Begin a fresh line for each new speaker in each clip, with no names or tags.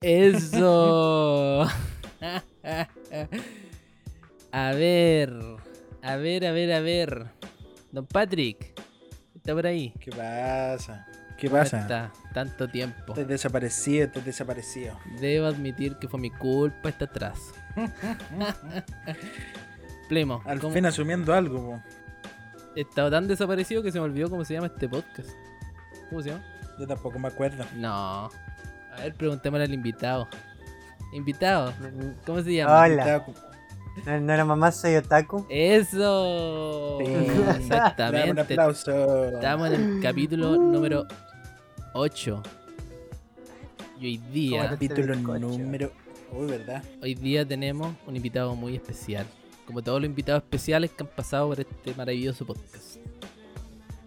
Eso. a ver, a ver, a ver, a ver. Don Patrick, está por ahí.
¿Qué pasa? ¿Qué
¿Cómo
pasa?
está? Tanto tiempo.
Estoy desaparecido, estoy desaparecido.
Debo admitir que fue mi culpa este atraso. Plemo,
Al
¿cómo-
fin asumiendo algo, po.
he estado tan desaparecido que se me olvidó cómo se llama este podcast. ¿Cómo se llama?
Yo tampoco me acuerdo.
No. A ver, preguntémosle al invitado. Invitado, ¿cómo se llama?
Hola. ¿No, no era mamá soy otaku?
Eso.
Sí. Dame un
Exactamente.
aplauso.
Estamos en el capítulo número 8. Y hoy día,
Capítulo número. Uy, ¿verdad?
hoy día tenemos un invitado muy especial. Como todos los invitados especiales que han pasado por este maravilloso podcast.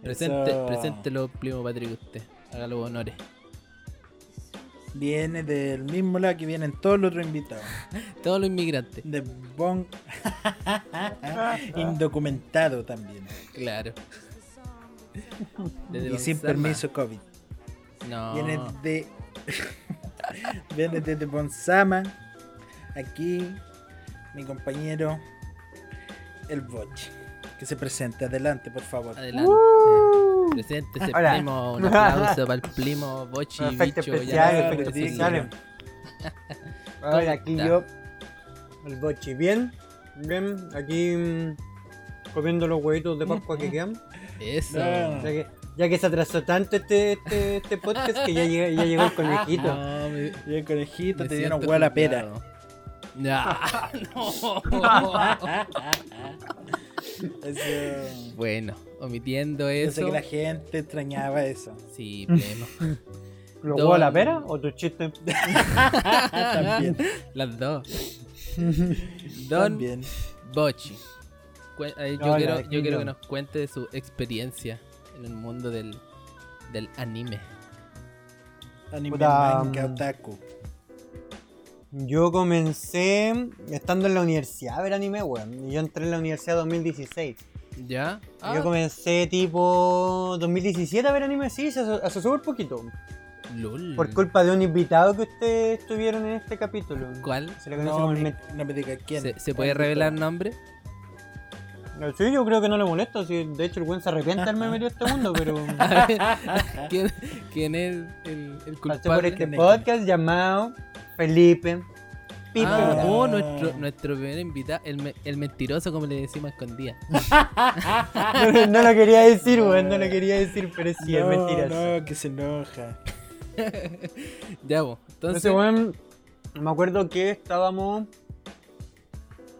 Presente,
Eso.
preséntelo, primo Patrick, usted. Haga los honores.
Viene del mismo lado que vienen todos los otros invitados.
Todos los inmigrantes.
De Bon. Indocumentado también.
Claro. Desde
Y sin permiso COVID.
No.
Viene de. Viene desde Bonsama. Aquí, mi compañero, el Boch. Que se presente. Adelante, por favor.
Adelante. Preséntese,
Hola.
primo. Un aplauso para el primo Bochi, bicho.
especiales,
ya,
especiales.
¿Cómo
Hola, aquí
está?
yo, el Bochi. Bien, bien, aquí mm, comiendo los huevitos de Pascua que quedan.
Eso.
No.
Ya que, ya que se atrasó tanto este, este, este podcast que ya, llega- ya llegó el conejito.
No, me,
Y el conejito te dieron hueá a la pera.
Ya, no.
Eso.
bueno, omitiendo
Yo sé
eso.
que la gente extrañaba eso.
Sí, pleno.
¿Lo
Don-
huevos a la pera o tu chiste?
También.
Las dos. Don
También.
Bochi. Eh, yo
Hola,
quiero, yo que nos cuente de su experiencia en el mundo del, del anime.
Anime
Puta,
manga
mm.
otaku.
Yo comencé estando en la universidad a ver anime, weón. Yo entré en la universidad 2016.
¿Ya? Ah,
Yo comencé tipo 2017 a ver anime, sí, hace, hace súper poquito.
lol.
Por culpa de un invitado que ustedes tuvieron en este capítulo.
¿Cuál?
Se le conoce
No
como el
me,
met-
no me diga quién.
¿Se, se puede revelar nombre?
Sí, yo creo que no le molesta. sí, de hecho, el buen se arrepiente de haberme metido a este mundo, pero.
A ver, ¿quién, quién es el, el
Pasé por
culpable?
este podcast llamado Felipe Pipe.
Ah,
Pipe.
oh, nuestro, nuestro primer invitado, el, me- el mentiroso, como le decimos escondida.
No, no lo quería decir, weón, no lo quería decir, pero sí, es
no,
mentira.
No, que se enoja.
ya, vos. Entonces,
Entonces, weón, me acuerdo que estábamos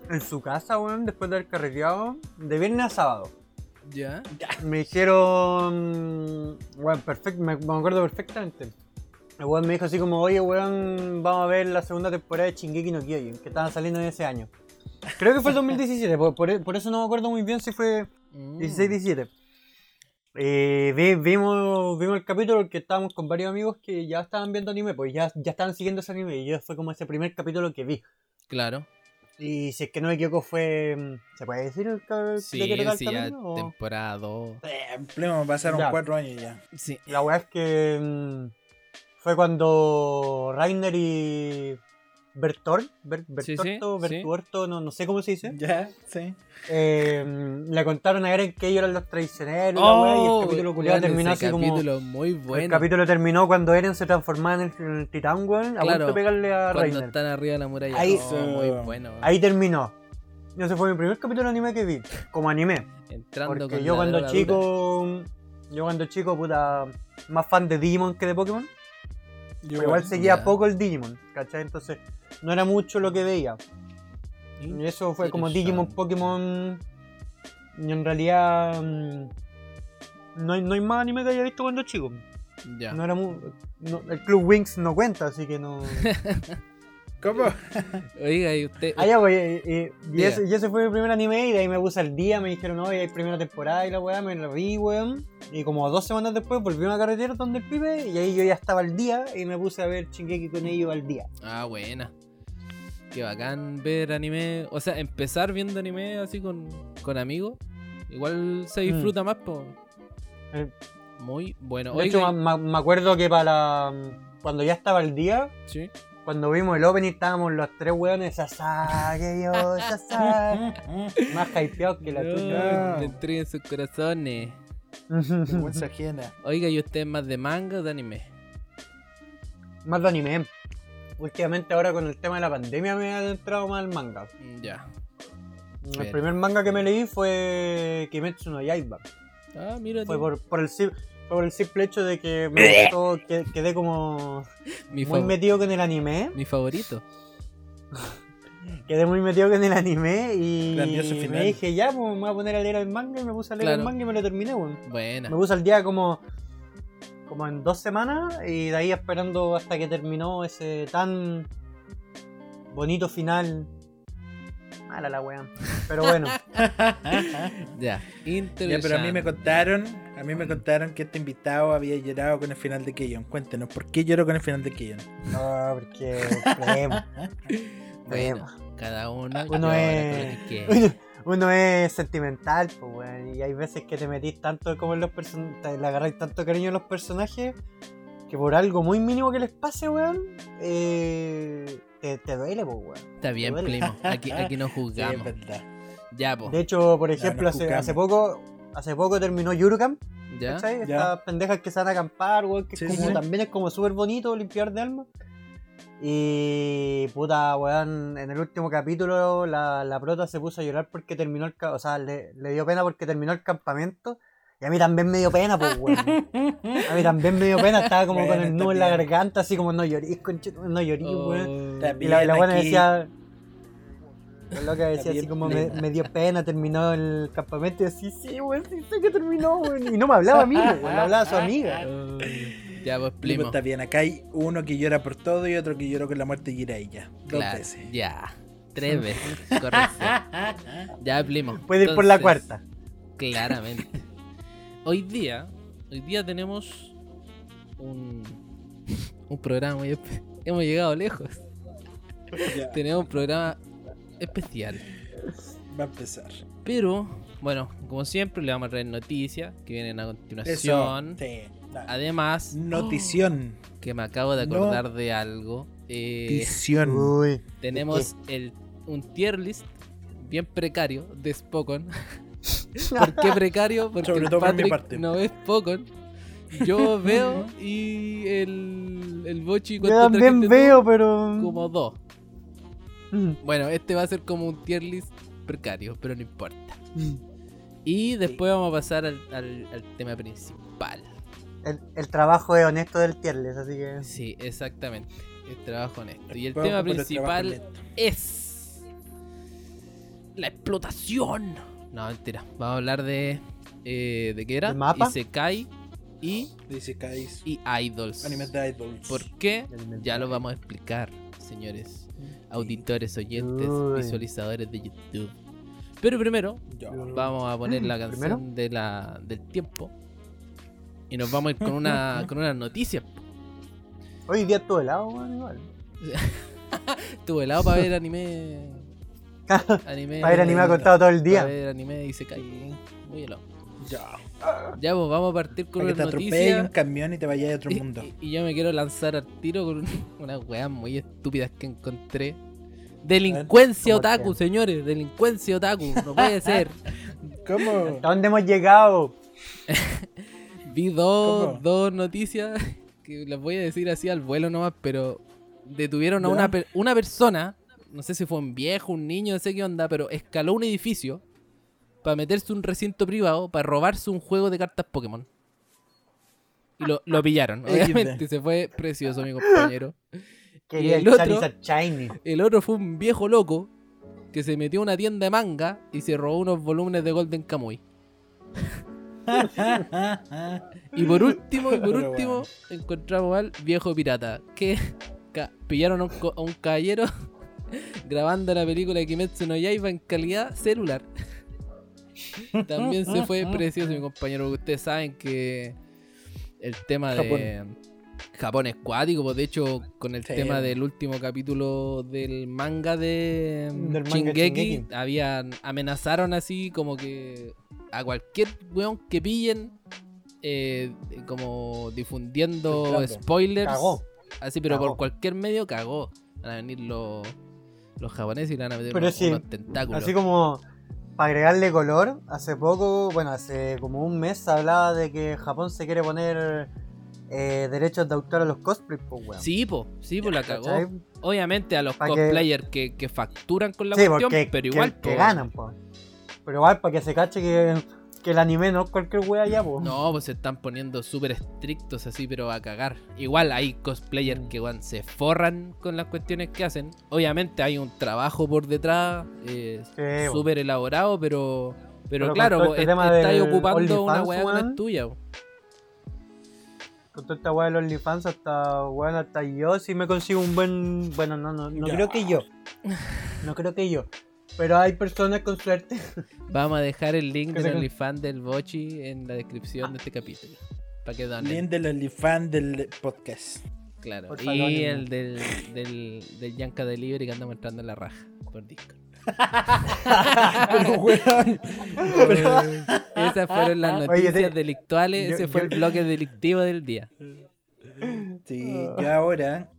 en su casa, weón, después de haber carreteado, de viernes a sábado.
ya.
Me dijeron, weón, perfecto, me, me acuerdo perfectamente. El weón me dijo así como, oye, weón, vamos a ver la segunda temporada de Shingeki no Kyojin, que estaban saliendo en ese año. Creo que fue el 2017, por, por- por eso no me acuerdo muy bien si fue
Mm.
16-17. Eh, vi- vimos, vimos el capítulo que estábamos con varios amigos que ya estaban viendo anime, pues ya, ya estaban siguiendo ese anime y yo fue como ese primer capítulo que vi.
Claro.
Y si es que no me equivoco fue... mm, ¿Se puede decir el de
Sí,
trata el
sí, ya
camino? O-
temporada 2.
Eh, Primo, pasaron
Ya.
cuatro años ya.
Sí.
La weá es que mm, fue cuando Rainer y Bertor, Ber-
Sí, sí,
Bertorto,
sí.
No, no sé cómo se dice,
Ya, sí.
eh, le contaron a Eren que ellos eran los traicioneros, la weá, y el capítulo
Oh, weón,
terminó
ese
así como...
capítulo muy bueno.
El capítulo terminó cuando Eren se transformaba en el, en el titán, weón, a
Claro,
punto de pegarle a
Cuando
Rainer.
están arriba de la muralla.
Ahí-
Oh, muy bueno.
Ahí terminó. Ese fue mi primer capítulo de anime que vi, como anime.
Entrando
Porque yo cuando
dura.
chico, yo cuando chico, puta, más fan de Digimon que de Pokémon. Igual seguía poco el Digimon, ¿cachai? Entonces no era mucho lo que veía. Y eso fue como Digimon. Pokémon. Y en realidad mm, no hay, no hay más anime que haya visto cuando chico.
Ya.
No era mu- no- el Club Wings no cuenta, así que no.
¿Cómo?
Oiga, y usted.
Ah, ya, pues, y, y- y ese, y ese fue mi primer anime y de ahí me puse al día, me dijeron, oye, hay primera temporada y la weá, me la vi, weón. Y como dos semanas después volví a una carretera donde el pibe y ahí yo ya estaba al día y me puse a ver Shingeki con ellos al día.
Ah, buena. Qué bacán ver anime. O sea, empezar viendo anime así con, con amigos. Igual se disfruta más, po.
Mm. Eh,
Muy bueno.
De hecho,
Oiga,
me acuerdo que para cuando ya estaba al día,
sí.
Cuando vimos el opening estábamos los tres weones, Sasage yo, más hypeados que la
No,
tuya.
le entreguen sus corazones.
Vergüenza ajena.
Oiga, ¿y usted es más de manga o de anime?
más de anime. Últimamente ahora con el tema de la pandemia me he adentrado más al manga.
Ya.
El
Bien.
primer manga que me leí fue Kimetsu no Yaiba.
Ah, mira.
Fue por, por el, por el simple hecho de que me gustó, que, quedé como
mi,
muy metido con el anime.
mi favorito.
Quedé muy metido con el anime y
Grandioso
me
final.
dije, ya, pues me voy a poner a leer el manga y me puse a leer
Claro.
el manga y me lo terminé, weón.
Buena.
Me puse al día como, como en dos semanas y de ahí esperando hasta que terminó ese tan bonito final. Mala la weá. Pero bueno,
Ya. Interesante.
Ya, pero a mí me contaron, a mí me contaron que este invitado había llorado con el final de Keyon. Cuéntenos, ¿por qué lloró con el final de Keyon?
no, porque premo,
Bueno, cada uno.
Uno es-
con que
uno, uno es sentimental, pues weón, y hay veces que te metís tanto como en los personajes, le agarráis tanto cariño a los personajes que por algo muy mínimo que les pase, weón, eh, te, te duele, pues weón.
Está bien, primo. Aquí, aquí no
Sí, es
juzgamos.
verdad.
ya, po.
De hecho, por ejemplo, hace poco hace poco terminó Yurukam,
¿Ya?
¿cachai?
Ya.
Estas pendejas que se van a acampar, weón, que es
Sí,
como,
sí.
también es como súper bonito limpiar de alma. Y puta, weón, en el último capítulo la, la prota se puso a llorar porque terminó el o sea, le, le dio pena porque terminó el campamento. Y a mí también me dio pena, pues, weón. A mí también me dio pena, estaba como con el nudo en la garganta, así como no llorís, no llorís, weón.
Oh,
También.
Y la, la buena
aquí-
decía. La loca decía así como me, me dio pena, terminó el campamento y así, sí, weón, sí sé que terminó, weón. Y no me hablaba a mí, weón, le hablaba a su amiga.
Ya, pues,
Primo, está bien, acá hay uno que llora por todo y otro que llora con la muerte de Jiraiya. Dos
Claro,
veces.
ya. Tres veces. Correcto. Ya, primo.
Puede ir por la cuarta.
Claramente. Hoy día, hoy día tenemos un, un programa Hemos llegado lejos. Tenemos un programa especial.
va a empezar.
Pero, bueno, como siempre, le vamos a traer noticias que vienen a
Eso.
continuación.
Sí.
Además,
Notición.
que me acabo de acordar de algo. eh,
Notición.
Uy.
tenemos el, un tier list bien precario de Spokon. ¿Por qué precario? Porque
Sobre todo por mi parte.
no es Spokon. Yo veo y el, el Bochi
Yo
¿cuánto
también veo, pero.
como dos.
Mm.
Bueno, este va a ser como un tier list precario, pero no importa.
Mm.
Y después vamos a pasar al, al- al tema principal.
El, el trabajo es honesto del tierles, así que.
Sí, exactamente. El trabajo honesto. Y el
Vamos
tema
el
principal es la explotación. No, mentira. Vamos a hablar de eh, de qué era?
¿El mapa?
Isekai y,
Dice Kais.
y idols.
Animes de Idols.
¿Por qué? Ya lo vamos a explicar, señores, auditores, oyentes,
Uy.
visualizadores de YouTube. Pero primero vamos a poner la
¿Primero?
canción de la, del tiempo y nos vamos a ir con una con una noticia.
Hoy día todo helado, igual.
Estuve helado para ver anime Anime.
Para ver anime acostado todo el día.
Para ver anime y se cae. Muy helado.
Ya.
Ya, pues vamos a partir con una
te atropelle un
noticia.
camión y te vayas a otro
Y,
mundo.
y- y yo me quiero lanzar al tiro con un- unas weas muy estúpidas que encontré. Delincuencia
¿Cómo
otaku,
qué?
señores. Delincuencia otaku. No puede ser.
¿Cómo?
¿A dónde hemos llegado?
Vi dos, dos noticias que las voy a decir así al vuelo nomás, pero detuvieron a una, per- una persona, no sé si fue un viejo, un niño, no sé qué onda, pero escaló un edificio para meterse un recinto privado para robarse un juego de cartas Pokémon. Y lo, lo pillaron, obviamente. Se fue precioso, mi compañero.
Quería
el otro? El otro fue un viejo loco que se metió a una tienda de manga y se robó unos volúmenes de Golden Kamuy. Y por último, y por último,
bueno.
encontramos al viejo pirata. Que pillaron a un, a un caballero grabando la película de Kimetsu no Yaiba en calidad celular. También se fue precioso, mi compañero. Ustedes saben que el tema de Japón es cuático. Pues de hecho, con el
Sí.
tema del último capítulo del manga de
Del manga
Shingeki,
Shingeki.
habían amenazaron así como que a cualquier weón que pillen eh, como difundiendo spoilers
Cagó.
así pero
Cagó.
por cualquier medio cagó van a venir los los japoneses y le van a meter
Pero
unos,
sí,
unos tentáculos
Así como para agregarle color, hace poco, bueno, hace como un mes hablaba de que Japón se quiere poner eh, derechos de autor a los cosplays, pues, weón.
sí po sí po la cagó
¿Cachai?
obviamente a los
Pa'
cosplayers que, que facturan con la
Sí,
cuestión
porque
pero igual
que,
po.
ganan, pues. Pero igual para que se cache que, que el anime no es cualquier wea ya, pues.
No, pues se están poniendo súper estrictos así, pero a cagar. Igual hay cosplayers que weón, se forran con las cuestiones que hacen. Obviamente hay un trabajo por detrás eh,
Sí,
súper elaborado, pero pero,
Pero
claro, pues,
este
estáis ocupando una weá que no es
weón.
tuya. po.
Con toda esta wea del OnlyFans, hasta, bueno, hasta yo sí me consigo un buen. Bueno, no, no, no
Ya.
creo que yo. No creo que yo. Pero hay personas con suerte.
Vamos a dejar el link del OnlyFans del Bochi en la descripción de este capítulo. Para que donen.
Link del OnlyFans del podcast.
Claro.
Por
Y
favor,
el del, del, del Yanka Delivery que anda mostrando en la raja por Discord.
Pero. Pero,
Esas fueron las
Oye,
noticias delictuales.
yo-
Ese fue
yo-
el bloque delictivo del día.
sí, yo ahora,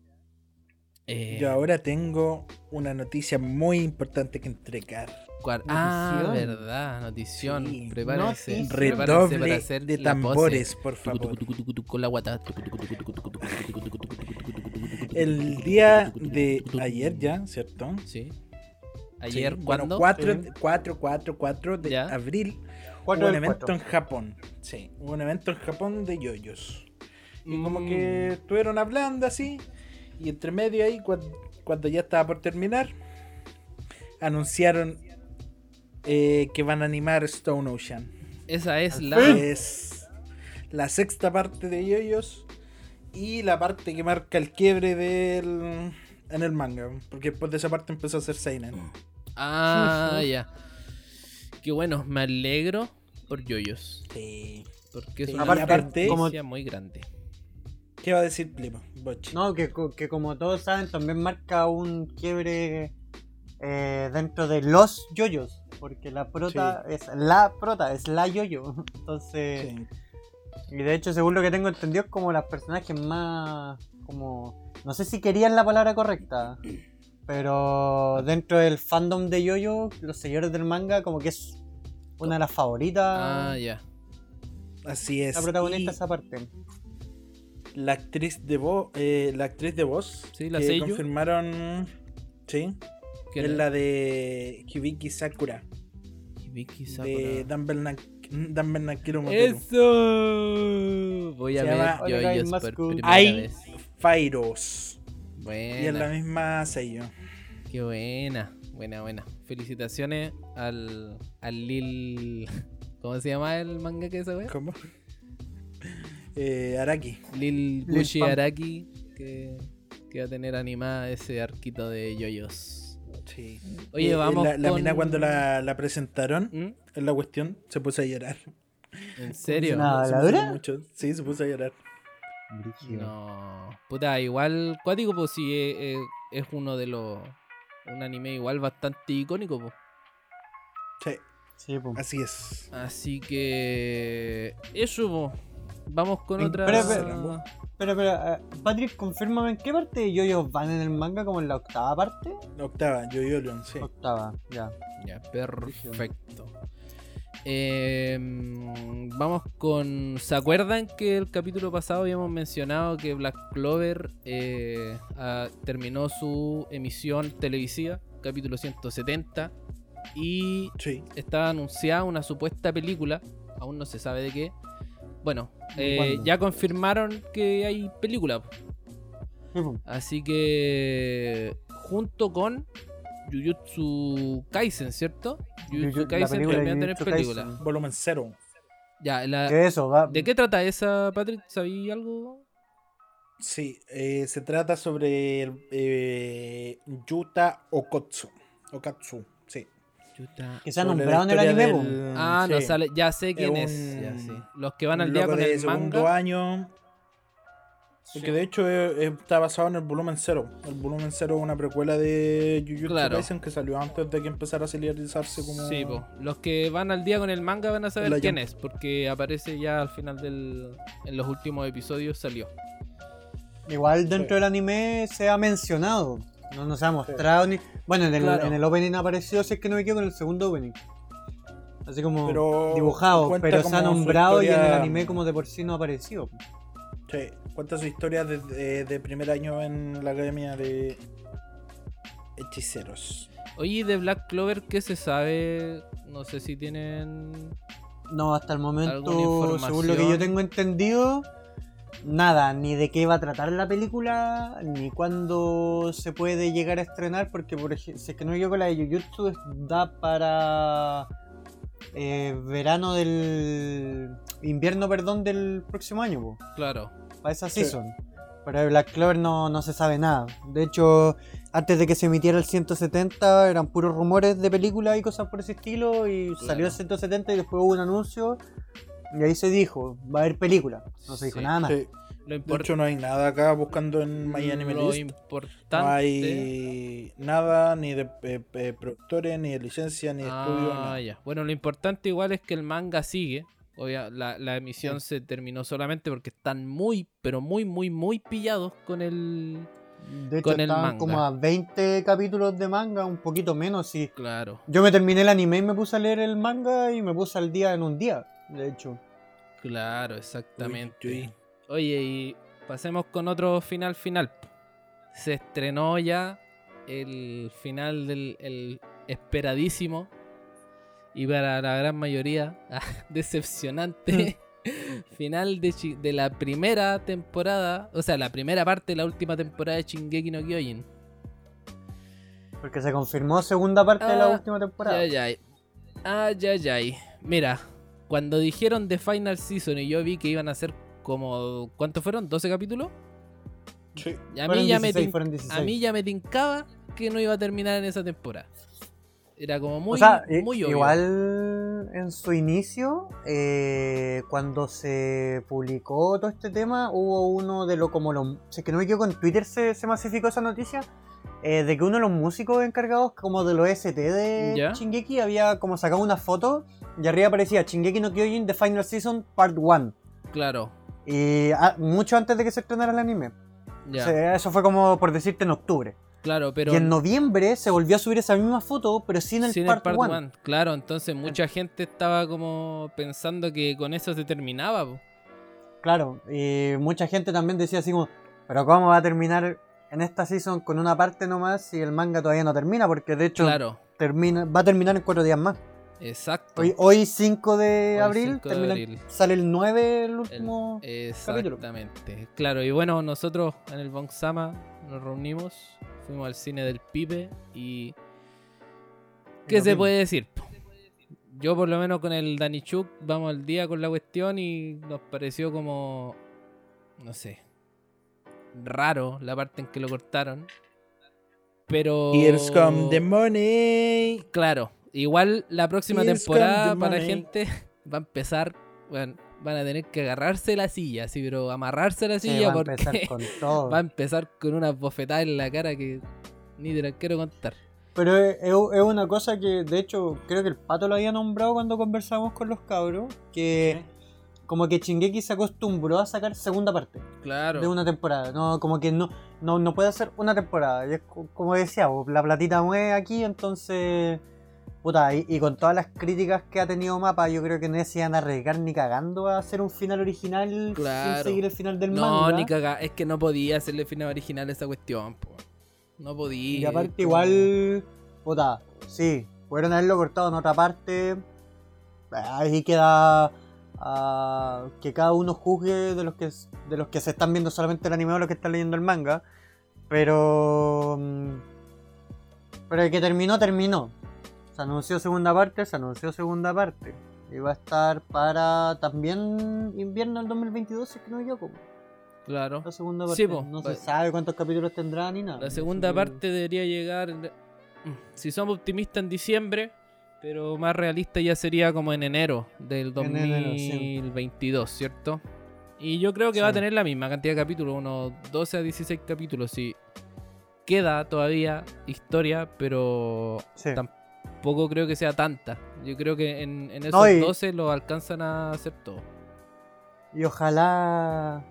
eh,
Yo ahora tengo una noticia muy importante que entregar.
¿Cuál? Ah, verdad, notición.
Sí.
Prepárense.
Notición.
Prepárense
Redoble para
hacer
de tambores, por favor. El día de ayer ya, ¿cierto?
Sí. Ayer,
sí.
¿cuándo?
4,
sí.
4, 4, 4 de
¿Ya?
abril. Hubo un evento
4.
en Japón. Sí, hubo un evento en Japón de yoyos. Y
mm.
como que estuvieron hablando así. Y entre medio ahí, cuan- cuando, ya estaba por terminar, anunciaron eh, que van a animar Stone Ocean.
Esa es la.
Es la sexta parte de yoyos. Y la parte que marca el quiebre del en el manga. Porque después de esa parte empezó a ser Seinen.
Ah, ya. Qué bueno, me alegro por yoyos.
Sí.
Porque es
Sí,
una
aparte-
noticia muy grande.
¿Qué va a decir Plimo? Bochi.
No, que, que como todos saben, también marca un quiebre eh, dentro de los yoyos. Porque la prota es la prota, es la yoyo. Entonces,
Sí.
y de hecho, según lo que tengo entendido, es como las personajes más. como. No sé si querían la palabra correcta. Pero dentro del fandom de yoyo, los seguidores del manga, como que es una de las favoritas.
Ah, ya.
Así es.
la protagonista
Y
esa parte.
La actriz de voz, eh, la actriz de voz,
Sí, la
que
Seiyu.
confirmaron, sí,
¿Qué
es
era?
la de Hibiki Sakura,
Hibiki
de
Sakura.
Dumbbell Nakiro Moteru.
Eso. Voy a
Se
ver
llama
por primera vez.
Fairos. Y es la misma sello.
Qué buena. Buena, buena. Felicitaciones al, al Lil. ¿Cómo se llama el manga que esa wea?
¿Cómo? Eh, Araki.
Lil
Pump.
Araki. Que, que va a tener animada ese arquito de yoyos.
Sí.
Oye,
Eh,
vamos.
La, la
con-
mina cuando la, la presentaron
¿Mm?
en la cuestión se puso a llorar.
¿En serio?
No.
Se
¿la dura?
mucho. Sí, se puso a llorar.
No. Puta, igual, cuático, pues sí, eh, eh, es uno de los un anime igual bastante icónico. po.
Sí,
Sí, po.
así es.
Así que eso, po. Vamos con otra.
espera, espera. Pero, pero, eh, Patrick, confírmame en qué parte de yoyos van en el manga, como en la octava parte.
La octava, Yoyolion, sí.
Octava, ya.
Ya, perfecto. Em, vamos con. ¿Se acuerdan que el capítulo pasado habíamos mencionado que Black Clover eh, ah, terminó su emisión televisiva, capítulo 170, y
Sí.
estaba anunciada una supuesta película, aún no se sabe de qué. Bueno, eh, ya confirmaron que hay película, así que junto con Jujutsu Kaisen, ¿cierto? Jujutsu Kaisen también va a tener película.
Volumen cero.
Ya, la-
¿Qué es eso? Va-
¿De qué trata esa, Patrick? ¿Sabí algo?
Sí, eh, se trata sobre eh, Yuta Okotsu. Okatsu,
Que se ha nombrado en el anime,
del-
Ah, no sale, ya sé quién
Es
es.
un-
ya sé. Los que van al día con
de
el
segundo
manga.
año. Porque de hecho eh, está basado en el volumen cero. El volumen cero es una precuela de Jujutsu
Claro.
Kaisen que salió antes de que empezara a serializarse como.
Sí, po. los que van al día con el manga van a saber quién es, porque aparece ya al final del. En los últimos episodios salió.
Igual dentro
Sí.
del anime se ha mencionado. No nos ha mostrado ni. Bueno, en el,
Claro.
en el opening apareció, si es que no me equivoco, en el segundo opening. Así como
Pero
dibujado, pero se ha nombrado y en el anime como de por sí no ha aparecido.
Sí, cuenta su historia desde de primer año en la academia de hechiceros.
Oye, ¿y de Black Clover, ¿qué se sabe? No sé si tienen.
No, hasta el momento,
¿Alguna
según lo que yo tengo entendido, nada, ni de qué va a tratar la película, ni cuándo se puede llegar a estrenar, porque por ejemplo, si es que no equivoco, la de Jujutsu da para eh, verano del invierno, perdón, del próximo año, po,
Claro.
para esa
Sí.
season. Pero de Black Clover no, no se sabe nada. De hecho, antes de que se emitiera el 170 eran puros rumores de películas y cosas por ese estilo y salió el 170 y después hubo un anuncio y ahí se dijo, va a haber película. No se dijo
Sí.
nada más.
Sí,
Lo,
De hecho, no hay nada acá buscando en My Anime
lo
List.
importante.
No hay nada ni de eh, eh, productores, ni de licencia, ni de estudio.
Ah,
nada.
ya. Bueno, lo importante igual es que el manga sigue. Obvia- la, la emisión se terminó solamente porque están muy, pero muy, muy, muy pillados con el.
De hecho,
Con el manga.
como a 20 capítulos de manga, un poquito menos. Sí.
Claro,
Yo me terminé el anime y me puse a leer el manga y me puse al día en un día, de hecho.
claro, exactamente.
Uy, uy.
Oye, y pasemos con otro final final. Se estrenó ya el final del el esperadísimo y para la gran mayoría decepcionante final de, de la primera temporada, o sea, la primera parte de la última temporada de Shingeki no Kyojin.
Porque se confirmó segunda parte de la
Ah,
última temporada.
Ay, ay. Ay, ay, ay. Mira, cuando dijeron The Final Season y yo vi que iban a ser como. ¿Cuántos fueron? ¿12 capítulos?
Sí.
A mí, ya me
16,
tin-
fueron 16.
a mí ya me tincaba que no iba a terminar en esa temporada. Era como muy,
o sea,
muy obvio.
igual en su inicio, eh, cuando se publicó todo este tema, hubo uno de lo como los. Si es que no me equivoco, en Twitter se, se masificó esa noticia. eh, de que uno de los músicos encargados como de los ST de
¿Ya?
Shingeki había como sacado una foto y arriba aparecía Shingeki no Kyojin The Final Season Part 1
Claro.
y ah, mucho antes de que se estrenara el anime
Ya.
O sea, eso fue como por decirte en octubre
Claro, pero.
y en noviembre se volvió a subir esa misma foto pero sin el
sin
Part
el
1
part one. Claro, entonces mucha gente estaba como pensando que con eso se terminaba. po.
Claro, y mucha gente también decía así como, pero ¿cómo va a terminar en esta season con una parte nomás si el manga todavía no termina? Porque de hecho
Claro,
termina, va a terminar en cuatro días más.
Exacto.
Hoy, hoy 5 de
Hoy
abril,
5 de
termina-
abril.
sale el 9 el
El-
último...
Exactamente. Claro, y bueno, nosotros en el Bongsama nos reunimos, fuimos al cine del Pipe y. ¿Qué
lo
se
mismo.
puede decir? Yo, por lo menos, con el Danichuk, vamos al día con la cuestión y nos pareció como. No sé. Raro la parte en que lo cortaron. Pero.
Here's come the money.
Claro, igual la próxima
Here's
temporada
the
para la gente va a empezar, bueno, van a tener que agarrarse la silla, sí, pero amarrarse a la
Sí,
silla
va a empezar
porque
con todo.
va a empezar con una bofetada en la cara que ni te la quiero contar.
Pero es, una cosa que, de hecho, creo que el pato lo había nombrado cuando conversamos con los cabros. Que como que Shingeki se acostumbró a sacar segunda parte
Claro.
de una temporada. No, como que no, no, no puede hacer una temporada. Y es co- como decía, la platita mueve aquí, entonces. Puta, y, y con todas las críticas que ha tenido Mapa, yo creo que no se iban a arriesgar ni cagando a hacer un final original
Claro.
sin seguir el final del
No,
manga.
ni caga. Es que no podía hacerle final original a esa cuestión, po. No podía.
Y aparte
como-
igual, puta, sí, pudieron haberlo cortado en otra parte. Ahí queda ah, que cada uno juzgue de los que de los que se están viendo solamente el anime o los que están leyendo el manga. Pero mm, pero el que terminó, terminó. Se anunció segunda parte, se anunció segunda parte. Y va a estar para también invierno del 2022, si es que no me equivoco.
Claro.
La segunda
Sí,
parte.
po.
no se sabe cuántos capítulos tendrá ni nada.
La segunda
que-
parte debería llegar, si somos optimistas, en diciembre, pero más realista ya sería como en enero del
En enero, sí.
2022, ¿cierto? Y yo creo que va a
Sí.
tener la misma cantidad de capítulos, unos 12 a 16 capítulos, sí. Queda todavía historia, pero
Sí.
tampoco creo que sea tanta. Yo creo que en, en esos
No, y-
12 lo alcanzan a hacer todo.
Y ojalá.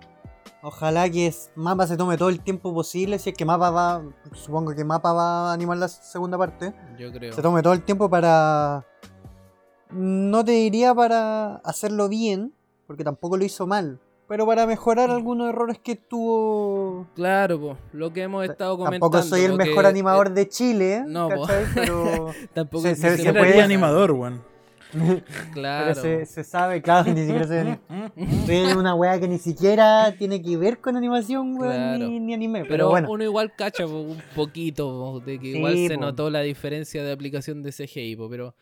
Ojalá que Mapa se tome todo el tiempo posible. Si es que Mapa va. Supongo que Mapa va a animar la segunda parte.
Yo creo.
Se tome todo el tiempo para. No te diría para hacerlo bien. Porque tampoco lo hizo mal. Pero para mejorar algunos errores que tuvo.
Claro, po, lo que hemos estado comentando.
Tampoco soy el mejor animador
eh,
de Chile.
no.
Pero.
tampoco
se-
es
se- se puede-
animador, weón.
Claro.
pero se, se sabe, claro, ni siquiera anim- Soy una weá que ni siquiera tiene que ver con animación, weón,
Claro.
ni, ni anime. Pero,
Pero
bueno.
uno igual cacha po, un poquito po, de que
Sí,
igual se notó la diferencia de aplicación de CGI, po, pero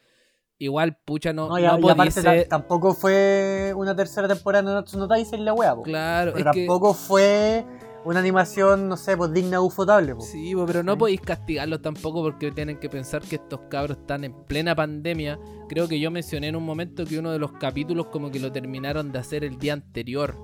igual, pucha, no,
No, y, aparte ta-
ser-
tampomo fue una tercera temporada de Natsu no Taisen la weá, po.
Claro,
Pero
es que...
tampoco fue una animación, no sé, pues digna de ufotable, po.
Sí, po, pero no
Sí.
podéis castigarlos tampoco porque tienen que pensar que estos cabros están en plena pandemia. Creo que yo mencioné en un momento que uno de los capítulos como que lo terminaron de hacer el día anterior.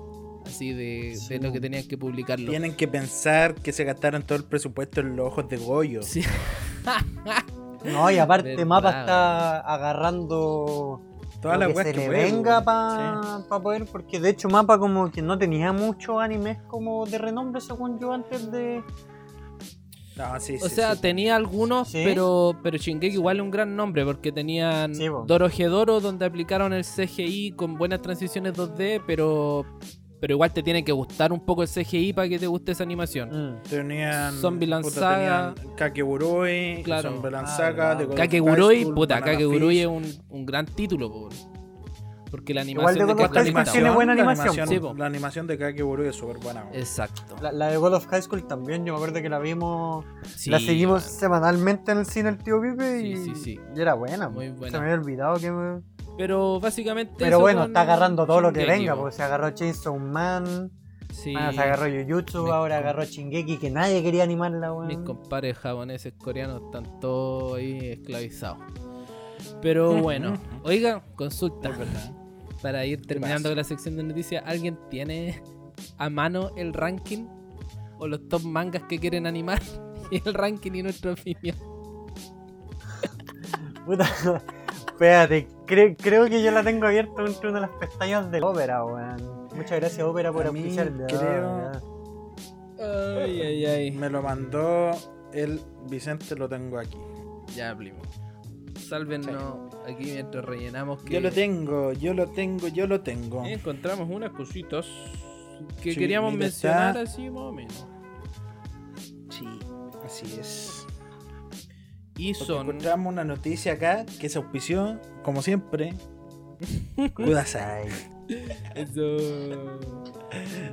Así de,
Sí,
de lo que tenían que publicarlo.
Tienen que pensar que se gastaron todo el presupuesto en los ojos de Goyo.
Sí.
No, y aparte
Verdad,
Mapa está agarrando
Todas
lo
las
que
weas
se
que
le
puede,
venga para poder, porque de hecho Mapa como que no tenía muchos animes como de renombre según yo antes de...
Sí. No, sí,
O
sí,
sea,
sí.
tenía algunos,
Sí.
pero pero Shingeki igual es un gran nombre porque tenían
Sí, po.
Dorohedoro donde aplicaron el CGI con buenas transiciones 2D, pero pero igual te tiene que gustar un poco el CGI para que te guste esa animación.
Mm.
Tenían.
Saga.
tenían Kakeburoi,
Claro.
Zombieland
Ah,
of
Kakegurui,
High School,
puta,
Fish.
es un, un gran título, po, porque la
Igual
animación
de
de Kakegurui
High School
está
tiene
buena.
buena
la
animación.
Sí,
la animación de es súper buena. weón.
Exacto.
La, la de God of High School también, yo me acuerdo que la vimos,
Sí,
la seguimos
man.
semanalmente en el cine el tío Pipe y,
sí, sí.
y era buena.
Muy
Se
buena.
me había olvidado que me...
Pero básicamente
Pero bueno,
con
está agarrando todo lo que venga,
po.
pues se agarró Chainsaw Man,
Sí.
bueno, se agarró Jujutsu,
Mis
ahora agarró Shingeki que nadie quería animarla,
Mis
weón.
compadres japoneses, coreanos están todos ahí esclavizados. Pero bueno, oiga, consulta. Para ir terminando con la sección de noticias, ¿alguien tiene a mano el ranking? ¿O los top mangas que quieren animar? Y el ranking y nuestra opinión.
Puta, espérate, cre- creo que yo la tengo abierta entre una de las pestañas de Ópera, weón. Muchas gracias, Ópera, por auspiciarme.
creo-
Ay, ay, ay.
Me lo mandó el Vicente, lo tengo aquí.
Ya, primo. Sálvenos aquí mientras rellenamos que
Yo lo tengo, yo lo tengo, yo lo tengo.
encontramos unas cositas que
Sí,
queríamos mencionar
está-
así más o menos.
Sí, así es.
Y
Porque
son
encontramos una noticia acá que se auspició, como siempre, Kudasai.
Eso.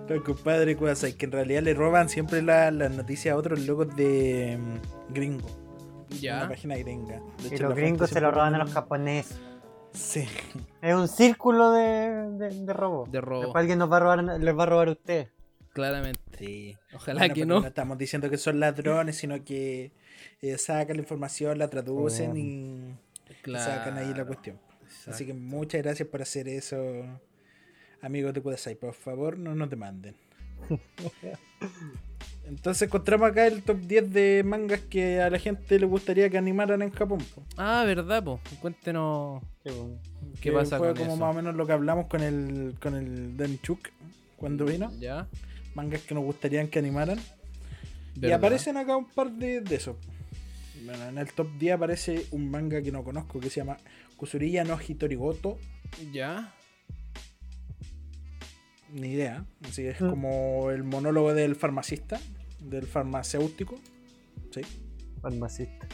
Los compadres Kudasai, que en realidad le roban siempre la- las noticias a otros locos de mm, gringo. Una
Ya.
página gringa. De
Y los
la
gringos se lo roban a los japoneses.
Sí.
Es un círculo de, de, de robo.
De robo.
Después alguien nos va a robar, les va a robar a usted.
Claramente.
Sí.
Ojalá
Bueno,
que no.
No estamos diciendo que son ladrones, sino que eh, sacan la información, la traducen
Oh.
y, sacan ahí la cuestión. Así que muchas gracias por hacer eso, amigos de Kudasai. Por favor, no nos demanden. Entonces encontramos acá el top 10 de mangas que a la gente le gustaría que animaran en Japón. po.
Ah, verdad, po. Cuéntenos
weón.
qué
Que
pasa
fue
con
como
eso.
más o menos lo que hablamos con el con el Denchuk cuando vino.
¿Ya?
Mangas que nos gustarían que animaran. Y aparecen acá un par de, de esos. Bueno, en el top 10 aparece un manga que no conozco que se llama Kusuriya no Hitorigoto.
¿Ya?
Ni idea. Así es
Mm.
como el monólogo del farmacista, del farmacéutico. Sí.
Farmacista.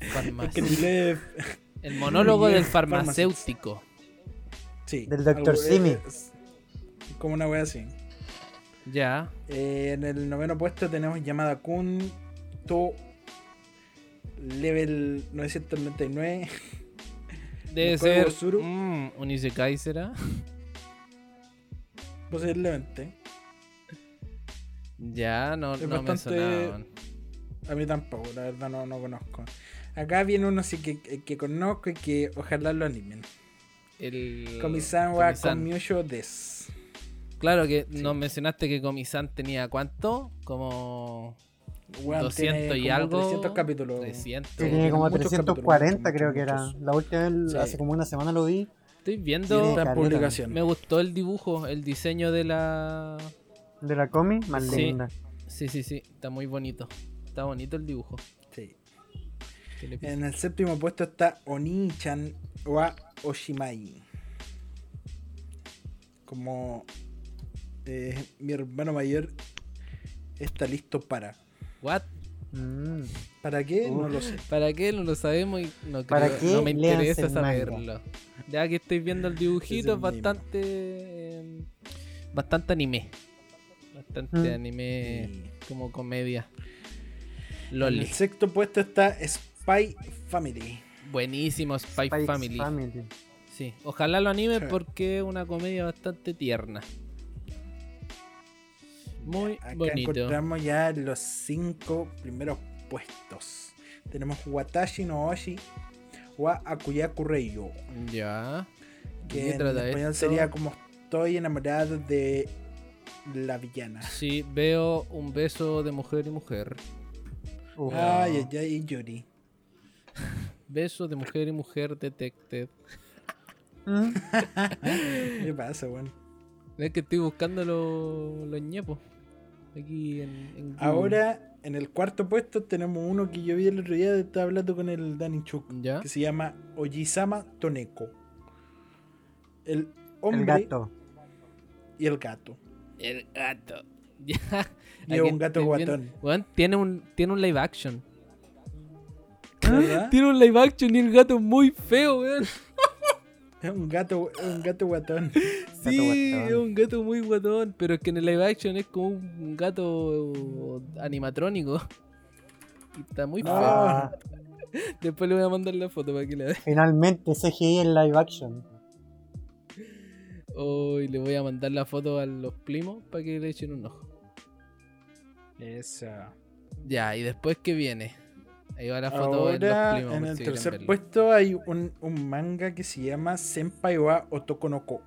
Es que inglés-
El monólogo del farmacéutico.
sí.
Del Dr.
algo-
Simi.
es- Como una wea así.
Ya.
Eh, en el noveno puesto tenemos Yamada Kun To Level 999.
Debe ser.
Bosuru.
Mm, un Isekai será.
Posiblemente.
Ya, no,
Es
no me sonaban.
A mí tampoco, la verdad no, no conozco. Acá viene uno sí que, que conozco y que ojalá lo animen.
El.
Komi-san wa. Komyusho des.
Claro que nos mencionaste que Comisan tenía cuánto? Como
Weón,
200
tiene
y algo.
300 capítulos.
300.
Sí,
Tiene como
muchos
340
capítulos,
creo
muchos,
que era.
muchos.
La última vez,
Sí.
hace como una semana lo vi.
Estoy
Tiene
viendo.
esta
caleta.
publicación.
Me gustó el dibujo, el diseño de la.
De la comi, más
Sí.
linda.
Sí, sí, sí. Está muy bonito. Está bonito el dibujo.
Sí. En el séptimo puesto está Oni-chan wa Oshimai. Como eh, mi hermano mayor está listo para.
What?
Mm.
¿Para qué? No lo sé.
¿Para qué? No lo sabemos y no,
¿Para
creo-
qué?
no me interesa saberlo. Ya que estoy viendo el dibujito, es bastante. eh, bastante anime. Bastante
Mm.
anime como comedia.
En
Loli.
el sexto puesto está Spy Family.
Buenísimo Spy Family.
Family.
Sí, ojalá lo anime
Sí.
porque es una comedia bastante tierna. Muy
Acá
bonito.
encontramos ya los cinco primeros puestos. Tenemos Watashi no Oshi wa Akuyaku Reiyo.
Ya. ¿De
Que en
trata
español
esto?
sería como estoy enamorado de la villana.
Sí, veo un beso de mujer y mujer.
Ay, ay, ay, Yuri.
Beso de mujer y mujer detected.
¿Qué pasa, weón?
Es que estoy buscando los, los ñepos. Aquí en, en Google.
Ahora, en el cuarto puesto tenemos uno que yo vi el otro día, estaba hablando con el Danny Chuk,
¿Ya?
que se llama Ojisama Toneko. El hombre
El gato.
y el gato.
El gato. Ya.
Y un gato guatón.
Tiene un, tiene un live action.
¿Verdad?
Tiene un live action y el gato es muy feo, weón.
Es un gato, un gato guatón.
Sí,
guatón.
es un gato muy guatón, pero es que en el live action es como un gato animatrónico. Y está muy feo.
Ah,
Después le voy a mandar la foto para que la vean.
finalmente CGI en live action.
Hoy le voy a mandar la foto a los primos para que le echen un ojo.
Esa.
Ya, y después que viene. Ahí va la foto de los
Ahora,
primos.
en
por
el
si
tercer
verlo.
puesto hay un, un manga que se llama Senpai wa Otoko no Ko.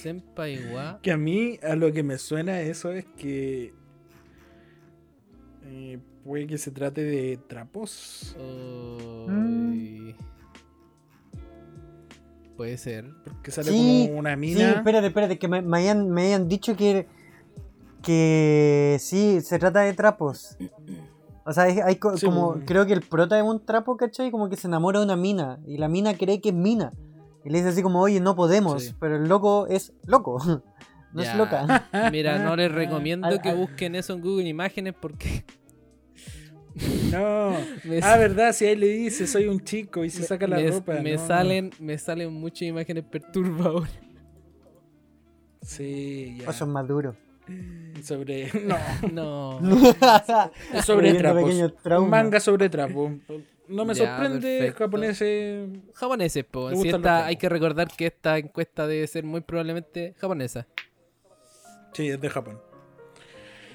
Senpai wa.
Que a mí, a lo que me suena eso es que. eh, puede que se trate de trapos.
Puede ser.
Porque sale
Sí,
como una
Sí,
mina.
espérate, espérate, que me, me habían, me dicho que, que sí, se trata de trapos. O sea, hay, hay co-
Sí,
como,
bueno.
creo que el prota es un trapo, ¿cachai? Como que se enamora de una mina y la mina cree que es mina. Y le dice así como, oye, no podemos,
Sí.
pero el loco es loco, no
Ya.
es loca.
Mira, no les recomiendo
Al-
que
al-
busquen eso en Google Imágenes porque
No. Ah, verdad, si ahí le dice soy un chico y se saca la
me-
ropa.
me
no.
salen me salen muchas imágenes perturbadoras.
Sí, ya.
Pasos maduros.
Sobre. No.
No.
Sobre. Un manga sobre trapos. No me
Ya,
sorprende,
perfecto.
japoneses.
Japoneses, po.
Me
Si hay que recordar que esta encuesta debe ser muy probablemente japonesa.
Sí, es de Japón.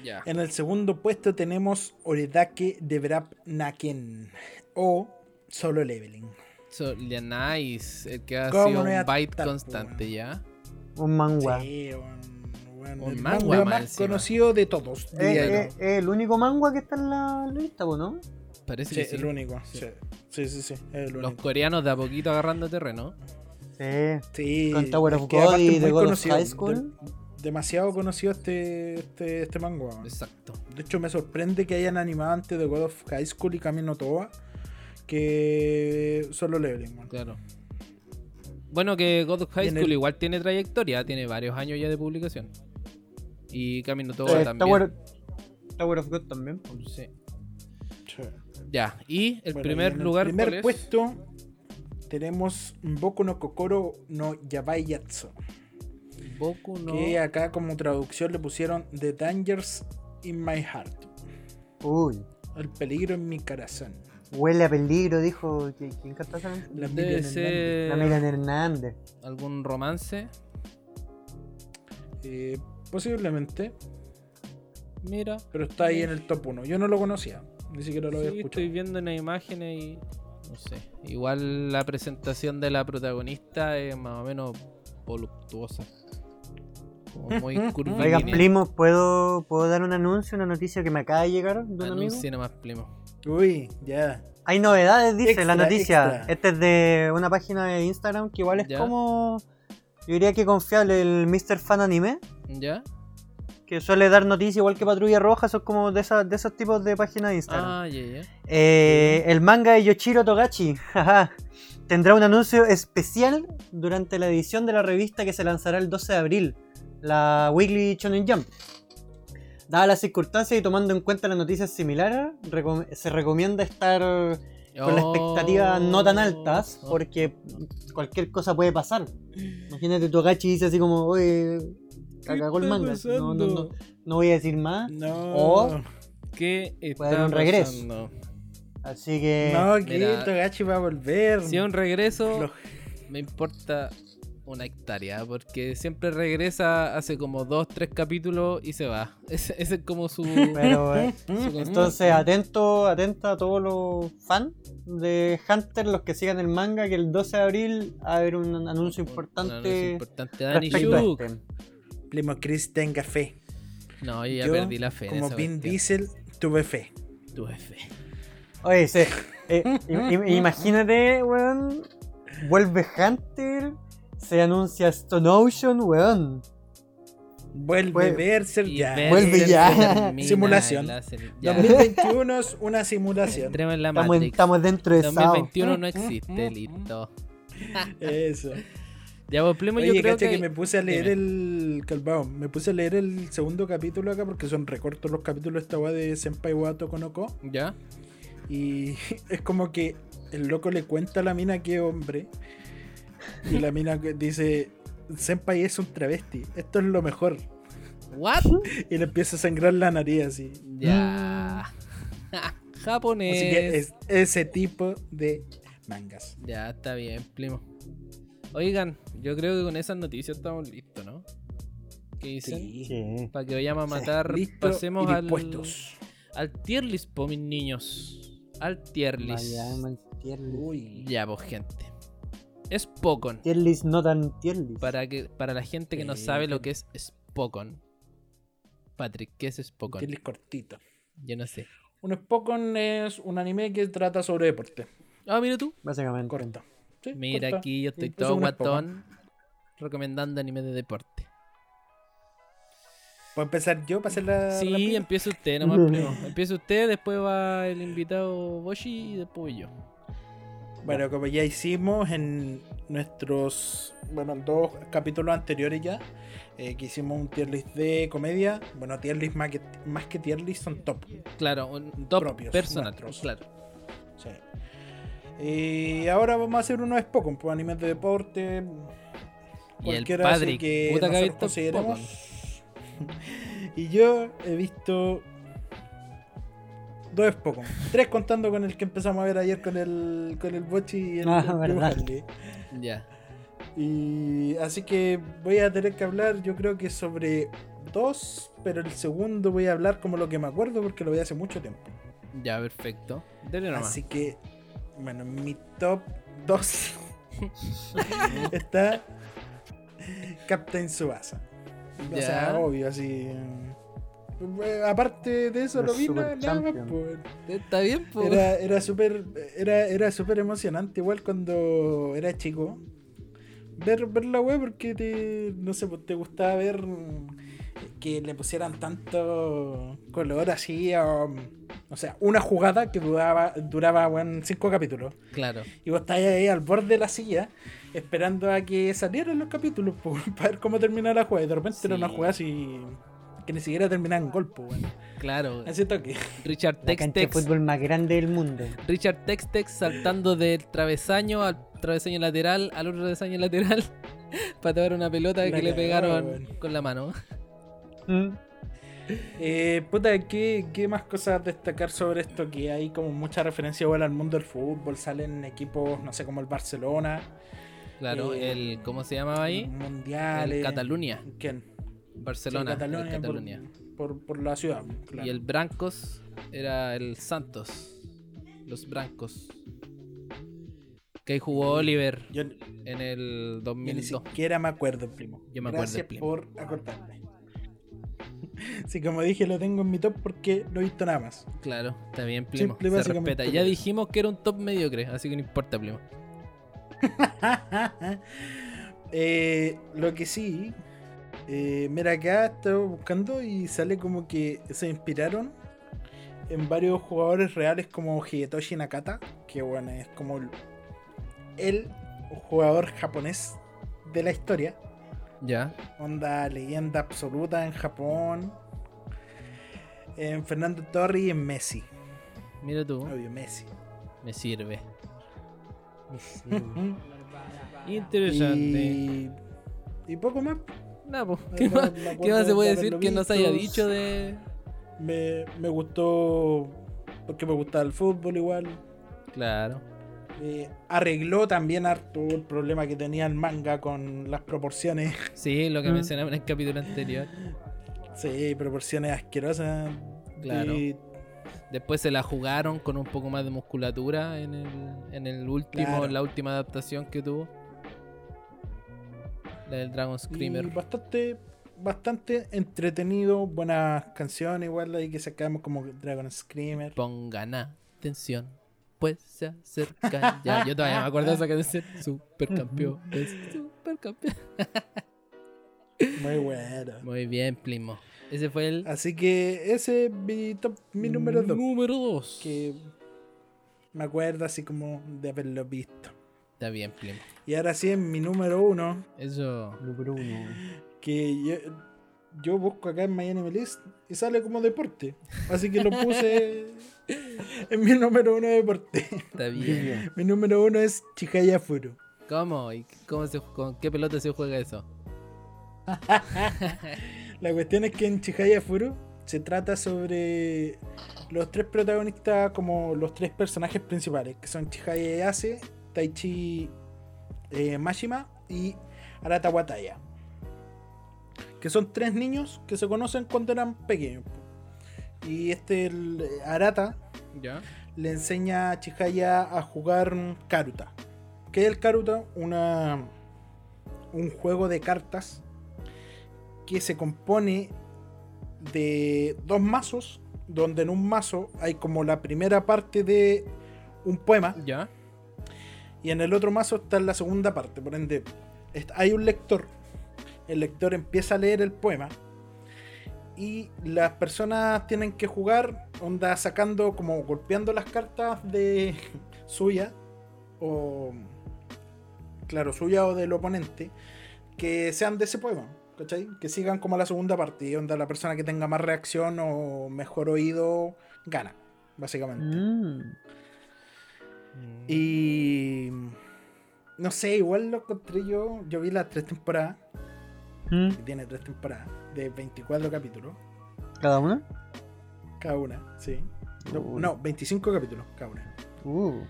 Ya.
En el segundo puesto tenemos Oredake de Brap Naken o Solo Leveling.
So, ya nice. El que ha
¿Cómo
sido
no
un byte constante,
po,
¿ya?
Un manga.
Sí, un- weón.
Un
el
manga
manga
más encima.
conocido de todos.
Es
yo.
es- es el único manga que está en la lista, ¿no?
Parece
Sí,
que sí.
el único.
Sí.
Sí, sí,
Los coreanos de a poquito agarrando terreno.
Sí.
Sí,
Con Tower of God y The God of High School.
de- demasiado conocido este, este, este manga.
Exacto.
De hecho, me sorprende que hayan animado antes de God of High School y Camino Toa que solo Leveling. weón.
Claro. Bueno, que God of High School
el-
igual tiene trayectoria, tiene varios años ya de publicación. Y Camino Todo
Eh,
también.
Tower, Tower of God también.
Sí.
Sí.
Ya, y el
Bueno,
primer
y en
lugar,
El primer
¿cuál es?
puesto tenemos Boku no Kokoro no Yabai Yatsu.
Boku no.
Que acá como traducción le pusieron The Dangers in My Heart.
Uy.
El peligro en mi corazón.
Huele a peligro, dijo. ¿Quién canta esa?
La
Debe
La Hernández.
algún romance.
Eh, posiblemente,
Mira.
pero está ahí en el top 1. Yo no lo conocía, ni siquiera lo había
Sí,
escuchado.
estoy viendo unas imágenes y. No sé. Igual la presentación de la protagonista es más o menos voluptuosa. Como muy curvilínea.
Oigan, primos, ¿puedo, ¿puedo dar un anuncio, una noticia que me acaba de llegar de un amigo?
Anuncie nomás, primo.
Uy, ya.
Hay novedades, dice
Extra,
la noticia.
extra.
Este es de una página de Instagram que igual es como. Yo diría que confiable, el Mr. Fan Anime.
¿Ya?
Que suele dar noticias igual que Patrulla Roja, son como de, esas, de esos tipos de páginas de Instagram.
Ah, ya.
Eh, el manga de Yoshiro Togachi jaja, tendrá un anuncio especial durante la edición de la revista que se lanzará el 12 de abril, la Weekly Shonen Jump. Dadas las circunstancias y tomando en cuenta las noticias similares, recom- se recomienda estar con las expectativas no tan altas,
Oh,
porque cualquier cosa puede pasar. Imagínate Togachi dice así como, oye,
¿Qué
cagó el
está
manga. No, no, no, no voy a decir más.
No.
O-
¿Qué
Puede haber
está
un regreso.
pasando?
Así que...
no, que. Togachi va a volver.
Si es un regreso,
Lo-
me importa una hectárea, porque siempre regresa, hace como dos, tres capítulos y se va. Ese, ese es como su...
Pero, eh,
su
Entonces, atento, atenta a todos los fans de Hunter, los que sigan el manga, que el 12 de abril va a haber un anuncio
Un anuncio
importante
importante. Shuk.
este.
Primo Chris, tenga fe.
No, yo ya
Yo,
perdí la fe.
Como Vin. Diesel, tuve fe.
Tuve fe.
Oye, sí, eh, im- im- imagínate, weón, vuelve Hunter, se anuncia Stone Ocean, weón.
Vuelve Berserk
Y
ya.
Vuelve ya.
Simulación.
y la serie- ya.
2021 es una simulación.
Entremos en la
Estamos, en-
Matrix.
estamos dentro de Sao.
2021 no existe, listo.
Eso.
Ya, pues, Plimo,
Oye,
yo creo que...
que... me puse a leer
Dime.
el. Calvao, me puse a leer el segundo capítulo acá porque son recortos los capítulos de esta weá de Senpai Wato Konoko.
¿Ya?
Y es como que el loco le cuenta a la mina que hombre. Y la mina que dice: Senpai es un travesti, esto es lo mejor.
¿What?
Y le empieza a sangrar la nariz así.
Ya. Japonés.
Así que es ese tipo de mangas.
Ya, está bien, Plimo. Oigan, yo creo que con esas noticias estamos listos, ¿no? ¿Qué dicen?
Sí.
Para que vayamos a matar,
Listo
pasemos
y
al, al tier list, po, mis niños. Al tier list.
Vaya, man, tier list.
Uy.
Ya, pues, gente. Es Pokon.
Tier list no tan tier list.
Para, que, para la gente que no sabe lo
que-
es Spokon. Patrick, ¿qué es Spokon?
Tiene cortito.
Yo no sé.
Un Spokon es un anime que trata sobre deporte.
Ah, mira tú.
Básicamente.
Corto. Sí,
Mira aquí, yo estoy
Incluso
todo
Spokon.
guatón recomendando anime de deporte.
¿Puedo empezar yo para hacer la.
Sí,
la
empieza usted nomás, primo. Empieza usted, después va el invitado Boshi y después yo.
Bueno, como ya hicimos en nuestros. Bueno, en dos capítulos anteriores ya. eh, que hicimos un tier list de comedia. Bueno, tier list más que, más que tier list son top.
Claro, un top
Propios,
personal.
nuestros.
Claro.
Sí. Y ahora vamos a hacer unos de Spokon, pues animes de deporte.
Y el Patrick,
que
puta que
consideremos. y yo he visto dos Spokon. Tres contando con el que empezamos a ver ayer con el con el Bochi y el,
Ah,
el
verdad.
Ya.
Y así que voy a tener que hablar, yo creo que sobre dos, pero el segundo voy a hablar como lo que me acuerdo porque lo vi hace mucho tiempo.
Ya, perfecto. Dele nomás.
Así que, bueno, en mi top 2 está Captain Subasa. O
Ya.
sea, obvio, así. Aparte de eso, lo vi nada
Super
más,
Champions.
pues.
Está bien, po.
Era, era súper era, era súper emocionante, igual cuando era chico. Ver, ver la web porque te, no sé, pues, te gustaba ver que le pusieran tanto color así a, o sea, una jugada que duraba, duraba bueno, cinco capítulos.
Claro.
Y vos estáis ahí al borde de la silla esperando a que salieran los capítulos pues, para ver cómo terminaba la jugada. Y de repente era una
Sí.
jugada así que ni siquiera terminaba en gol, pues, bueno.
Claro.
Así toque.
Richard
de
Tex-Tex.
fútbol más grande del mundo.
Richard Tex-Tex saltando del travesaño al travesaño lateral al otro travesaño lateral para tomar una pelota
La
que le pegaron con la mano.
Mm.
Eh, puta, ¿qué, ¿qué más cosas destacar sobre esto? Que hay como mucha referencia igual al mundo del fútbol, salen equipos, no sé, como el Barcelona,
Claro,
Eh,
el ¿cómo se llamaba ahí?
mundiales.
El Cataluña,
¿Quién?
Barcelona,
Sí, Cataluña, por-. Por, por la ciudad. claro.
Y el Brancos era el Santos. Los Brancos. Que ahí jugó Oliver
Yo,
en el
yo ni
2002.
siquiera me acuerdo, primo.
Yo me acuerdo, primo.
por acordarme. Sí, como dije, lo tengo en mi top porque no he visto nada más.
Claro, está bien.
Simple,
Se respeta. Ya dijimos que era un top mediocre, así que no importa, Plimo.
Eh, lo que sí, eh, mira, acá estaba buscando y sale como que se inspiraron en varios jugadores reales como Hidetoshi Nakata, que bueno, es como el, el jugador japonés de la historia,
Ya.
onda leyenda absoluta en Japón, en Fernando Torri y en Messi,
Mira tú,
obvio Messi.
me sirve.
Mm.
Interesante.
Y, y poco más.
Po,
Me
¿Qué, más, qué más se
de
puede decir que nos haya
visto.
dicho de.
Me, me gustó porque me gustaba el fútbol igual.
Claro.
Eh, arregló también harto el problema que tenía el manga con las proporciones.
Sí, lo que
Mm.
mencionamos en el capítulo anterior.
Sí, proporciones asquerosas.
Claro.
Y-
Después se la jugaron con un poco más de musculatura en el, en el último,
Claro.
en la última adaptación que tuvo. La del Dragon
y
Screamer.
bastante, bastante entretenido. Buenas canciones, igual ahí que sacamos como Dragon Screamer.
Pongan atención, pues se acercan ya. Yo todavía me acuerdo de esa canción. Supercampeón, es supercampeón.
Muy bueno.
Muy bien, Plimo. Ese fue el
Así que ese es mi, top, mi número 2.
Número 2.
Que me acuerdo así como de haberlo visto.
Está bien, Plimo.
Y ahora sí, en mi número 1.
Eso.
Número uno.
que yo, yo busco acá en Anime List y sale como deporte. Así que lo puse en mi número uno de deporte.
Está bien.
Mi número uno es Chihaya Furu.
¿Cómo? ¿Y cómo se, con qué pelota se juega eso?
La cuestión es que en Chihaya Furu se trata sobre los tres protagonistas como los tres personajes principales, que son Chihaya Yase, Taichi eh, Mashima y Arata Wataya. Que son tres niños que se conocen cuando eran pequeños. Y este el, eh, Arata
¿Ya?
le enseña a Chihaya a jugar Karuta. ¿Qué es el Karuta? Una, un juego de cartas que se compone de dos mazos, donde en un mazo hay como la primera parte de un poema
¿Ya?
Y en el otro mazo está la segunda parte. Por ende, hay un lector. El lector empieza a leer el poema. Y las personas tienen que jugar, onda sacando, como golpeando las cartas de suya. O. Claro, suya o del oponente. Que sean de ese poema. ¿Cachai? Que sigan como la segunda parte. Y onda la persona que tenga más reacción o mejor oído gana. Básicamente.
Mm.
Y. No sé, igual lo encontré yo. Yo vi las tres temporadas.
Mm.
Que tiene tres temporadas. De 24 capítulos.
¿Cada una?
Cada una, sí. No,
Uy.
no, 25 capítulos cada una.
Uh.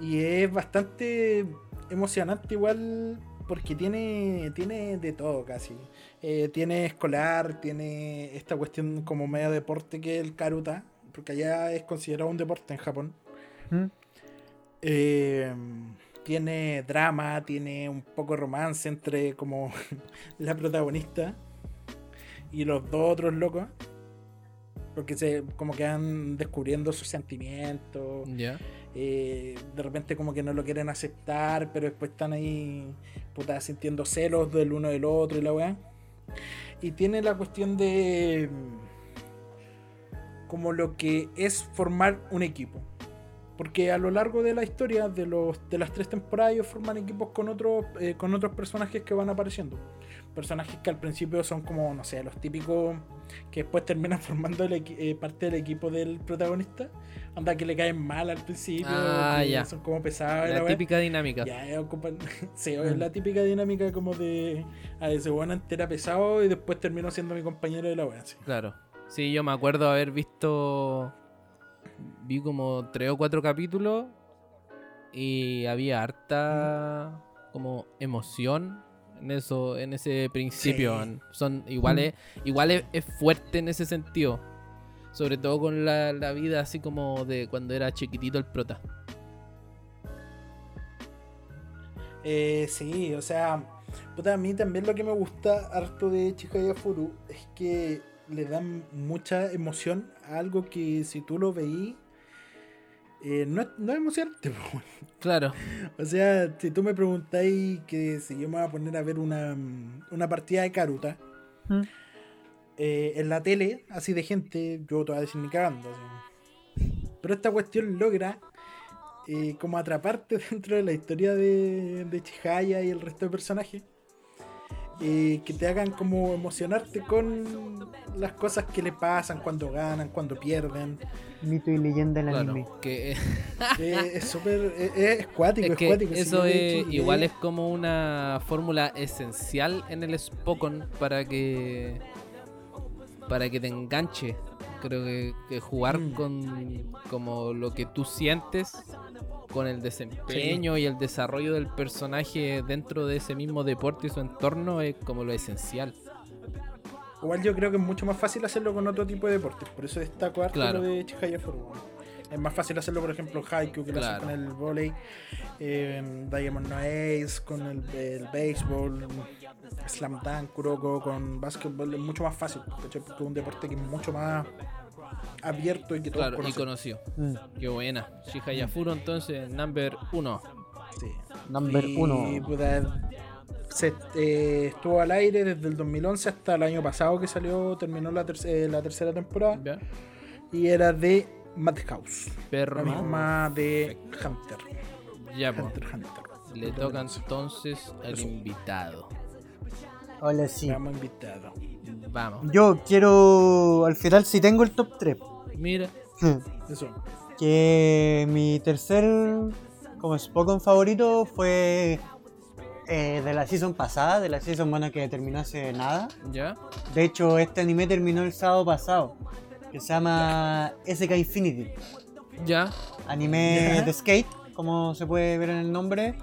Y es bastante emocionante igual. Porque tiene, tiene de todo casi. Eh, tiene escolar, tiene esta cuestión como medio deporte que es el karuta. Porque allá es considerado un deporte en Japón.
Mm.
Eh, tiene drama, tiene un poco romance entre como la protagonista. y los dos otros locos. Porque se como que van descubriendo sus sentimientos.
Ya.
eh, de repente como que no lo quieren aceptar, pero después están ahí puta, sintiendo celos del uno del otro y la weá. Y tiene la cuestión de mm, como lo que es formar un equipo. Porque a lo largo de la historia de, los, de las tres temporadas ellos forman equipos con otros, eh, con otros personajes que van apareciendo. Personajes que al principio son como, no sé, los típicos que después terminan formando el eh, parte del equipo del protagonista. Anda que le caen mal al principio,
Ah, ya.
son como pesados. la
típica dinámica.
Ya, eh, ocupan- sí, es la típica dinámica como de a ese weón entera pesado y después terminó siendo mi compañero de la sí.
Claro. Sí, yo me acuerdo haber visto. Vi como tres o cuatro capítulos. Y había harta. como emoción en eso, en ese principio.
Sí.
Son iguales. Igual es, es fuerte en ese sentido. Sobre todo con la, la vida así como de cuando era chiquitito el prota.
Eh, sí, o sea, a mí también lo que me gusta harto de Chihaya Furu es que le dan mucha emoción a algo que si tú lo veís, eh, no, es- no es emocionante.
Claro.
O sea, si tú me preguntáis que si yo me voy a poner a ver una, una partida de Karuta
Mm.
eh, en la tele, así de gente, yo te voy a decir ni cagando. así. Pero esta cuestión logra eh, como atraparte dentro de la historia de, de Chihaya y el resto de personajes. Eh, que te hagan como emocionarte con las cosas que le pasan cuando ganan, cuando pierden.
Mito y leyenda del
Claro.
anime.
Que,
Eh, es súper. Es, es cuático,
es
es,
que
cuático.
eso es,
hecho
igual es como una fórmula esencial en el Spokon para que para que te enganche. Creo que, que jugar
Mm.
con como lo que tú sientes con el desempeño y el desarrollo del personaje dentro de ese mismo deporte y su entorno es como lo esencial.
Igual yo creo que es mucho más fácil hacerlo con otro tipo de deportes. Por eso destaco harto
Claro.
lo de Chihaya. Es más fácil hacerlo, por ejemplo, en Haikyuu, que lo hacen con el volei, eh, Diamond No Ace, con el, el béisbol, Slam Dunk, Kuroko, con básquetbol. Es mucho más fácil, ¿cachai? Porque es un deporte que es mucho más abierto y que todos
Claro, y
conocen.
conocido.
Mm.
Qué buena. Shihaya Furo entonces, number uno.
Sí.
Number
Y,
uno.
puta, se, eh, estuvo al aire desde el 2011 hasta el año pasado que salió, terminó la, eh, la tercera temporada.
¿Ya?
Y era de Madhouse.
Perro.
La misma de Hunter.
Ya, pues.
Hunter Hunter.
Le toca entonces al invitado.
Hola, sí.
Vamos invitado.
Vamos.
Yo quiero. Al final, si tengo el top 3.
Mira.
Eso.
que mi tercer como Spokon favorito fue eh, de la season pasada, de la season bueno que terminó hace nada.
¿Ya?
De hecho, este anime terminó el sábado pasado, que se llama SK Infinity,
¿Ya?
anime
Ya.
de skate, como se puede ver en el nombre.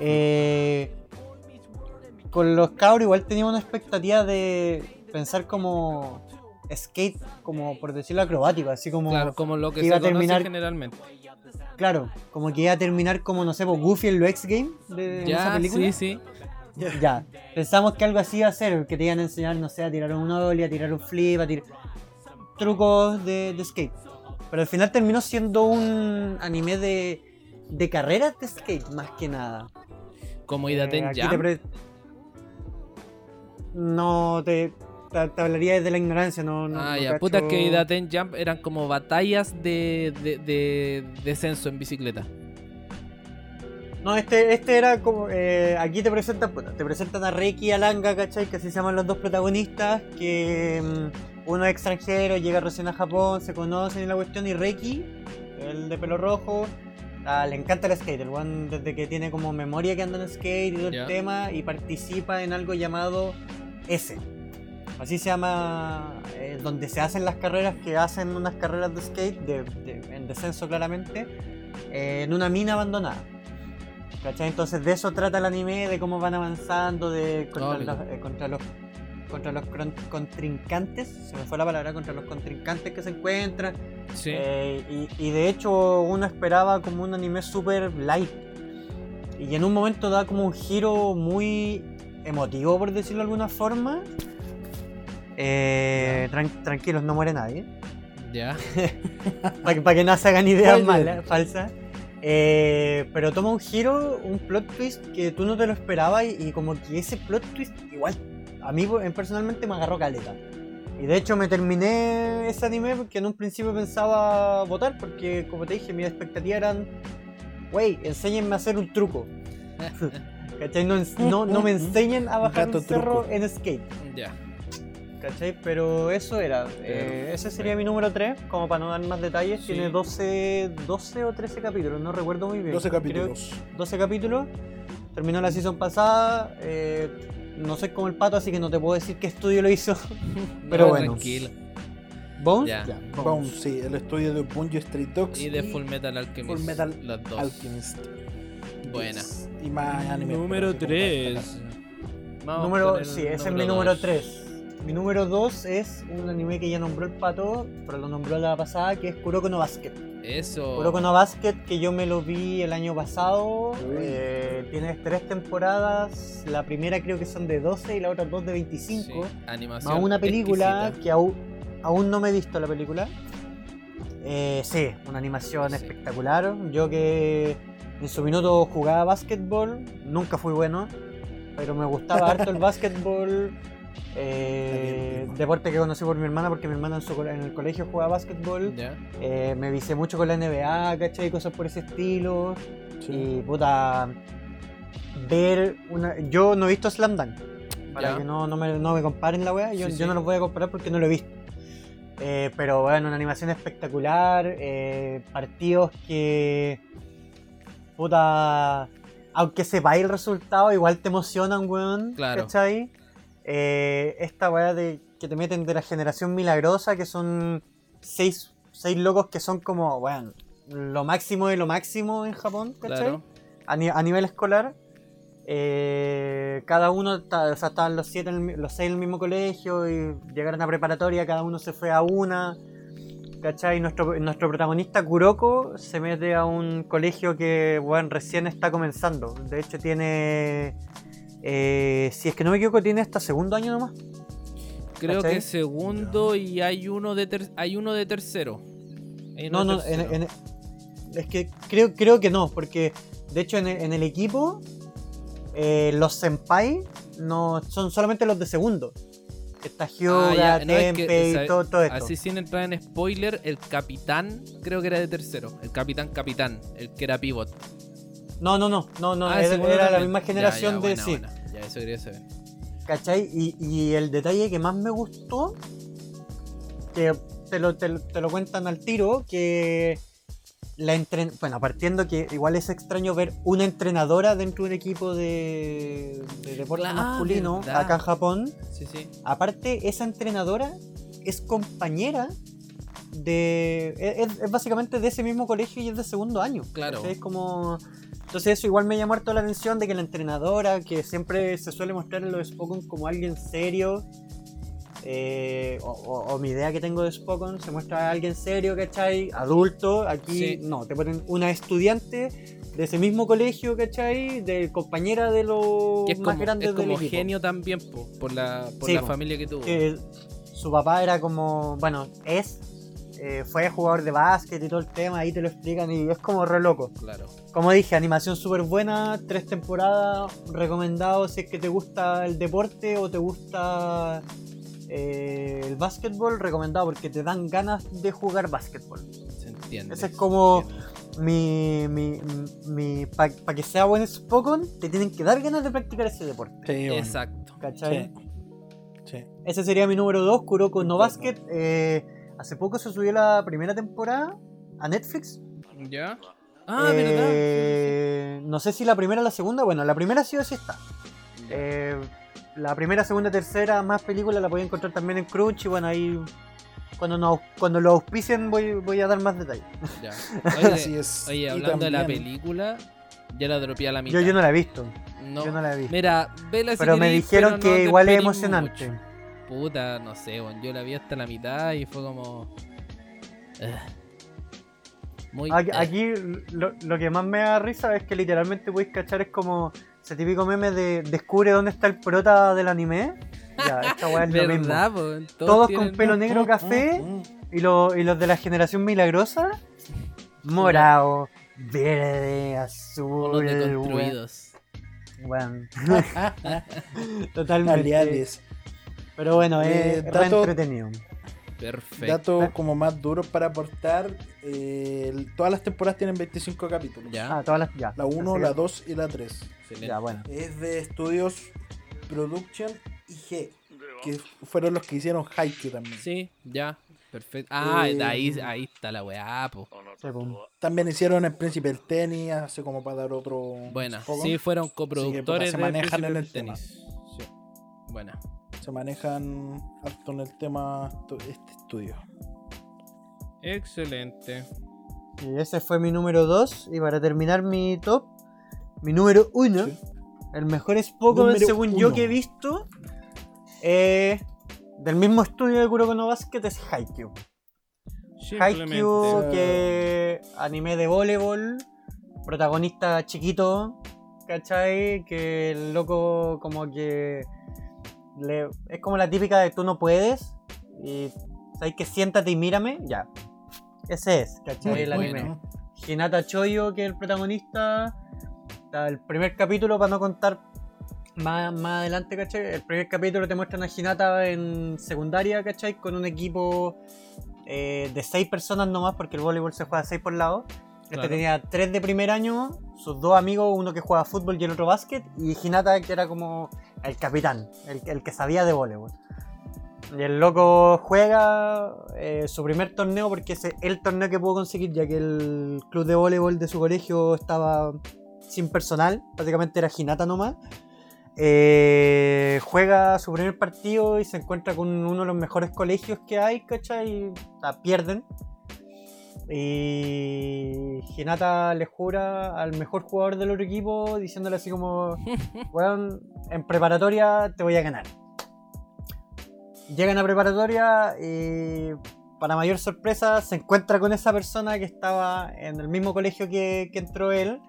Eh, con los cabros igual tenía una expectativa de pensar como skate, como por decirlo acrobático, así como
Claro, como lo que
iba
se
a terminar-
generalmente.
Claro, como que iba a terminar como, no sé, pues, Goofy en los X Games de esa
Ya,
película.
sí, sí.
Ya, pensamos que algo así iba a ser, que te iban a enseñar, no sé, a tirar un ollie, a tirar un flip, a tirar trucos de, de skate. Pero al final terminó siendo un anime de, de carreras de skate, más que nada.
Como
Eh,
Idaten
aquí
Jam.
pre- No, te, te, te hablaría desde la ignorancia, no, no
Ah,
no
ya.
cacho-
Puta, que Idaten Jump eran como batallas de, de, de descenso en bicicleta.
No, este, este era como. eh, aquí te presentan, te presentan a Reiki y a Langa, ¿cachai? Que así se llaman los dos protagonistas. Que mm, uno es extranjero, llega recién a Japón, se conocen y la cuestión. Y Reiki, el de pelo rojo, ah, le encanta el skate. El one desde que tiene como memoria que anda en skate y todo
Ya.
el tema. Y participa en algo llamado S. Así se llama, eh, donde se hacen las carreras que hacen unas carreras de skate, de, de- en descenso claramente, eh, en una mina abandonada. ¿Cachai? Entonces de eso trata el anime, de cómo van avanzando, de contra, los, eh, contra los contra los cron- contrincantes, se me fue la palabra, contra los contrincantes que se encuentran.
Sí.
Eh, y, y de hecho uno esperaba como un anime super light. Y en un momento da como un giro muy emotivo, por decirlo de alguna forma. Eh, tran- tranquilos, no muere nadie.
Ya.
Para que, no se hagan ideas malas, falsas. Eh, pero toma un giro, un plot twist que tú no te lo esperabas y, y como que ese plot twist igual a mí personalmente me agarró caleta. Y de hecho me terminé ese anime porque en un principio pensaba votar porque como te dije mis expectativas eran, wey, enséñenme a hacer un truco. ¿Cachai? No, no, no me enseñen a bajar
Gato
un cerro
truco.
en skate.
Ya.
¿Cachai? Pero eso era. Eh, ese sería mi número 3, como para no dar más detalles.
Sí.
Tiene 12, 12 o 13 capítulos, no recuerdo muy bien.
12
Creo-
capítulos.
12 capítulos. Terminó la season pasada. eh, no soy como el pato, así que no te puedo decir qué estudio lo hizo. Pero
No,
bueno.
Tranquilo.
¿Bones?
Ya.
Bones.
Bones, sí, el estudio de Bungie Street Dogs
Y de Full Metal Alchemist.
Full Metal
Las dos.
Alchemist.
Buena.
Yes. Y más anime.
Número
pero así como
3.
Número, sí, ese es mi número 3. Mi número 2 es un anime que ya nombró el pato, pero lo nombró la pasada, que es Kuroko no Basket.
Eso.
Kuroko no Basket, que yo me lo vi el año pasado. Eh, tiene tres temporadas. La primera creo que son de 12 y la otra dos de 25.
Sí, Animación.
Más una película
exquisita.
que aún, aún no me he visto la película. Eh, sí, una animación
Sí.
espectacular. Yo que en su minuto jugaba básquetbol, nunca fui bueno, pero me gustaba harto el básquetbol. eh, deporte que conocí por mi hermana porque mi hermana en, su cole- en el colegio jugaba básquetbol.
Ya.
Eh, me vicié mucho con la NBA, ¿cachai? Cosas por ese estilo.
Sí.
Y puta, ver una. Yo no he visto Slam Dunk. Para que no, no, me, no me comparen la wea. Yo,
Sí,
yo
sí.
no los voy a comparar porque no lo he visto. Eh, pero bueno, una animación espectacular. eh, partidos que. Puta. Aunque sepáis el resultado, igual te emocionan, weón.
Claro.
¿Cachai? Eh, esta weá de que te meten de la generación milagrosa, que son seis, seis locos que son como, weón, lo máximo de lo máximo en Japón, ¿cachai?
Claro.
a, ni- a nivel escolar. eh, cada uno, o sea, estaban los, siete los seis en el mismo colegio y llegaron a preparatoria, cada uno se fue a una. ¿Cachai? Nuestro, nuestro protagonista Kuroko se mete a un colegio que, bueno, recién está comenzando. De hecho, tiene. eh, si es que no me equivoco, tiene hasta segundo año nomás.
Creo
¿Cachai?
que segundo y hay uno de ter- hay uno de tercero. Uno
No,
de
no, en-
tercero.
en- es que creo, creo que no, porque de hecho en el, en el equipo eh, los senpai no son solamente los de segundo. Está
Ah,
Hyuga,
ya, no, es que,
Tenpei,
¿sabe?
todo, todo esto.
Así sin entrar en spoiler, el capitán creo que era de tercero. El capitán capitán, el que era pivot.
No, no, no, no, no,
Ah,
era, la
también.
misma generación
ya,
de
buena,
sí.
buena. Ya, eso quería saber.
¿Cachai? Y, y el detalle que más me gustó, que te lo, te, lo- te lo cuentan al tiro, que la entren bueno, partiendo que igual es extraño ver una entrenadora dentro de un equipo de, de deporte
Claro,
masculino
verdad.
acá en Japón.
Sí, sí.
Aparte, esa entrenadora es compañera de. Es, es básicamente de ese mismo colegio y es de segundo año.
Claro.
¿cachai? Es como. Entonces, eso igual me llamó harto la atención de que la entrenadora, que siempre se suele mostrar en los Spokon como alguien serio. Eh, o, o- o mi idea que tengo de Spokon se muestra a alguien serio, ¿cachai? Adulto. Aquí
Sí.
no, te ponen una estudiante de ese mismo colegio, ¿cachai? De compañera de los
Que es
más
como,
grandes
es
del
como
equipo
genio también, po, por la, por
Sí,
la
po.
familia que tuvo.
que su papá era como, bueno, es, eh, fue jugador de básquet y todo el tema, ahí te lo explican y es como re loco.
Claro.
Como dije, animación súper buena, tres temporadas, recomendado si es que te gusta el deporte o te gusta eh, el básquetbol, recomendado porque te dan ganas de jugar básquetbol.
Se entiende.
Ese es como mi, mi, mi para que sea buen Spokon, te tienen que dar ganas de practicar ese deporte.
Sí, bueno.
Exacto.
¿Cachai?
Sí. Sí.
Ese sería mi número 2, Kuroko no. Basket. Eh, hace poco se subió la primera temporada a Netflix.
¿Ya? Ah, verdad.
Eh, No sé si la primera o la segunda. Bueno, la primera sí o sí está. Eh, la primera, segunda, tercera, más películas la podéis encontrar también en Crunch. Y bueno, ahí cuando, nos, cuando lo auspicien voy, voy a dar más detalles.
Ya.
Así
Oye,
es.
oye,
Y
hablando de la película, ya la dropeé a la mitad.
Yo, yo no la he visto.
No.
Yo no la he visto.
Mira, vela si
Pero me dijeron
pero
que
no
igual es emocionante.
mucho. Puta, no sé, bueno, yo la vi hasta la mitad y fue como. Muy.
Aquí,
eh,
aquí lo, lo que más me da risa es que literalmente podéis cachar es como ese típico meme de descubre dónde está el prota del anime. Ya, esta weá es lo mismo.
Todos,
con pelo negro café
Mm, mm.
y, lo- y los de la generación milagrosa, morado, verde, azul, weón.
deconstruidos.
Weón. Totalmente.
Aliades.
Pero bueno,
Eh,
es
dato-
entretenido.
Perfecto.
Datos como más duros para aportar. eh, todas las temporadas tienen 25 capítulos.
Ya.
Ah, todas las. Ya.
La 1,
Así
la
que-
2 y la 3.
Excelente.
Ya, bueno.
Es de estudios Production y G. Que fueron los que hicieron Haikyuu también.
Sí, ya. Perfecto. Ah,
Eh,
ahí, ahí está la weá, po.
Sí.
También hicieron El Príncipe del Tenis, así como para dar otro.
Buena. Sí, fueron coproductores
puta, se
de
manejan en el tema.
tenis. Sí. Buena.
Se manejan harto en el tema este estudio.
Excelente.
Y ese fue mi número 2. Y para terminar mi top, mi número 1,
Sí.
el mejor
Número
según yo que he visto, eh, del mismo estudio de Kuroko no Basket es Haikyuu. Haikyuu, que anime de voleibol, protagonista chiquito, ¿cachai? Que el loco como que le- es como la típica de tú no puedes y sabes que siéntate y mírame, ya. Ese es, ¿cachai?
Muy
el anime.
bueno.
Hinata Choyo, que es el protagonista. El primer capítulo, para no contar más, más adelante, ¿cachai? El primer capítulo te muestran a Hinata en secundaria, ¿cachai? Con un equipo eh, de seis personas nomás, porque el voleibol se juega seis por lado. Este
Claro.
tenía tres de primer año, sus dos amigos, uno que juega fútbol y el otro básquet, y Hinata que era como el capitán, el, que sabía de voleibol. Y el loco juega eh, su primer torneo porque es el torneo que pudo conseguir, ya que el club de voleibol de su colegio estaba sin personal, básicamente era Hinata nomás. Eh, juega su primer partido y se encuentra con uno de los mejores colegios que hay, ¿cachai? Y, sea, pierden. Y Hinata le jura al mejor jugador del otro equipo diciéndole así como, weón, en preparatoria te voy a ganar. Llegan a preparatoria y para mayor sorpresa se encuentra con esa persona que estaba en el mismo colegio que, que entró él.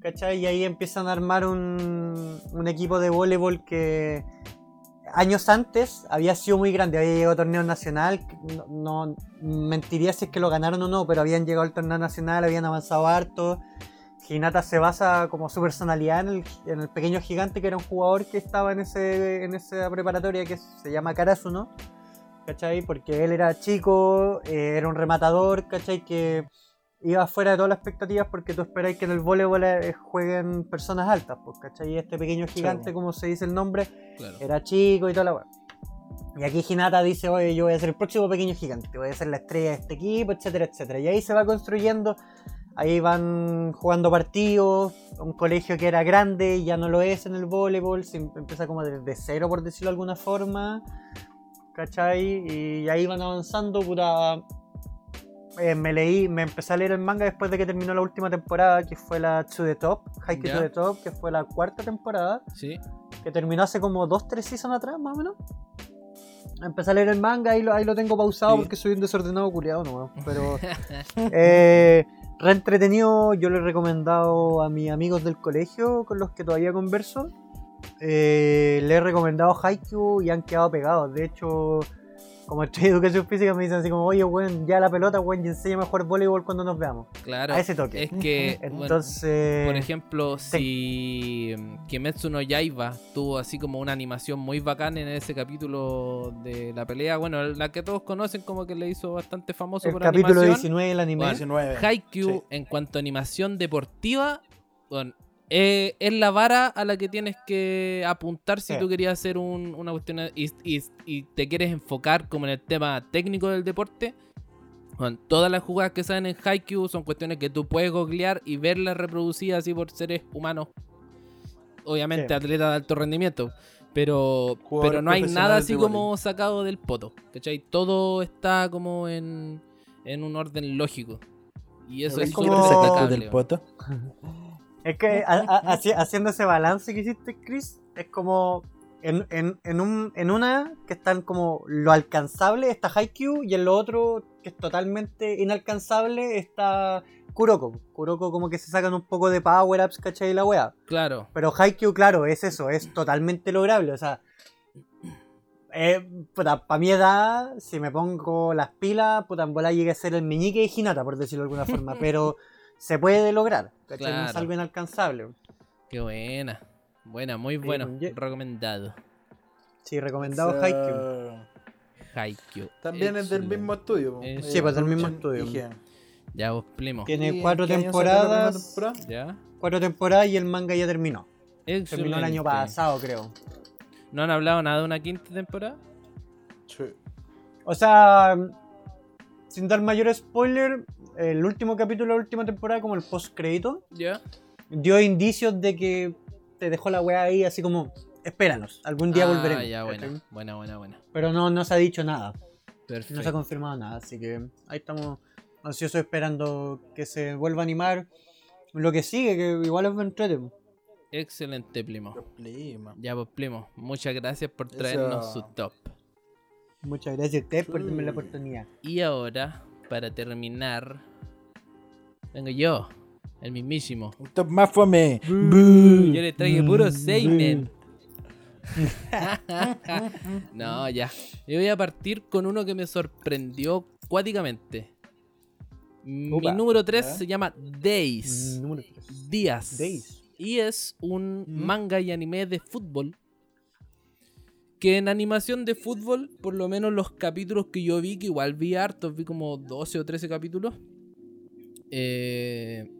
¿Cachai? Y ahí empiezan a armar un, un equipo de voleibol que años antes había sido muy grande, había llegado a torneo nacional, no, mentiría si es que lo ganaron o no, pero habían llegado al torneo nacional, habían avanzado harto. Hinata se basa como su personalidad en el, en el pequeño gigante que era un jugador que estaba en ese en esa preparatoria que se llama Karasuno, ¿cachai? Porque él era chico, eh, era un rematador, ¿cachai? Que iba fuera de todas las expectativas porque tú esperáis que en el voleibol eh, jueguen personas altas, pues, ¿cachai? Y este pequeño gigante, como se dice el nombre,
Claro.
era chico y toda la weá. Y aquí Hinata dice, oye, yo voy a ser el próximo pequeño gigante, voy a ser la estrella de este equipo, etcétera, etcétera. Y ahí se va construyendo, ahí van jugando partidos, un colegio que era grande ya no lo es en el voleibol, se em- empieza como desde cero, por decirlo de alguna forma, ¿cachai? Y ahí van avanzando, puta... eh, me leí, me empecé a leer el manga después de que terminó la última temporada, que fue la To The Top, Haikyuu
Ya.
To The Top, que fue la cuarta temporada
Sí.
que terminó hace como 2-3 seasons atrás, más o menos. Empecé a leer el manga, ahí lo, ahí lo tengo pausado
Sí.
porque soy un desordenado culiado, no. Pero. eh, re entretenido, yo lo he recomendado a mis amigos del colegio con los que todavía converso. Eh, le he recomendado Haikyuu y han quedado pegados. De hecho, como estoy educación física, me dicen así como, oye, weón, ya la pelota, weón, y enséñame a jugar voleibol cuando nos veamos.
Claro.
A ese toque.
Es que, bueno,
Entonces.
por ejemplo, si Kimetsu no Yaiba tuvo así como una animación muy bacana en ese capítulo de la pelea, bueno, la que todos conocen como que le hizo bastante famoso
el
por
capítulo
animación.
19 del anime.
Bueno,
19.
Haikyuu,
Sí.
en cuanto a animación deportiva, bueno, eh, es la vara a la que tienes que apuntar si
Sí.
tú querías hacer un- una cuestión y, y- y te quieres enfocar como en el tema técnico del deporte. Bueno, todas las jugadas que salen en Haikyuu son cuestiones que tú puedes googlear y verlas reproducidas así por seres humanos. Obviamente,
Sí.
atletas de alto rendimiento. Pero, pero no hay nada así como sacado del poto. ¿Cachai? Todo está como en, en un orden lógico. Y eso
¿Ves
es
como-
del poto?
Es que a- a- haci- haciendo ese balance que hiciste, Chris, es como en, en- en un, en una que están como lo alcanzable está Haikyuu y en lo otro que es totalmente inalcanzable está Kuroko. Kuroko como que se sacan un poco de power-ups, ¿cachai? La wea.
Claro.
Pero Haikyuu, claro, es eso, es totalmente lograble. O sea, Eh, para mi edad, si me pongo las pilas, puta, en bola llegue a ser el meñique de Hinata, por decirlo de alguna forma. pero se puede lograr. ¿cachai? No es
Claro.
algo inalcanzable.
Qué buena. Buena, muy bueno.
yo-
Recomendado.
Sí, recomendado
O sea,
Haikyuu.
Haikyuu.
También es del mismo estudio.
Eh,
Sí, pues del mismo estudio.
Ya vos, Plimo.
Tiene
¿Y en
cuatro temporadas.
temporada?
¿Ya?
Cuatro temporadas y el manga ya terminó.
Excelente.
Terminó el año pasado, creo.
¿No han hablado nada de una quinta temporada?
Sí.
O sea, sin dar mayor spoiler, el último capítulo de la última temporada, como el post crédito,
¿Ya?
dio indicios de que te dejó la weá ahí así como, espéranos, algún día
ah,
volveremos.
ya, buena. Buena, buena, buena.
Pero no, no se ha dicho nada,
Perfecto.
no se ha confirmado nada, así que ahí estamos ansiosos esperando que se vuelva a animar lo que sigue, que igual es entretenido.
Excelente, Plimo.
Problema.
Ya, pues, Plimo. Muchas gracias por traernos
Eso.
su top.
Muchas gracias a ustedes por darme la oportunidad.
Y ahora, para terminar, vengo yo, el mismísimo.
Un top más fome.
Yo le traje puro Seinen. no, ya. Yo voy a partir con uno que me sorprendió cuáticamente. Mi número 3
ya.
se llama Days.
Número tres.
Días.
Days.
Y es un
Mm.
manga y anime de fútbol. Que en animación de fútbol, por lo menos los capítulos que yo vi, que igual vi hartos, vi como 12 o 13 capítulos. Eh,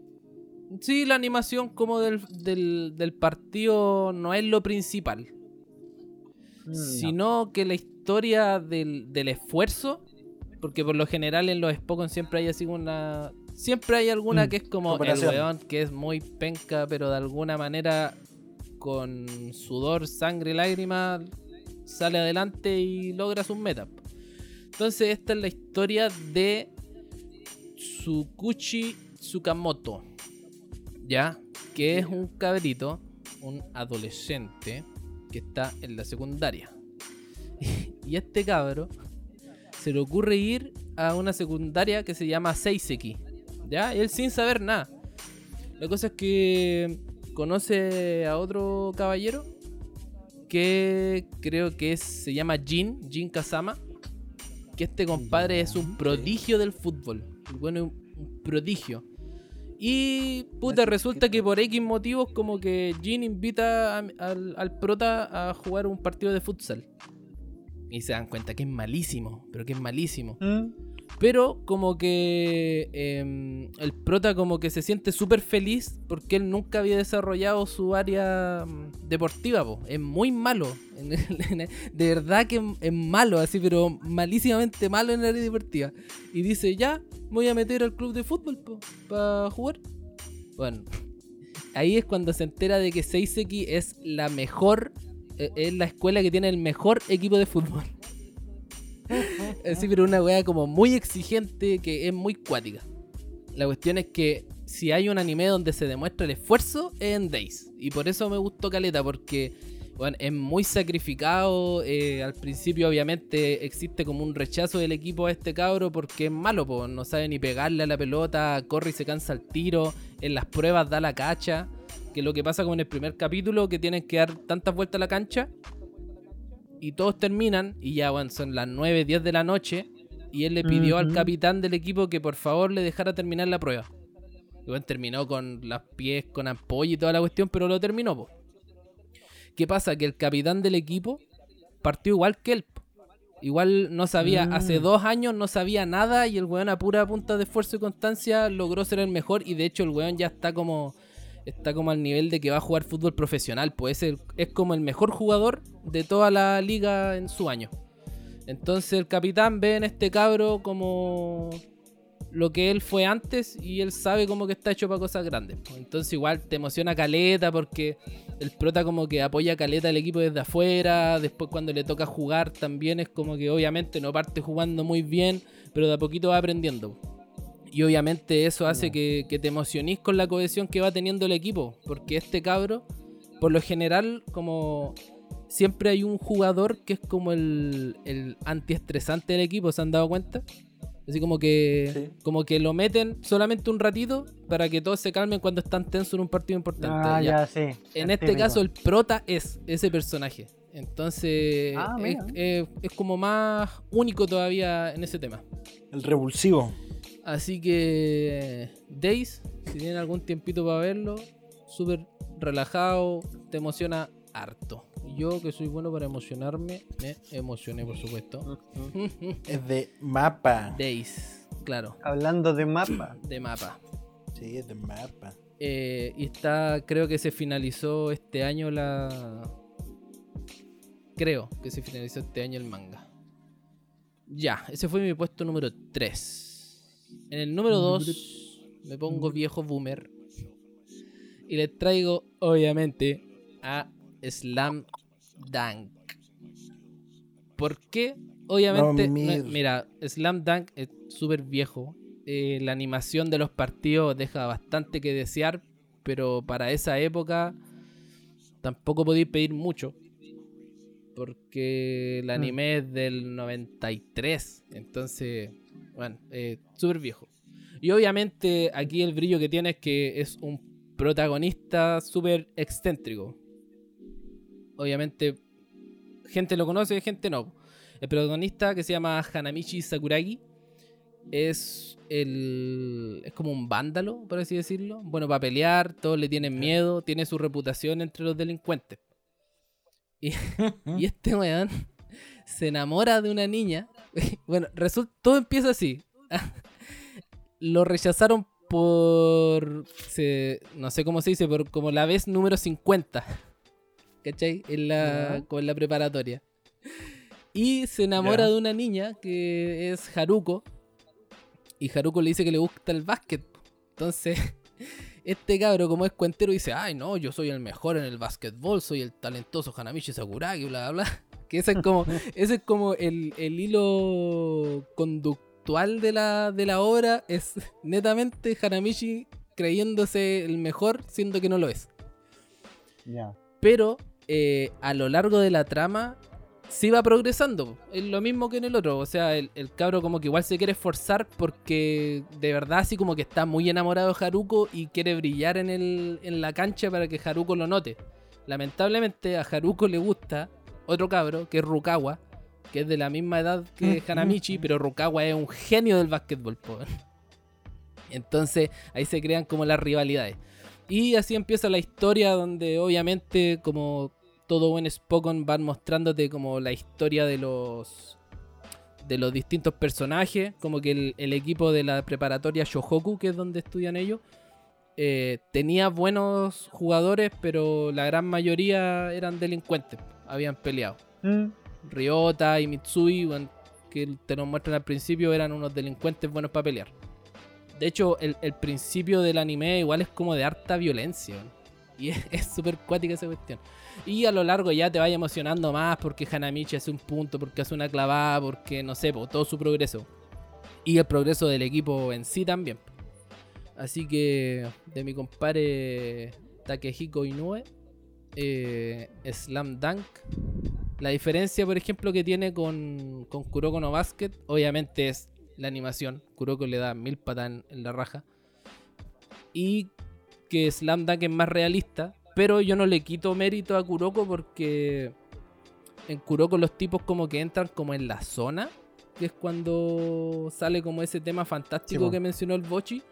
sí, la animación como del, del, del partido no es lo principal.
Mm, no.
Sino que la historia del, del esfuerzo. Porque por lo general en los Spokon siempre hay así una. Siempre hay alguna
Mm,
que es como el weón que es muy penca, pero de alguna manera con sudor, sangre, lágrimas sale adelante y logra sus metas. Entonces esta es la historia de Tsukuchi Tsukamoto. ¿Ya? Que es un cabrito, un adolescente que está en la secundaria. y este cabro se le ocurre ir a una secundaria que se llama Seiseki. ¿Ya? Él sin saber nada. La cosa es que conoce a otro caballero que creo que es- se llama Jin, Jin Kazama. Que este compadre es un prodigio del fútbol. Bueno, un un prodigio. Y puta, resulta que por X motivos como que Jin invita a- al, al prota a jugar un partido de futsal. Y se dan cuenta que es malísimo, pero que es malísimo.
Mm,
Pero como que em, el prota como que se siente súper feliz porque él nunca había desarrollado su área mm, deportiva. po. Es muy malo. De verdad que es malo, así, pero malísimamente malo en el área deportiva. Y dice, ya, voy a meter al club de fútbol para jugar. Bueno, ahí es cuando se entera de que Seiseki es la mejor, eh, es la escuela que tiene el mejor equipo de fútbol. Así, pero una wea como muy exigente que es muy cuática. La cuestión es que si hay un anime donde se demuestra el esfuerzo es en Days. Y por eso me gustó Caleta, porque bueno, es muy sacrificado. eh, al principio, obviamente, existe como un rechazo del equipo a este cabro porque es malo, no sabe ni pegarle a la pelota, corre y se cansa al tiro. En las pruebas da la cacha. Que lo que pasa como en el primer capítulo, que tienen que dar tantas vueltas a la cancha y todos terminan y ya bueno, son las 9, 10 de la noche y él le pidió al capitán del equipo que por favor le dejara terminar la prueba. Y bueno, terminó con los pies con apoyo y toda la cuestión, pero lo terminó. po. ¿Qué pasa? Que el capitán del equipo partió igual que él. po. Igual no sabía,
Mm.
hace dos años no sabía nada y el weón a pura punta de esfuerzo y constancia logró ser el mejor y de hecho el weón ya está como está como al nivel de que va a jugar fútbol profesional, pues es, el- es como el mejor jugador de toda la liga en su año. Entonces el capitán ve en este cabro como lo que él fue antes y él sabe como que está hecho para cosas grandes. pues. Entonces igual te emociona Caleta porque el prota como que apoya a Caleta al equipo desde afuera, después cuando le toca jugar también es como que obviamente no parte jugando muy bien, pero de a poquito va aprendiendo. Y obviamente eso hace que, que te emocionís con la cohesión que va teniendo el equipo. Porque este cabro, por lo general, como siempre hay un jugador que es como el, el antiestresante del equipo, ¿se han dado cuenta? Así como que,
Sí.
como que lo meten solamente un ratito para que todos se calmen cuando están tensos en un partido importante.
Ah,
Ya.
ya, sí.
En
es
este
típico.
caso, el prota es ese personaje. Entonces
Ah,
es- es como más único todavía en ese tema.
El revulsivo.
Así que Days, si tienen algún tiempito para verlo, súper relajado, te emociona harto. Yo que soy bueno para emocionarme, me emocioné por supuesto.
Es de mapa.
Days, claro,
Hablando de mapa.
de mapa.
Sí, es de mapa.
Eh, y está, creo que se finalizó este año la... Creo que se finalizó este año el manga. Ya, ese fue mi puesto número 3. En el número 2 me pongo viejo boomer. Y le traigo, obviamente, a Slam Dunk. ¿Por qué? Obviamente,
No,
mira, Slam Dunk es súper viejo. Eh, la animación de los partidos deja bastante que desear, pero para esa época tampoco podéis pedir mucho. Porque el anime es del 93. Entonces, bueno, eh, súper viejo. Y obviamente aquí el brillo que tiene es que es un protagonista súper excéntrico. Obviamente, gente lo conoce, gente no. El protagonista que se llama Hanamichi Sakuragi es el es como un vándalo, por así decirlo. Bueno, para pelear, todos le tienen miedo, tiene su reputación entre los delincuentes. Y, y este weón se enamora de una niña. Bueno, resulta, todo empieza así. Lo rechazaron por. se- no sé cómo se dice, por como la vez número 50. ¿Cachai? En la, como en la preparatoria. Y se enamora de una niña que es Haruko. Y Haruko le dice que le gusta el básquet. Entonces, este cabro, como es cuentero, dice: Ay, no, yo soy el mejor en el básquetbol, soy el talentoso Hanamichi Sakuragi, bla, bla, bla. Que ese es como, ese es como el, el hilo conductual de la, de la obra. Es netamente Hanamichi creyéndose el mejor, siendo que no lo es. Pero eh, a lo largo de la trama sí va progresando. Es lo mismo que en el otro. O sea, el, el cabro como que igual se quiere esforzar porque de verdad así como que está muy enamorado de Haruko y quiere brillar en, el, en la cancha para que Haruko lo note. Lamentablemente a Haruko le gusta otro cabro que es Rukawa, que es de la misma edad que Hanamichi, pero Rukawa es un genio del básquetbol. Entonces ahí se crean como las rivalidades. Y así empieza la historia donde obviamente como todo buen Spokon van mostrándote como la historia de los de los distintos personajes, como que el, el equipo de la preparatoria Shohoku, que es donde estudian ellos, eh, tenía buenos jugadores, pero la gran mayoría eran delincuentes, habían peleado.
Mm,
Ryota y Mitsui, que te lo muestran al principio, eran unos delincuentes buenos para pelear. De hecho, el, el principio del anime igual es como de harta violencia. Y es- súper cuática esa cuestión. Y a lo largo ya te vaya emocionando más porque Hanamichi hace un punto, porque hace una clavada, porque no sé, todo su progreso. Y el progreso del equipo en sí también. Así que de mi compadre Takehiko Inoue, eh, Slam Dunk. La diferencia, por ejemplo, que tiene con, con Kuroko no Basket, obviamente es la animación. Kuroko le da mil patas en, en la raja. Y que Slam Dunk es más realista. Pero yo no le quito mérito a Kuroko porque en Kuroko los tipos como que entran como en la zona. Que es cuando sale como ese tema fantástico
Sí,
que mencionó el Bochi.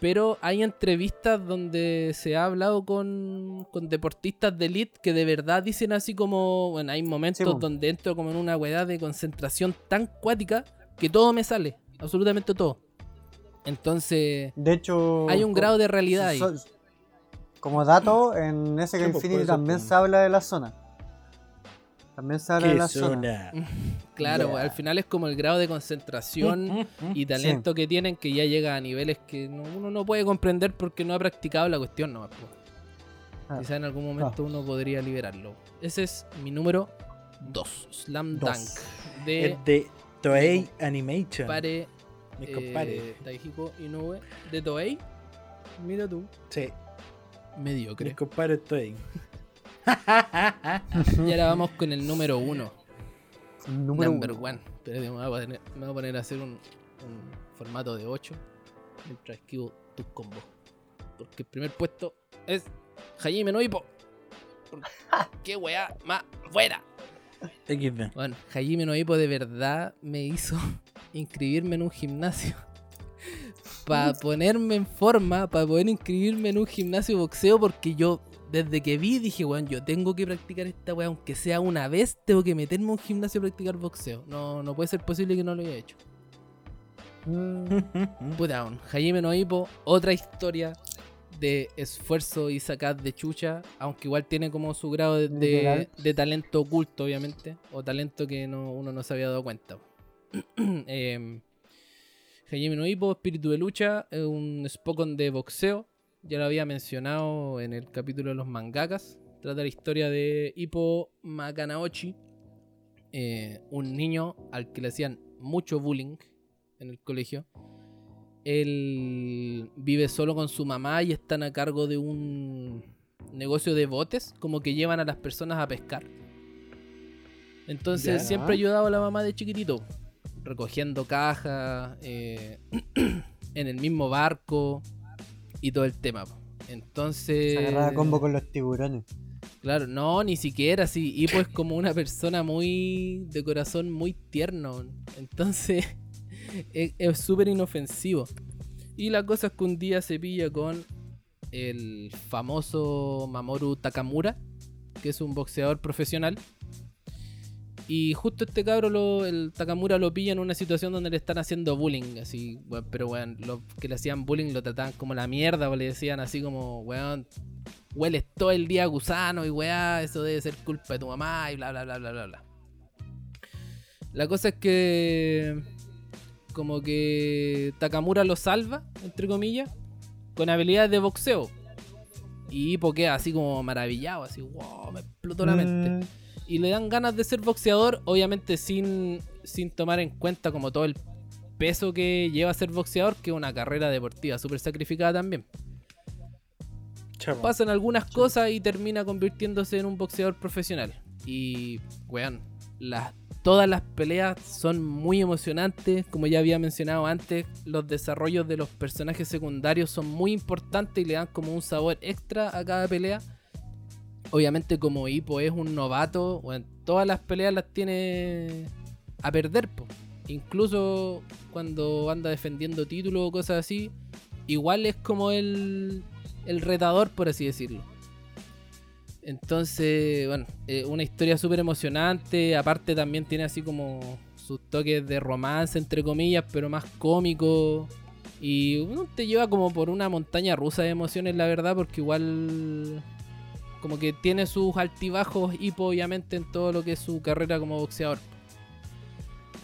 Pero hay entrevistas donde se ha hablado con, con deportistas de elite que de verdad dicen así como, bueno, hay momentos
Sí,
donde entro como en una weá de concentración tan cuática que todo me sale, absolutamente todo. Entonces,
De hecho.
hay un grado de realidad ahí.
so- Como dato, en ese
Sí,
Infinity también se habla de la zona. También se habla de
¿Qué
la zona.
zona?
Claro, al final es como el grado de concentración y talento que tienen que ya llega a niveles que no- uno no puede comprender porque no ha practicado la cuestión nomás.
Ah.
Quizá en algún momento uno podría liberarlo. Ese es mi número 2, Slam
Dos.
Dunk, de
Es de Toei Animation.
Pare
Mis
eh. Taihiko Inoue de Toei. Mira tú,
Sí,
mediocre.
mis compadres Toei.
Y ahora vamos con el número 1.
Número
Number
uno.
one. Espérate, me voy a poner, me voy a, poner a hacer un, un formato de 8 mientras esquivo tus combos. Porque el primer puesto es Hajime no Hippo. ¿Qué weá más buena?
XD.
Bueno, Hajime no Ippo de verdad me hizo inscribirme en un gimnasio. Para ponerme en forma, para poder inscribirme en un gimnasio de boxeo, porque yo desde que vi dije, weón, yo tengo que practicar esta weá, aunque sea una vez, tengo que meterme en un gimnasio a practicar boxeo. No, no puede ser posible que no lo haya hecho.
Mm,
Puta, weón, Hajime no Ippo, otra historia de esfuerzo y sacar de chucha, aunque igual tiene como su grado de, de-
Literal.
de talento oculto, obviamente, o talento que no, uno no se había dado cuenta. eh, Hajime no Ippo, Espíritu de Lucha, un Spokon de boxeo, ya lo había mencionado en el capítulo de los mangakas, trata la historia de Ippo Makanaochi, eh, un niño al que le hacían mucho bullying en el colegio. Él vive solo con su mamá y están a cargo de un negocio de botes, como que llevan a las personas a pescar. Entonces siempre ha ayudado a la mamá de chiquitito, recogiendo cajas, eh, en el mismo barco y todo el tema. po. Entonces...
Se agarraba combo con los tiburones.
Claro, no, ni siquiera así. Y pues como una persona muy de corazón muy tierno. Entonces es es súper inofensivo. Y la cosa es que un día se pilla con el famoso Mamoru Takamura, que es un boxeador profesional. Y justo este cabro, lo- el Takamura lo pilla en una situación donde le están haciendo bullying, así, pero weón, los que le hacían bullying lo trataban como la mierda, o le decían así como, weón, hueles todo el día a gusano y weá, eso debe ser culpa de tu mamá y bla bla bla bla bla bla. La cosa es que como que Takamura lo salva, entre comillas, con habilidades de boxeo. Y Hippo queda así como maravillado, así, wow, me explotó la mente.
Mm,
Y le dan ganas de ser boxeador, obviamente sin, sin tomar en cuenta como todo el peso que lleva ser boxeador, que es una carrera deportiva súper sacrificada también.
Chavo.
pasan algunas cosas y termina convirtiéndose en un boxeador profesional. Y, weón, las, todas las peleas son muy emocionantes. Como ya había mencionado antes, los desarrollos de los personajes secundarios son muy importantes y le dan como un sabor extra a cada pelea. Obviamente, como Hippo es un novato, todas las peleas las tiene a perder, po. Incluso cuando anda defendiendo títulos o cosas así, igual es como el, el retador, por así decirlo. Entonces, bueno, una historia súper emocionante. Aparte también tiene así como sus toques de romance, entre comillas, pero más cómico. Y uno te lleva como por una montaña rusa de emociones, la verdad, porque igual como que tiene sus altibajos y obviamente en todo lo que es su carrera como boxeador.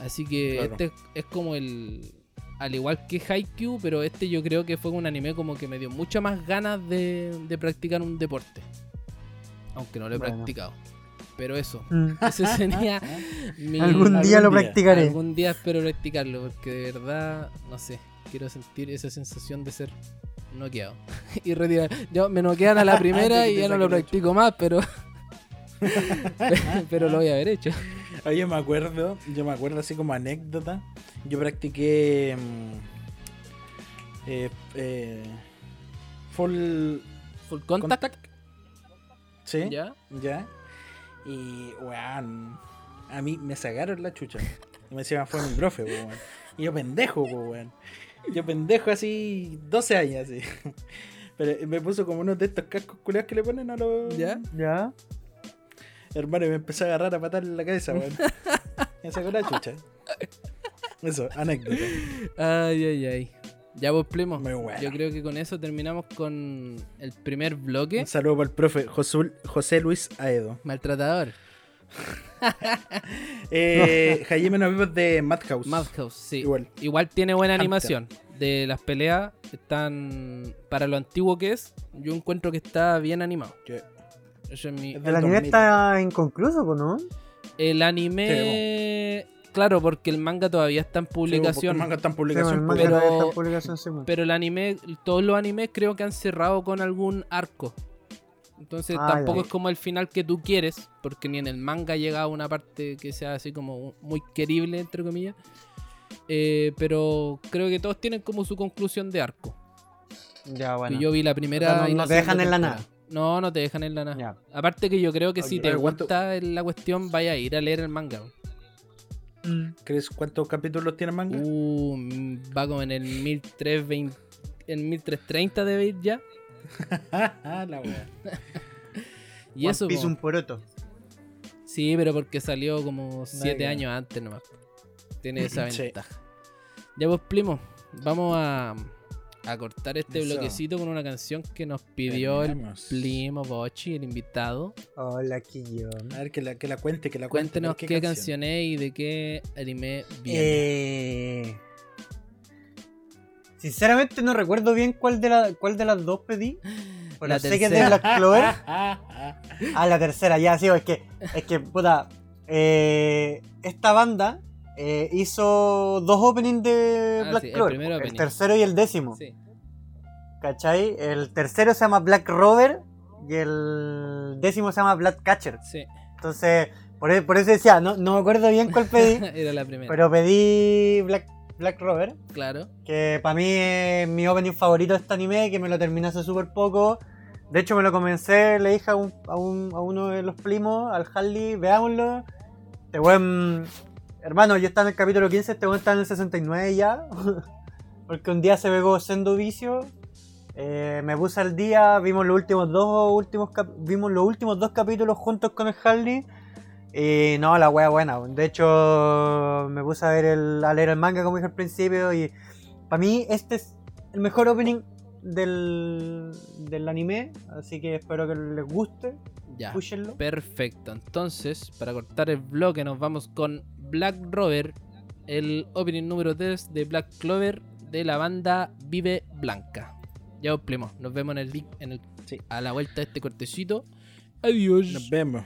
Así que
Claro.
este es como el... Al igual que Haikyuu, pero este yo creo que fue un anime como que me dio muchas más ganas de, de practicar un deporte. Aunque no lo he
Bueno.
practicado. Pero eso,
mm.
ese sería mi...
Algún
Algún
día lo
día.
practicaré.
Algún día espero practicarlo, porque de verdad, no sé, quiero sentir esa sensación de ser noqueado. y retirar. Yo me noquean a la primera y ya no lo practico más, pero. pero lo voy a haber hecho.
Oye, yo me acuerdo, yo me acuerdo así como anécdota. Yo practiqué mm, eh, eh, full
Full contact.
contact. Sí, ya.
¿Ya?
Y weón, a mí me sacaron la chucha. Y me decían, fue mi profe, weón. Y yo pendejo, weón. Yo pendejo así, 12 años así. Pero me puso como uno de estos cascos culeados que le ponen a los.
¿Ya?
¿Ya?
Hermano, y me empezó a agarrar a patar en la cabeza, weón. Me sacó la chucha. Eso, anécdota.
Ay, ay, ay. Ya pues, Plemo.
Muy buena.
Yo creo que con eso terminamos con el primer bloque.
Un saludo para el profe José, José Luis Aedo.
Maltratador.
Eh, Jaime nos vimos de Madhouse.
Madhouse, sí.
Igual.
Igual tiene buena
Hunter.
animación. De las peleas están. Para lo antiguo que es, yo encuentro que está bien animado. Es mi-
del
El anime
2000.
está inconcluso, ¿no?
El anime. Claro, porque el manga todavía está en
Sí,
publicación.
el manga está en
Sí,
publicación.
el manga
pero-
todavía está en publicación.
Pero el anime, todos los animes creo que han cerrado con algún arco. Entonces
Ah,
tampoco
ya.
es como el final que tú quieres, porque ni en el manga llega a una parte que sea así como muy querible, entre comillas. Eh, pero creo que todos tienen como su conclusión de arco.
Ya, bueno.
Que yo vi la primera
no-
y
no
la
te dejan en la nada.
No, no te dejan en la nada.
Ya.
Aparte que yo creo que si te
¿cuánto-
gusta la cuestión, vaya a ir a leer el manga.
¿Crees cuántos capítulos tiene el manga?
Uh, mm, va como en el 1320, en 1330 debe ir ya.
la wea.
Y
One
eso,
Piece un poroto.
sí, pero porque salió como 7
que-
años antes nomás. Tiene esa
Sí.
ventaja. Ya pues, primo, vamos a, a cortar este
Eso.
bloquecito con una canción que nos pidió
Terminamos.
el primo Bochi, el invitado.
Hola, Quillón.
A ver, que la, que la cuente, que la cuente.
Cuéntenos
ver
qué, canción es y de qué anime viene.
Eh... Sinceramente no recuerdo bien cuál de, la, cuál de las dos pedí. Pero
La
sé que es de
tercera.
Black Clover. Ah, la tercera, ya, sí, es que, es que, puta, eh, esta banda eh, hizo dos openings de
Ah,
Black
sí, el
Clover, el
opening.
tercero y el décimo,
Sí.
¿cachai? El tercero se llama Black Rover y el décimo se llama Black Catcher.
Sí,
Entonces, por, e- por eso decía, no, no me acuerdo bien cuál pedí,
era la primera.
pero pedí Black, Black Rover,
claro.
que para mí es mi opening favorito de este anime, que me lo terminé hace súper poco. De hecho, me lo comencé, le dije a, un- a, un- a uno de los primos, al Harley, veámoslo. Este weón, hermano, yo estaba en el capítulo 15, este weón está en el 69 ya. Porque un día se pegó Sendo Vicio. eh, me puse al día, vimos los últimos dos últimos vimos los últimos dos capítulos juntos con el Harley. Y no, la wea buena. De hecho, me puse a ver el, a leer el manga como dije al principio. Y para mí, este es el mejor opening del, del anime. Así que espero que les guste.
Ya.
Escúchenlo.
Perfecto. Entonces, para cortar el bloque, nos vamos con Black Rover, el opening número 3 de Black Clover de la banda Vive Blanca. Ya os primo. Nos vemos en el link en el,
Sí.
a la vuelta de este cortecito. Adiós.
Nos vemos.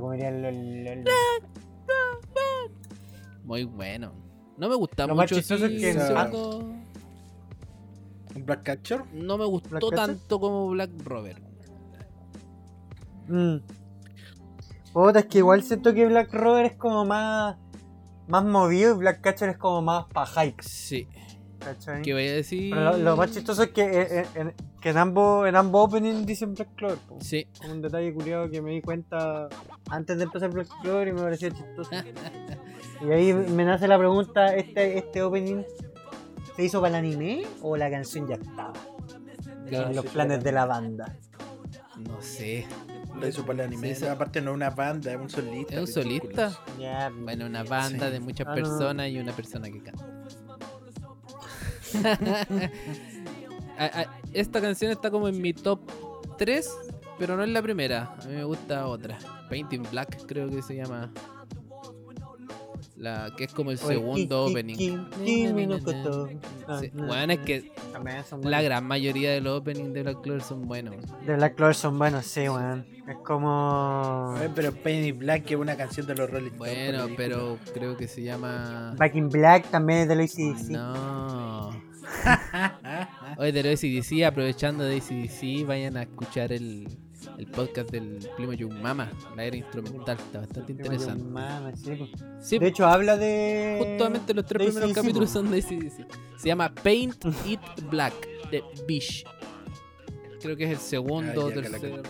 Como
Muy bueno. No me gusta
Lo más
mucho
chistoso
así,
es que-
el
Black Catcher.
No me gustó
¿Black Catcher?
tanto como Black Rover.
Mm. Puta, es que igual siento que Black Rover es como más. Más movido y Black Catcher es como más pa' hype,
Sí.
¿Cachai?
¿Qué voy a decir?
Pero lo, lo más chistoso es que, eh, eh, en, que en ambos en ambos openings dicen Black Clover. po.
Sí.
Como un detalle curioso que me di cuenta antes de empezar Black Clover y me pareció chistoso. y ahí me nace la pregunta, ¿este, este opening se hizo para el anime o la canción ya estaba?
Claro,
en los
sí,
planes de la banda.
No sé.
Lo hizo para el anime.
Sí.
Aparte no es una banda, es un solista.
¿Es un solista? Bueno, una banda
Sí.
de muchas
Ah, no.
personas y una persona que canta. Esta canción está como en mi top 3, pero no es la primera. A mí me gusta otra. Painting Black creo que se llama. La que es como el segundo opening.
Ki- Kimi no Koto. Ah.
Bueno, es que la gran mayoría de los openings de Black Clover son buenos.
De Black Clover son buenos, sí, weón. Es como.
Eh, Pero Penny Black que es una canción de los Rolling Stones.
Bueno, pero creo que se llama.
Back in Black también es de los ACDC.
No. Oye, de los ACDC, aprovechando de ACDC, vayan a escuchar el, el podcast del Primo Young Mama, la era instrumental, está bastante interesante.
Mama, sí, pues.
Sí,
De hecho, habla de.
justamente los tres
de
primeros capítulos son de ACDC. Se llama Paint It Black, de Bish. Creo que es el segundo o
Ah,
tercer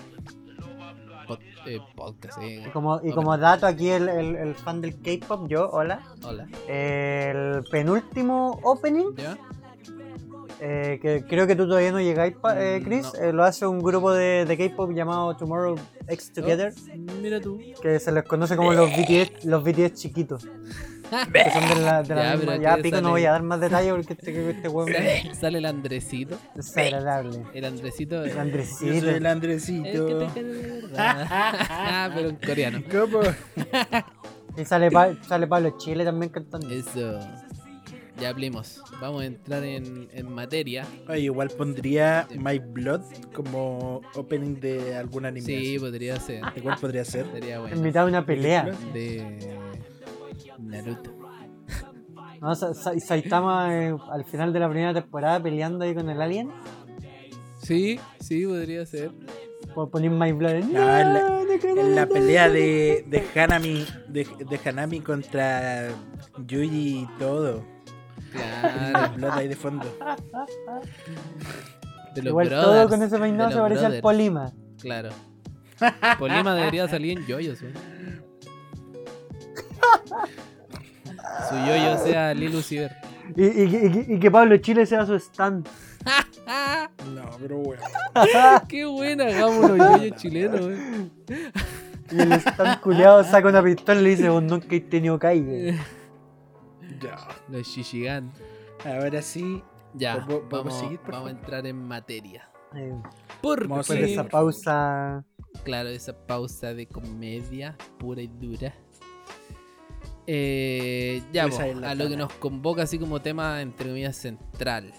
pod- eh, podcast. eh.
Y como, y como dato, aquí el, el, el fan del K-pop, yo, hola.
Hola.
El penúltimo opening,
¿Ya?
Eh, que creo que tú todavía no llegáis, pa- eh, Chris,
No.
eh, lo hace un grupo de, de K-pop llamado Tomorrow X Together,
Oh, mira tú.
que se les conoce como los BTS, los BTS chiquitos. que son de la, de la
Ya,
misma- Ya, pico,
sale-
no voy a dar más detalles porque este, este huevo es
Sale, sale el Andresito.
desagradable.
El Andresito.
El
Yo
Andresito.
soy el
que te
Andresito.
Ah, pero en coreano.
¿Cómo?
Y sale, Pa- sale Pablo Chile también cantando.
Eso. Ya hablemos. Vamos a entrar en, en materia.
Oye, igual pondría My Blood como opening de algún anime.
Sí, podría ser.
¿De cuál podría ser?
Sería
En
bueno.
mitad de una pelea.
De Naruto.
¿No? Sa- Sa- Saitama eh, al final de la primera temporada peleando ahí con el alien.
Sí, sí, podría ser.
Por poner My Blood.
No, en la, en la pelea de, de Hanami de, de Hanami contra Yuji y todo.
Claro.
Blood ahí de fondo.
De los
Igual
brothers,
todo con ese peinado se
los
parecía al. Polima.
Claro. Polima debería salir en yoyos. ¿eh? Su yoyo sea Lil Uzi Vert.
Y, y- y- y que Pablo Chile sea su stand.
No, pero bueno.
Qué buena, hagamos los yoyos chilenos. ¿eh?
Y el stand culiado saca una pistola y le dice: Vos nunca he tenido caiga.
Ya.
Los Shishigan.
Ahora sí.
Ya,
¿Podemos- podemos
vamos,
seguir, por
vamos a entrar en materia.
Eh,
Porque,
Vamos
de
Sí.
esa pausa.
claro, esa pausa de comedia pura y dura. Eh, ya, a lo que nos convoca así como tema, entre comillas, central.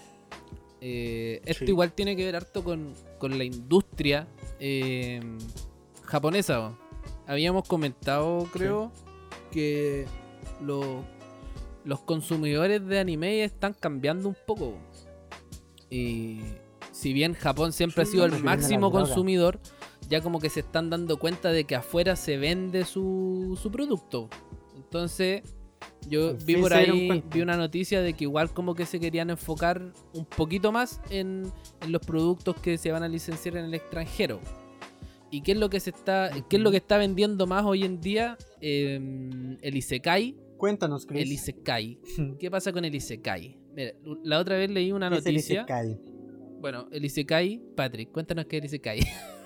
Eh, esto
Sí.
igual tiene que ver harto con, con la industria eh, japonesa. po. Habíamos comentado, creo, que lo- los consumidores de anime están cambiando un poco. po. Y si bien Japón siempre ha sido el máximo consumidor, ya como que se están dando cuenta de que afuera se vende su, su producto. Entonces, yo vi por ahí, vi una noticia de que igual como que se querían enfocar un poquito más en, en los productos que se van a licenciar en el extranjero. ¿Y qué es lo que se está, qué es lo que está vendiendo más hoy en día? Eh, el Isekai.
Cuéntanos, Chris.
El Isekai. ¿Qué pasa con el Isekai? Mira, la otra vez leí una
¿Qué es el
noticia.
Isekai?
Bueno, el Isekai, Patrick, cuéntanos qué es el Isekai.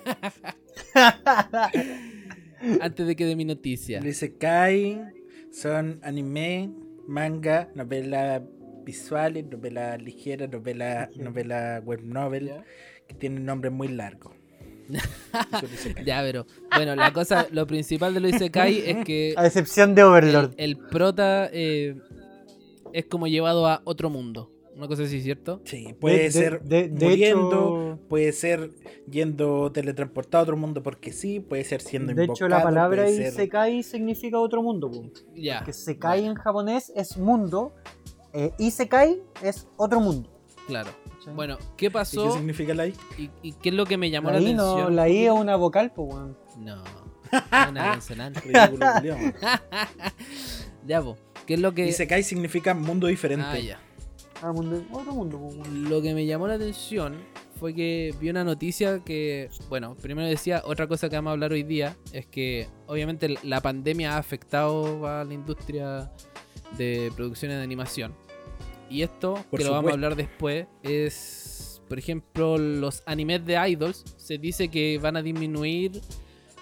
Antes de que dé mi noticia.
El Isekai son anime, manga, novela visuales, novela ligera, novela, novela web novel, que tienen nombres muy largos.
Ya, pero bueno, la cosa, lo principal de lo Isekai es que
A excepción de
el,
Overlord.
el prota eh, es como llevado a otro mundo. Una cosa así, ¿cierto?
Sí, puede
De- de-
ser
de- de
muriendo,
hecho-
puede ser yendo teletransportado a otro mundo porque sí, puede ser siendo
De hecho, la palabra
ser-
Isekai significa otro mundo.
Ya.
Que Sekai en japonés es mundo. Eh, Isekai es otro mundo.
Claro.
¿Cachai?
Bueno, ¿qué
¿Y qué
pasó?
significa la I?
¿Y, y qué es lo que me llamó
la
la,
I, no,
atención?
la I es una vocal, pues, weón.
No. es una consonante.
Ridículo,
ya, po. ¿Qué es lo que.
Isekai significa mundo diferente.
Ah, ya.
Ah, mundo, otro mundo, pues, weón.
Lo que me llamó la atención fue que vi una noticia que, bueno, primero decía, otra cosa que vamos a hablar hoy día es que obviamente la pandemia ha afectado a la industria de producciones de animación. Y esto,
Por
que lo vamos a hablar después, es, por ejemplo, los animes de idols. Se dice que van a disminuir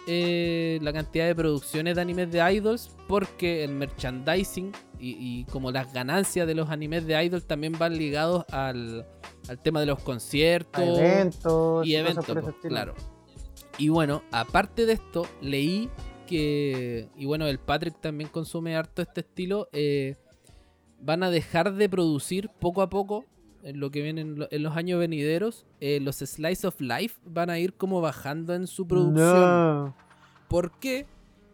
eh, la cantidad de producciones de animes de idols porque el merchandising y, y como las ganancias de los animes de idols también van ligados al, al tema de los conciertos
A eventos
y eventos, claro. Y bueno, aparte de esto, leí que, y bueno, el Patrick también consume harto este estilo, eh, van a dejar de producir poco a poco, en lo que viene en, lo- en los años venideros, eh, los Slice of Life van a ir como bajando en su producción.
No.
¿Por qué?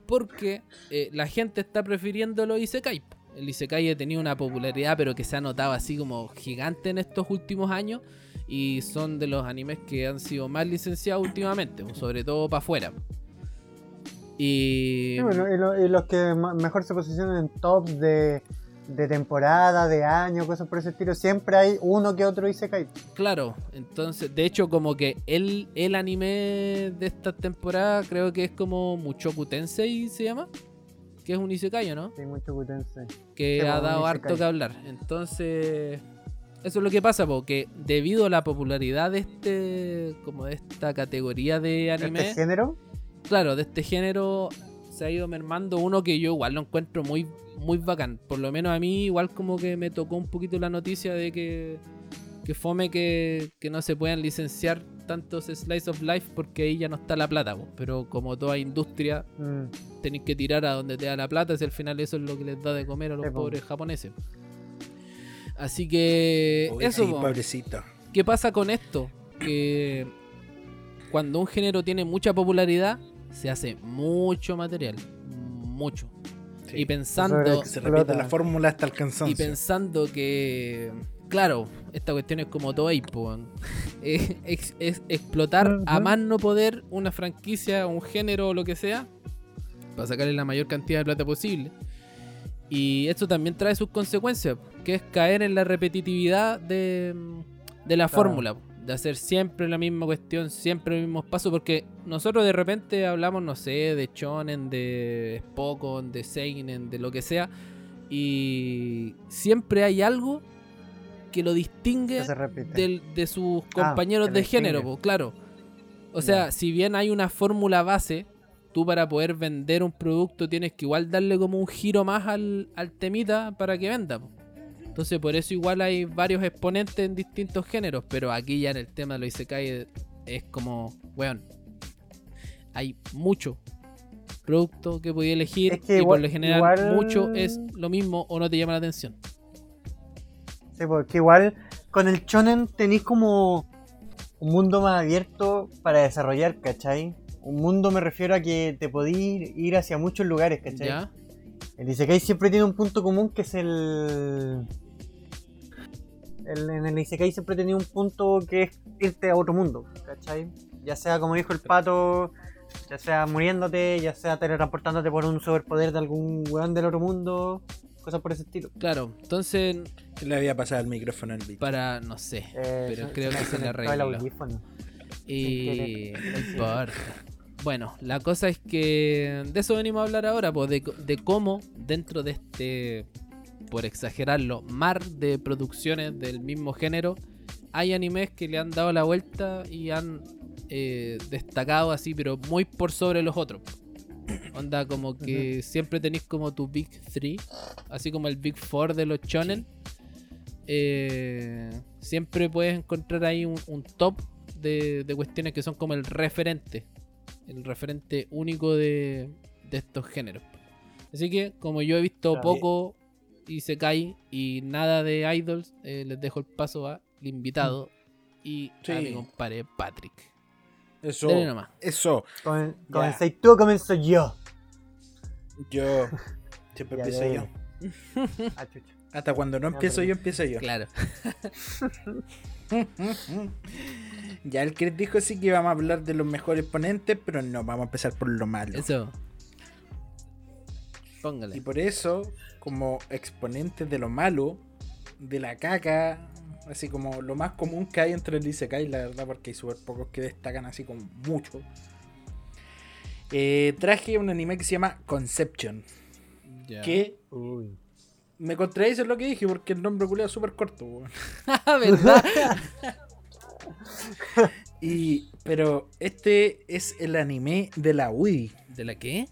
Porque eh, la gente está prefiriendo los Isekai. El Isekai ha tenido una popularidad, pero que se ha notado así como gigante en estos últimos años. Y son de los animes que han sido más licenciados últimamente, pues, sobre todo para afuera. Y.
Sí, bueno, y, lo- y los que mejor se posicionan en tops de, de temporada, de año, cosas por ese estilo, siempre hay uno que otro Isekai.
Claro, entonces, de hecho, como que el, el anime de esta temporada creo que es como Muchoku Tensei se llama, que es un Isekai, ¿no?
Hay mucho Kutense.
Que
Sí,
ha dado harto que hablar. Entonces, eso es lo que pasa, porque debido a la popularidad de este, como de esta categoría de anime,
Este género,
claro, de este género se ha ido mermando uno que yo igual lo encuentro muy, muy bacán. Por lo menos a mí igual como que me tocó un poquito la noticia de que, que fome que, que no se puedan licenciar tantos Slice of Life porque ahí ya no está la plata. Pero como toda industria
mm,
tenéis que tirar a donde te da la plata si al final eso es lo que les da de comer a los pobres japoneses. Así que
Uy,
eso,
sí,
po.
pobrecito.
¿Qué pasa con esto? Que cuando un género tiene mucha popularidad, se hace mucho material. Mucho.
Sí.
Y pensando,
Que se repite la fórmula hasta el
y pensando que, claro, esta cuestión es como todo weón. es, es- es explotar a más no poder una franquicia, un género o lo que sea, para sacarle la mayor cantidad de plata posible. Y esto también trae sus consecuencias, que es caer en la repetitividad de, de la
Claro.
fórmula, de hacer siempre la misma cuestión, siempre los mismos pasos, porque nosotros de repente hablamos, no sé, de Shonen, de Spokon, de Seinen, de lo que sea, y siempre hay algo que lo distingue
que
del- de sus
Ah,
compañeros de género, po, claro. O sea, si bien hay una fórmula base, tú para poder vender un producto tienes que igual darle como un giro más al, al temita para que venda. po. Entonces por eso igual hay varios exponentes en distintos géneros, pero aquí ya en el tema de lo Isekai es, como, weón, hay mucho producto que podía elegir
Es que
y por
igual-
lo general
igual-
mucho es lo mismo o no te llama la atención.
Sí, porque igual con el shonen tenéis como un mundo más abierto para desarrollar, ¿cachai? Un mundo me refiero a que te podís ir hacia muchos lugares, ¿cachai?
¿Ya?
El Isekai siempre tiene un punto común que es el... el- en el Isekai siempre tenía un punto que es irte a otro mundo, ¿cachai? Ya sea como dijo el pato, ya sea muriéndote, ya sea teletransportándote por un superpoder de algún weón del otro mundo, cosas por ese estilo.
Claro, entonces
Que le había pasado el micrófono al bicho.
para, no sé,
Eh,
pero creo que se le
el
arregló.
audífono.
Y
Sin
no importa. Bueno, la cosa es que de eso venimos a hablar ahora, pues de, de cómo dentro de este, por exagerarlo, mar de producciones del mismo género, hay animes que le han dado la vuelta y han eh, destacado así, pero muy por sobre los otros. Onda como que siempre tenéis como tu Big 3, así como el Big 4 de los shonen. Eh, siempre puedes encontrar ahí un, un top de, de cuestiones que son como el referente, el referente único de, de estos géneros. Así que como yo he visto poco y se cae y nada de idols, eh, les dejo el paso al invitado y a
Sí.
mi compadre Patrick.
Eso.
Nomás.
Eso.
Comen-. Comencé tú o comienzo yo.
Yo. Siempre
Ya,
empiezo yo.
Ah.
Hasta cuando no empiezo yo, empiezo yo.
Claro.
Ya el Chris dijo sí que íbamos a hablar de los mejores ponentes, pero no, vamos a empezar por lo malo.
Eso.
Y
Póngale.
por eso, como exponentes de lo malo, de la caca, así como lo más común que hay entre el Isekai, la verdad, porque hay súper pocos que destacan así como mucho. eh, traje un anime que se llama Conception. Que
Uy.
me contradice lo que dije porque el nombre culiao es súper corto. weón.
¿Verdad?
Y, pero este es el anime de la UDI.
¿De la qué?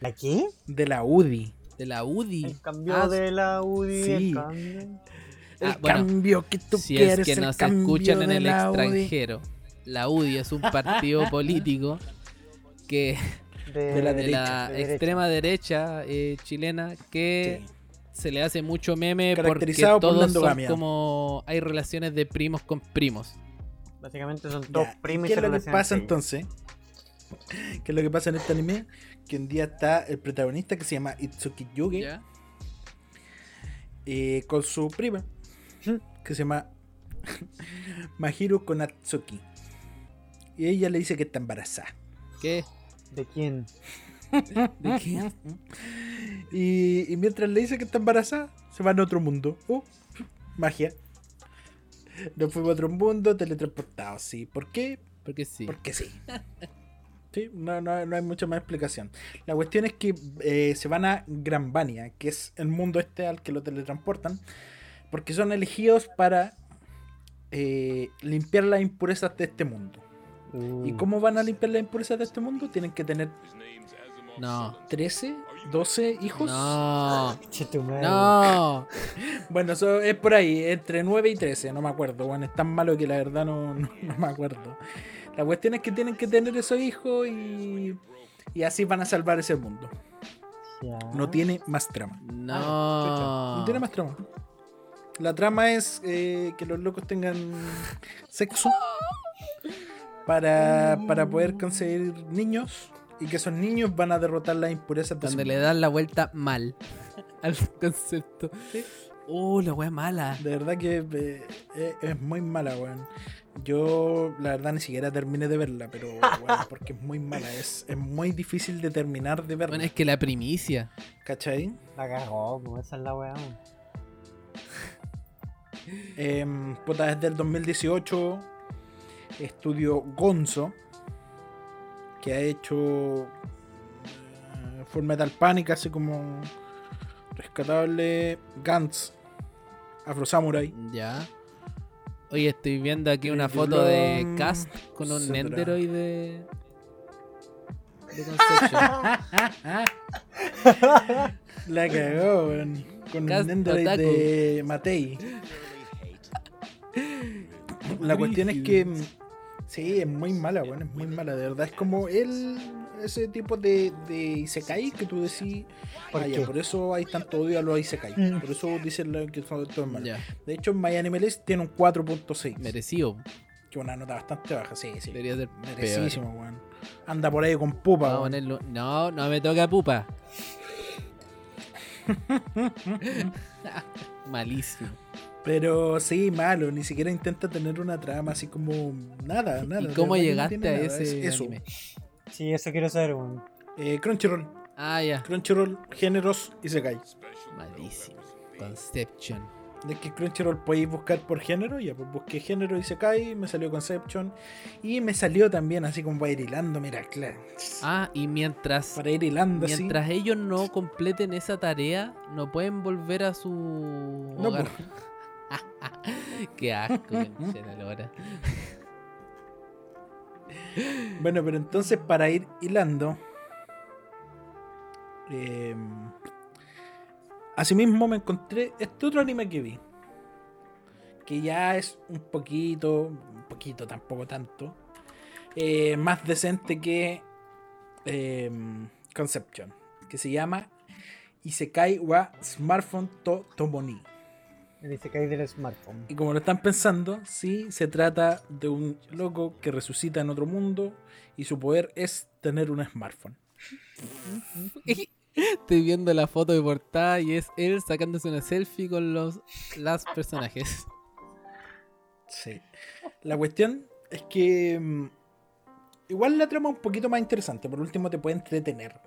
¿La qué?
De la UDI.
De la UDI.
El cambio
Ah,
de la UDI.
sí.
el cambio.
El
Ah, bueno,
cambio que tú
si
quieres.
es que nos
cambio
escuchan en el
la UDI.
extranjero, la UDI es un partido político que
De,
De la
de
derecha.
la
de derecha.
extrema derecha eh, chilena que
Sí.
se le hace mucho meme porque
por
todos son como hay relaciones de primos con primos.
Básicamente son
¿y
primos
¿Qué es lo que pasa entonces? ¿Qué es lo que pasa en este anime? Que un día está el protagonista que se llama Itsuki Yuge.
¿Ya?
eh, con su prima, que se llama Mahiro Konatsuki. Y ella le dice que está embarazada.
¿Qué?
¿De quién?
¿De qué?
Y, y mientras le dice que está embarazada, se van a otro mundo. Uh, magia. Nos fuimos a otro mundo teletransportados, sí. ¿Por qué?
Porque sí.
Porque sí. Sí, no, no- no hay mucha más explicación. La cuestión es que eh, se van a Granvania, que es el mundo este al que lo teletransportan, porque son elegidos para eh, limpiar las impurezas de este mundo. ¿Y
Uh,
cómo van a limpiar las impurezas de este mundo? Tienen que tener
No.
13, 12 hijos.
No. No.
Bueno, eso es por ahí, entre 9 y 13, no me acuerdo. Bueno, es tan malo que la verdad no, no, no me acuerdo. La cuestión es que tienen que tener esos hijos y, y así van a salvar ese mundo. No tiene más trama.
No.
No tiene más trama. La trama es eh, que los locos tengan sexo para, para poder conseguir niños y que esos niños van a derrotar las impurezas
Donde le dan la vuelta mal al concepto.
Sí.
Oh, la wea mala.
De verdad que eh, eh, es muy mala, weón. Yo, la verdad, ni siquiera terminé de verla, pero, weón, porque es muy mala. Es, es muy difícil de terminar de verla.
Bueno, es que la primicia.
¿Cachai?
La cagó, como esa es la weá.
Em, puta, desde el 2018, estudio Gonzo, que ha hecho eh, Full Metal Panic, así como rescatable Gantz, Afro Samurai.
Ya. Oye, estoy viendo aquí una foto de Cast con un. Nenderoid de. de Conception.
La cagó, weón. Con
Cast
el Nendoroid
Otaku.
de Matei. La cuestión es que. mm, Sí, es muy mala, weón. Es muy mala, de verdad. Es como el. Ese tipo de, de Isekai que tú decís.
¿Por
"Ah, ya, por eso hay tanto odio a los Isekai.
Mm.
Por eso dicen que son todo malo.
ya.
De hecho, My Anime List tiene un 4.6.
Merecido.
Que una nota bastante baja, sí, sí.
Debería ser.
Merecidísimo, weón. Anda por ahí con pupa,
ponerlo. No, no me toca pupa. Malísimo.
Pero sí, malo, ni siquiera intenta tener una trama así como nada, nada.
¿Y
de
cómo
no
llegaste a ese
eso.
anime?
Sí, eso quiero saber, weón.
Eh, Crunchyroll,
Ah, ya.
Crunchyroll, géneros y se cae.
Malísimo. Conception.
De que Crunchyroll podéis buscar por género, ya pues busqué género y se cae, me salió Conception y me salió también así como para ir hilando, mira, claro.
Ah, y mientras
Para ir hilando
mientras ellos no completen esa tarea, no pueden volver a su
No,
hogar. Qué asco, la lora.
Bueno, pero entonces para ir hilando. eh, asimismo me encontré este otro anime que vi. Que ya es un poquito, un poquito, tampoco tanto. eh, más decente que eh, Conception. Que se llama Isekai wa Smartphone to Tomoni.
El Isekai del smartphone.
Y como lo están pensando, sí, se trata de un loco que resucita en otro mundo y su poder es tener un smartphone.
Estoy viendo la foto de portada y es él sacándose una selfie con los las personajes.
Sí. La cuestión es que mm, igual la trama es un poquito más interesante. Por último, te puede entretener.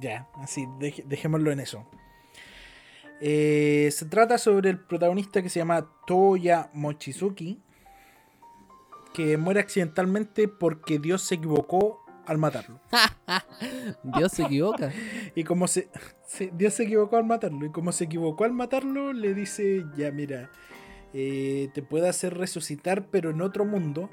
Ya, así, dej- dejémoslo en eso. Eh, se trata sobre el protagonista que se llama Toya Mochizuki, que muere accidentalmente porque Dios se equivocó al matarlo.
Dios se equivoca.
Y como se, se- Dios se equivocó al matarlo. Y como se equivocó al matarlo, le dice, ya mira, eh, te puedo hacer resucitar, pero en otro mundo.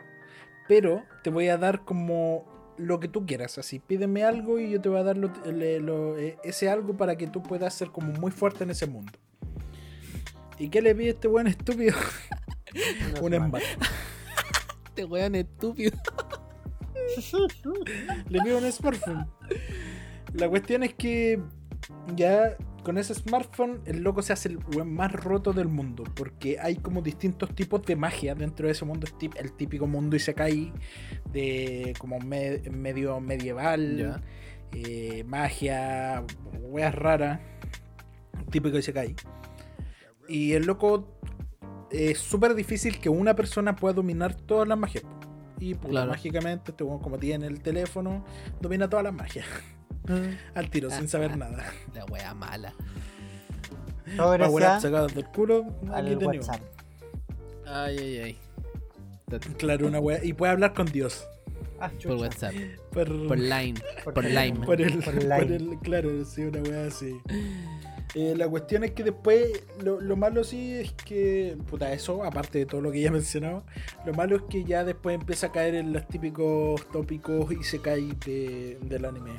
Pero te voy a dar como lo que tú quieras. Así, pídeme algo y yo te voy a dar lo- le- lo- eh, ese algo para que tú puedas ser como muy fuerte en ese mundo. ¿Y qué le pide este buen estúpido? Un smartphone.
Este weón estúpido.
Le pido un smartphone. La cuestión es que ya con ese smartphone el loco se hace el weón más roto del mundo. Porque hay como distintos tipos de magia dentro de ese mundo. El típico mundo Isekai de como me- medio medieval. Eh, magia, weas raras. Típico Isekai. Y el loco es súper difícil que una persona pueda dominar todas las magias. Y puta,
Claro.
mágicamente, este como tiene el teléfono, domina todas las magias. Al tiro, sin saber nada.
La wea mala.
Todo gracias
sacadas del culo,
al. WhatsApp.
Ay, ay, ay.
Claro, una wea. Y puede hablar con Dios.
Ah,
Por. WhatsApp.
Por,
Por Line.
Por
Por
Line.
Lime.
por el,
Por
el- claro, sí, una wea así. Eh, la cuestión es que después, lo, lo malo sí es que, puta, eso, aparte de todo lo que ya he mencionado, lo malo es que ya después empieza a caer en los típicos tópicos y se cae de, del anime.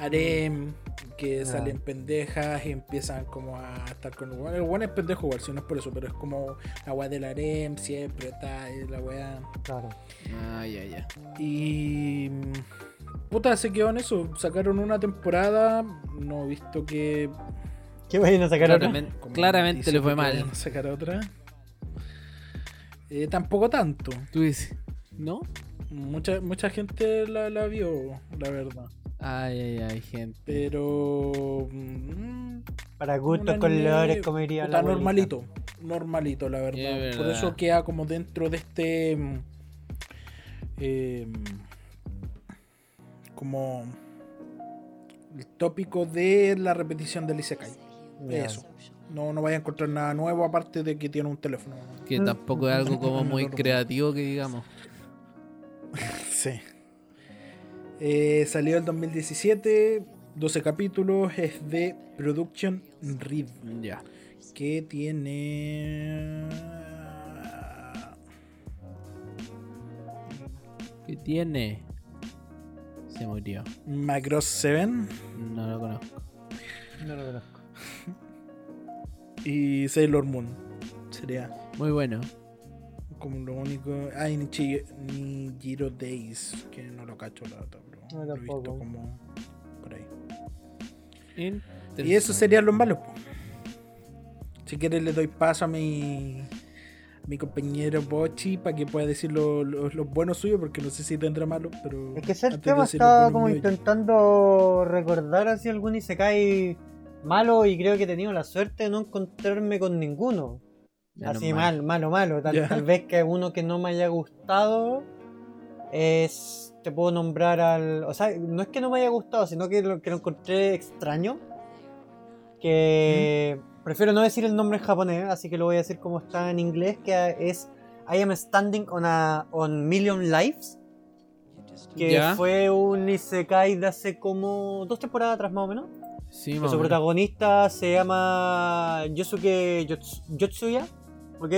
Harem, que
Ah.
salen pendejas y empiezan como a estar con el. El weón es pendejo igual, si no es por eso, pero es como la weá del harem, siempre está, y la weá.
Claro.
Ay, ay, ay.
Y. Puta, se quedó en eso. Sacaron una temporada. No he visto que.
¿Qué vayan a sacar otra?
Claramente,
como
claramente le fue mal.
a sacar otra. Eh, tampoco tanto.
Tú dices, ¿no?
Mucha, mucha gente la, la vio, la verdad.
Ay, ay, ay, gente.
Pero. mm,
Para gustos colores, como diría la abuelita.
normalito. Normalito, la verdad.
Es
Por eso queda como dentro de este. eh, como. El tópico de la repetición del Isekai.
Ya.
Eso. No, no vaya a encontrar nada nuevo aparte de que tiene un teléfono.
Que tampoco es algo como muy creativo que digamos.
Sí. Eh, salió el 2017, 12 capítulos, es de Production Read,
Ya.
que tiene...
¿Qué tiene? Se murió.
Macross 7
No lo conozco.
No lo conozco.
y Sailor Moon. Sería
Muy bueno.
Como lo único... Ah, y Nichi- Nijiro Days, que no lo cacho la otra, pero
No,
lo he visto
tampoco.
como por ahí. Y eso serían los malos. Si quieres le doy paso a mi, a mi compañero Bochi para que pueda decir lo- lo- los buenos suyos, porque no sé si tendrá malos, pero...
Es que ese tema
los
estaba como intentando recordar así algún Isekai malo y creo que he tenido la suerte de no encontrarme con ninguno.
Menos
así
mal.
mal, malo, malo. Tal, vez que uno que no me haya gustado es. Te puedo nombrar al. O sea, no es que no me haya gustado, sino que lo, que lo encontré extraño. Que. Prefiero no decir el nombre en japonés, así que lo voy a decir como está en inglés, que es I am standing on a on million lives. Que fue un Isekai de hace como dos temporadas atrás más o menos.
Sí, más
su
menos.
protagonista se llama Yosuke Yots- Yotsuya, ¿ok?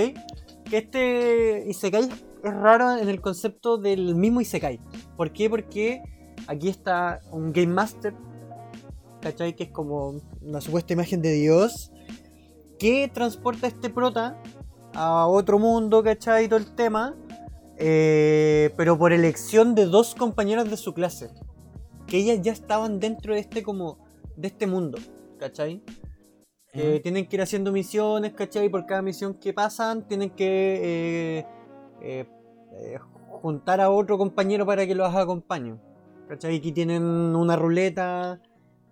Este Isekai es raro en el concepto del mismo Isekai. ¿Por qué? Porque aquí está un Game Master, ¿cachai? Que es como una supuesta imagen de Dios, que transporta a este prota a otro mundo, ¿cachai? Todo el tema, eh, pero por elección de dos compañeras de su clase, que ellas ya estaban dentro de este como de este mundo, ¿cachai? Que tienen que ir haciendo misiones, ¿cachai? Por cada misión que pasan, tienen que eh, eh, eh, juntar a otro compañero para que los acompañe. ¿Cachai? Aquí tienen una ruleta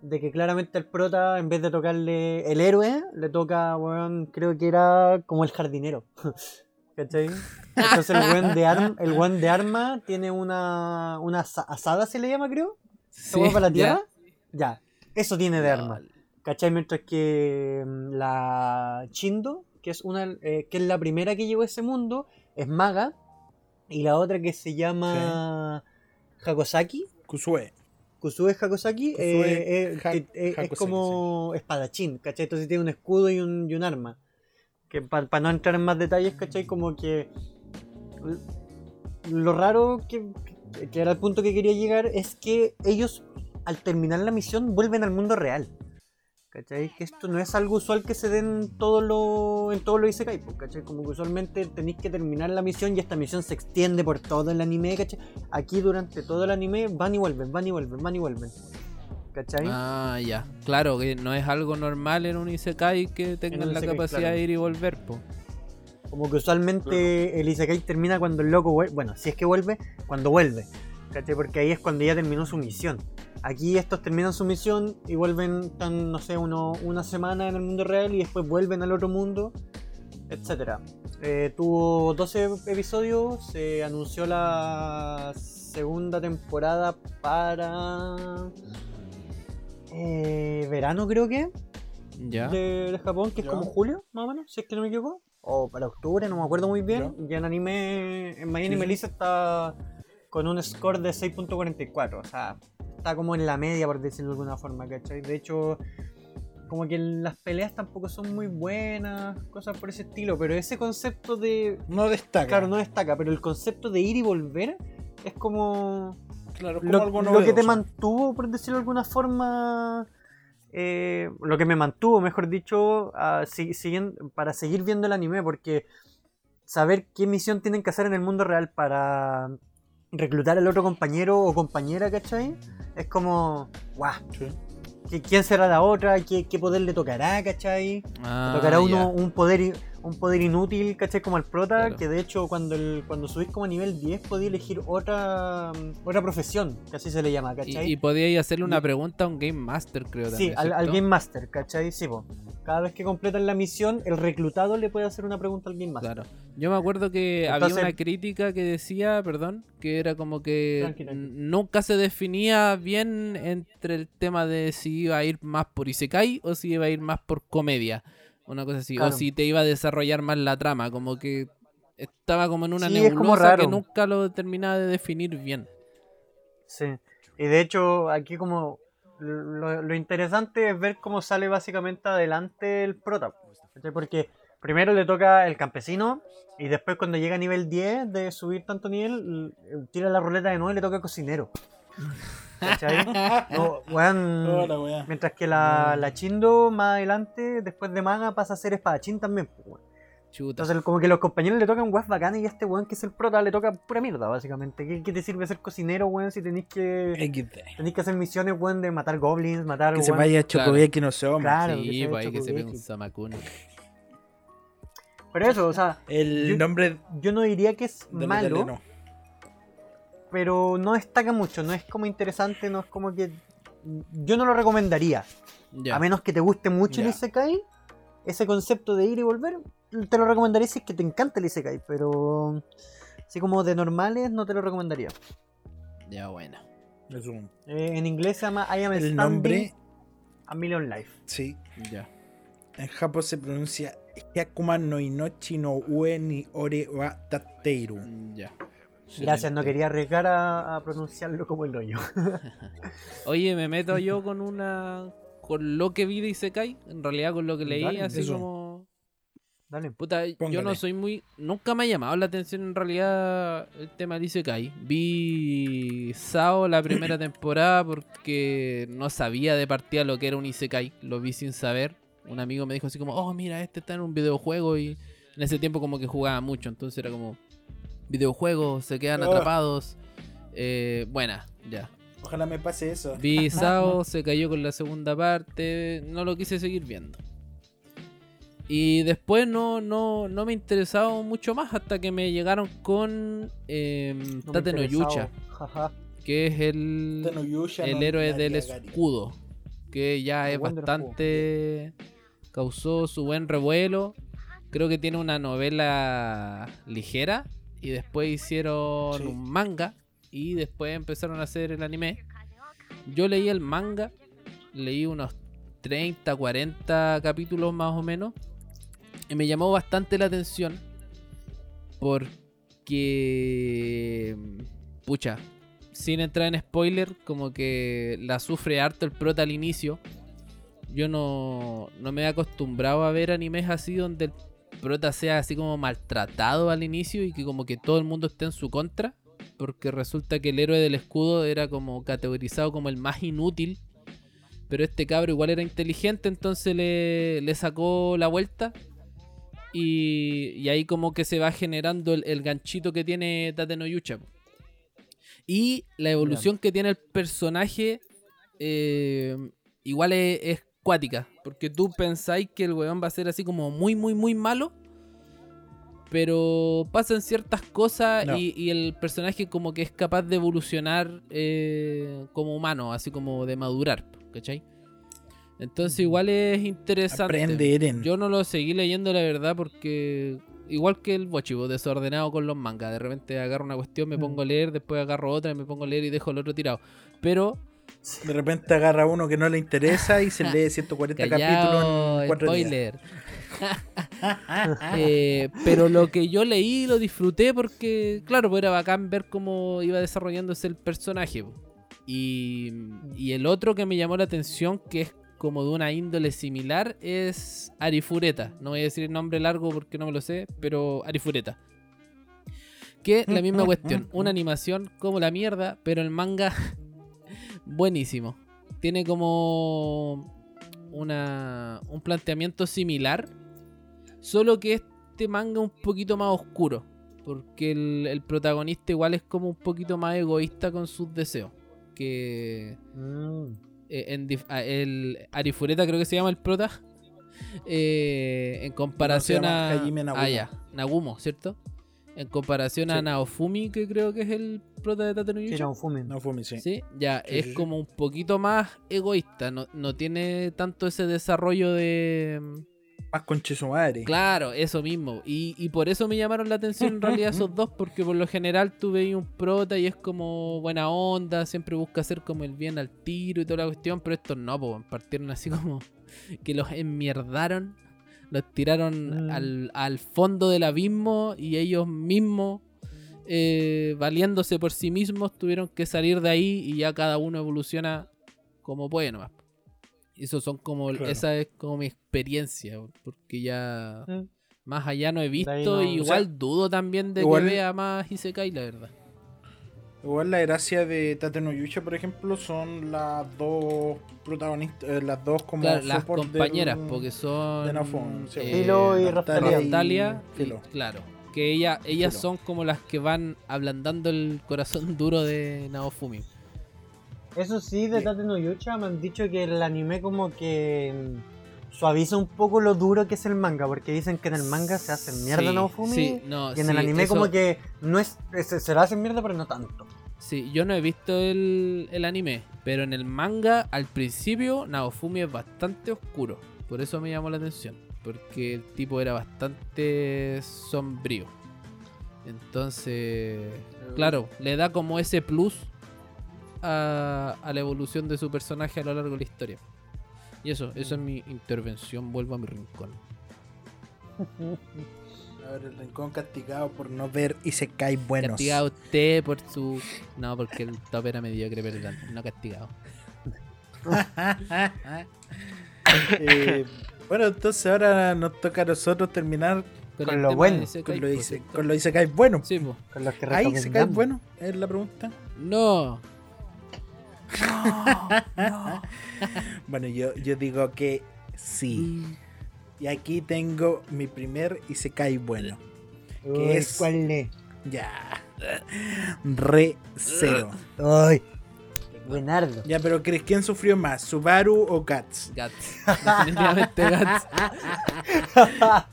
de que claramente el prota, en vez de tocarle el héroe, le toca, weón, creo que era como el jardinero. ¿Cachai? Entonces el weón de, arm- el weón de arma tiene una, una asa- asada, se le llama, creo. ¿Se
Sí,
para la
ya.
tierra? Ya. Eso tiene de arma. ¿Cachai? Mientras que mm, la Chindo, que es una eh, que es la primera que llegó a ese mundo, es maga. Y la otra que se llama Hakosaki,
Kusue.
Kusue Hakosaki,
Kusue
eh, eh,
Ha-
que, eh, es como espadachín, ¿cachai? Entonces tiene un escudo y un, y un arma. Que para no entrar en más detalles, ¿cachai? Como que lo raro que- que era el punto que quería llegar es que ellos al terminar la misión vuelven al mundo real. ¿Cachai? Que esto no es algo usual que se den todo lo, en todos los Isekai, pues, ¿cachai? Como que usualmente tenéis que terminar la misión y esta misión se extiende por todo el anime, ¿cachai? Aquí durante todo el anime van y vuelven, van y vuelven, van y vuelven. ¿Cachai?
Ah, ya. Claro, que no es algo normal en un Isekai que tengan la capacidad
claro.
de ir y volver, po.
Como que usualmente el Isekai termina cuando el loco vuelve. Bueno, si es que vuelve, cuando vuelve. ¿Cachai? Porque ahí es cuando ya terminó su misión. Aquí estos terminan su misión y vuelven, tan, no sé, uno, una semana en el mundo real y después vuelven al otro mundo, etc. tuvo 12 episodios, se anunció la segunda temporada para eh, verano creo que
Ya.
de, de Japón, que es
Ya.
como julio, más o menos, si es que no me equivoco. O para octubre, no me acuerdo muy bien. Y en anime, en My Anime
sí.
List está con un score de 6.44. O sea, está como en la media, por decirlo de alguna forma, ¿cachai? De hecho, como que las peleas tampoco son muy buenas, cosas por ese estilo. Pero ese concepto de.
No destaca.
Claro, no destaca, pero el concepto de ir y volver es como
Claro, como
lo,
algo
lo que te mantuvo, por decirlo de alguna forma, eh, lo que me mantuvo, mejor dicho, a si- siguen- para seguir viendo el anime, porque saber qué misión tienen que hacer en el mundo real para reclutar al otro compañero o compañera, ¿cachai? Es como, guau,
Sí.
¿qui- ¿quién será la otra? ¿Qué, qué poder le tocará, ¿cachai?
Ah,
tocará uno un poder un poder inútil, ¿cachai? Como el prota,
Claro.
que de hecho cuando el, cuando subís como a nivel 10 podía elegir otra mm, otra profesión, que así se le llama,
Y,
¿cachai?
y podíais hacerle una
Y-
pregunta a un Game Master, creo
sí,
también.
al, al. Game Master, ¿cachai? Sí, po. Cada vez que completan la misión, el reclutado le puede hacer una pregunta al Game Master.
Claro. Yo me acuerdo que
Entonces-
había una crítica que decía, perdón, que era como que
Tranqui, tranqui.
n- nunca se definía bien entre el tema de si iba a ir más por Isekai o si iba a ir más por comedia. Una cosa así.
Claro.
O si te iba a desarrollar más la trama. Como que estaba como en una
Sí,
nebulosa que nunca lo terminaba de definir bien.
Sí. Y de hecho, aquí como lo, lo interesante es ver cómo sale básicamente adelante el prota. Porque primero le toca el campesino y después cuando llega a nivel 10 de subir tanto nivel, tira la ruleta de nuevo y le toca cocinero. ¿Cachai? No, weón,
Hola, weá.
mientras que la, la Chindo más adelante, después de maga, pasa a ser espadachín también. pues, weón.
Chuta.
Entonces como que los compañeros le tocan weas bacanas y a este weón que es el prota le toca pura mierda básicamente. ¿Qué, qué te sirve ser cocinero, weón, si tenéis que... Tenéis que hacer misiones, weón, de matar goblins, matar.
Que se
weón.
vaya a
Claro.
Chocobeki no se hombre.
Claro, que
sí, pues ahí que se pega un Samakuna.
Pero eso, o sea,
El
Yo-
nombre
yo no diría que es malo. Pero no destaca mucho, no es como interesante, no es como que. Yo no lo recomendaría. A menos que te guste mucho el. Isekai, ese concepto de ir y volver, te lo recomendaría si es que te encanta el Isekai, pero. Así como de normales, no te lo recomendaría.
Ya, bueno.
Es un-
Eh, en inglés se llama I am
El
standing
nombre,
a million life.
sí.
Ya.
En Japón se pronuncia Hyakuma no Inochi no Ue ni Ore wa Tateiru.
Ya.
Gracias, no quería arriesgar a, a pronunciarlo como el hoyo.
Oye, me meto yo con una. con lo que vi de Isekai. En realidad, con lo que leí,
Dale,
así
eso.
como.
Dale.
Puta, yo no soy muy. Nunca me ha llamado la atención en realidad el tema de Isekai. Vi Sao la primera temporada porque no sabía de partida lo que era un Isekai. Lo vi sin saber. Un amigo me dijo así como, oh, mira, este está en un videojuego y en ese tiempo como que jugaba mucho. Entonces era como, videojuegos, se quedan
Oh.
atrapados. Eh, buena, ya.
Ojalá me pase eso.
Se cayó con la segunda parte, no lo quise seguir viendo. Y después no, no, no me interesaba mucho más hasta que me llegaron con eh,
No
Tate no
interesaba.
Yucha,
Jaja.
que es el, el héroe del escudo, que ya
The
es bastante... causó su buen revuelo. Creo que tiene una novela ligera y después hicieron
Sí.
un manga y después empezaron a hacer el anime. Yo leí el manga, leí unos 30, 40 capítulos más o menos y me llamó bastante la atención porque pucha, sin entrar en spoiler, como que la sufre harto el prota al inicio. Yo no, no me he acostumbrado a ver animes así donde el prota sea así como maltratado al inicio y que como que todo el mundo esté en su contra. Porque resulta que el héroe del escudo era como categorizado como el más inútil. Pero este cabro igual era inteligente, entonces le, le sacó la vuelta. Y, y ahí como que se va generando el, el ganchito que tiene Tate no Yucha. Y la evolución que tiene el personaje eh, igual es, es cuática. Porque tú pensáis que el weón va a ser así como muy, muy, muy malo. Pero pasan ciertas cosas
No.
y, y el personaje como que es capaz de evolucionar eh, como humano, así como de madurar, ¿cachai? Entonces igual es interesante.
Aprende, Eren.
Yo no lo seguí leyendo, la verdad, porque igual que el Bochivo, desordenado con los mangas. De repente agarro una cuestión, me pongo a leer, después agarro otra, me pongo a leer y dejo el otro tirado. Pero,
De repente agarra uno que no le interesa y se lee 140 capítulos en 4 días.
spoiler. Eh, pero lo que yo leí lo disfruté porque, claro, pues era bacán ver cómo iba desarrollándose el personaje. Y, y el otro que me llamó la atención, que es como de una índole similar, es Arifureta. No voy a decir el nombre largo porque no me lo sé, pero Arifureta. Que la misma cuestión, una animación como la mierda, pero el manga buenísimo. Tiene como una, un planteamiento similar, solo que este manga un poquito más oscuro, porque el, el protagonista igual es como un poquito más egoísta con sus deseos. Que
Mm.
eh, en dif- a- el Arifureta creo que se llama el prota. eh, en comparación a.
Nagumo.
Ah, ya, Nagumo, ¿cierto? En comparación a. Naofumi, que creo que es el prota de Tate no
Sí,
Yucha.
era un fumen.
No fue mi sí.
Sí, ya,
Sí,
es
sí,
como un poquito más egoísta, no, no tiene tanto ese desarrollo de...
Más conche su madre.
Claro, eso mismo, y, y por eso me llamaron la atención en realidad esos dos, porque por lo general tú veis un prota y es como buena onda, siempre busca hacer como el bien al tiro y toda la cuestión, pero estos no, pues partieron así como que los enmierdaron, los tiraron
Mm.
al, al fondo del abismo y ellos mismos eh, valiéndose por sí mismos, tuvieron que salir de ahí y ya cada uno evoluciona como puede nomás. Y Eso son como,
Claro.
esa es como mi experiencia, porque ya
Mm.
más allá no he visto,
no-
y
o sea,
igual dudo también de
igual-
que vea más Isekai, la verdad.
Igual la gracia de Tate no Yucha, por ejemplo, son las dos protagonistas, eh, las dos como
Claro, las compañeras,
del-
porque son
de Nafon, sí.
Filo y
Natalia y
Natalia y-
Filo.
claro. Que ella, ellas
Filo.
son como las que van ablandando el corazón duro de Naofumi.
Eso sí, de. Tate no Yucha me han dicho que el anime como que mm, suaviza un poco lo duro que es el manga, porque dicen que en el manga se hace mierda
Sí,
Naofumi
sí, no,
y en
sí,
el anime
eso-
como que no es se, se la hacen mierda pero no tanto.
Sí, yo no he visto el, el anime, pero en el manga al principio Naofumi es bastante oscuro. Por eso me llamó la atención, porque el tipo era bastante sombrío. Entonces, claro, le da como ese plus a, a la evolución de su personaje a lo largo de la historia. Y eso, eso es mi intervención. Vuelvo a mi rincón.
A ver, el rincón castigado por no ver y se cae buenos.
Castigado usted por su. No, porque el top era mediocre, perdón. No castigado.
Eh, bueno, entonces ahora nos toca a nosotros terminar
Con,
lo bueno,
Isekai,
con lo
pues,
dice,
¿cierto?
con lo dice cae bueno.
Sí, pues.
Con los que
Ahí se cae
recomendamos.
bueno, es la pregunta.
No.
Bueno, yo, yo digo que sí. Y aquí tengo mi primer y se cae bueno.
Uy,
¿Qué es?
¿Cuál es?
Ya. Re cero.
Ay, buenardo.
Ya, pero ¿crees quién sufrió más? ¿Subaru o Guts?
Guts. Definitivamente Guts.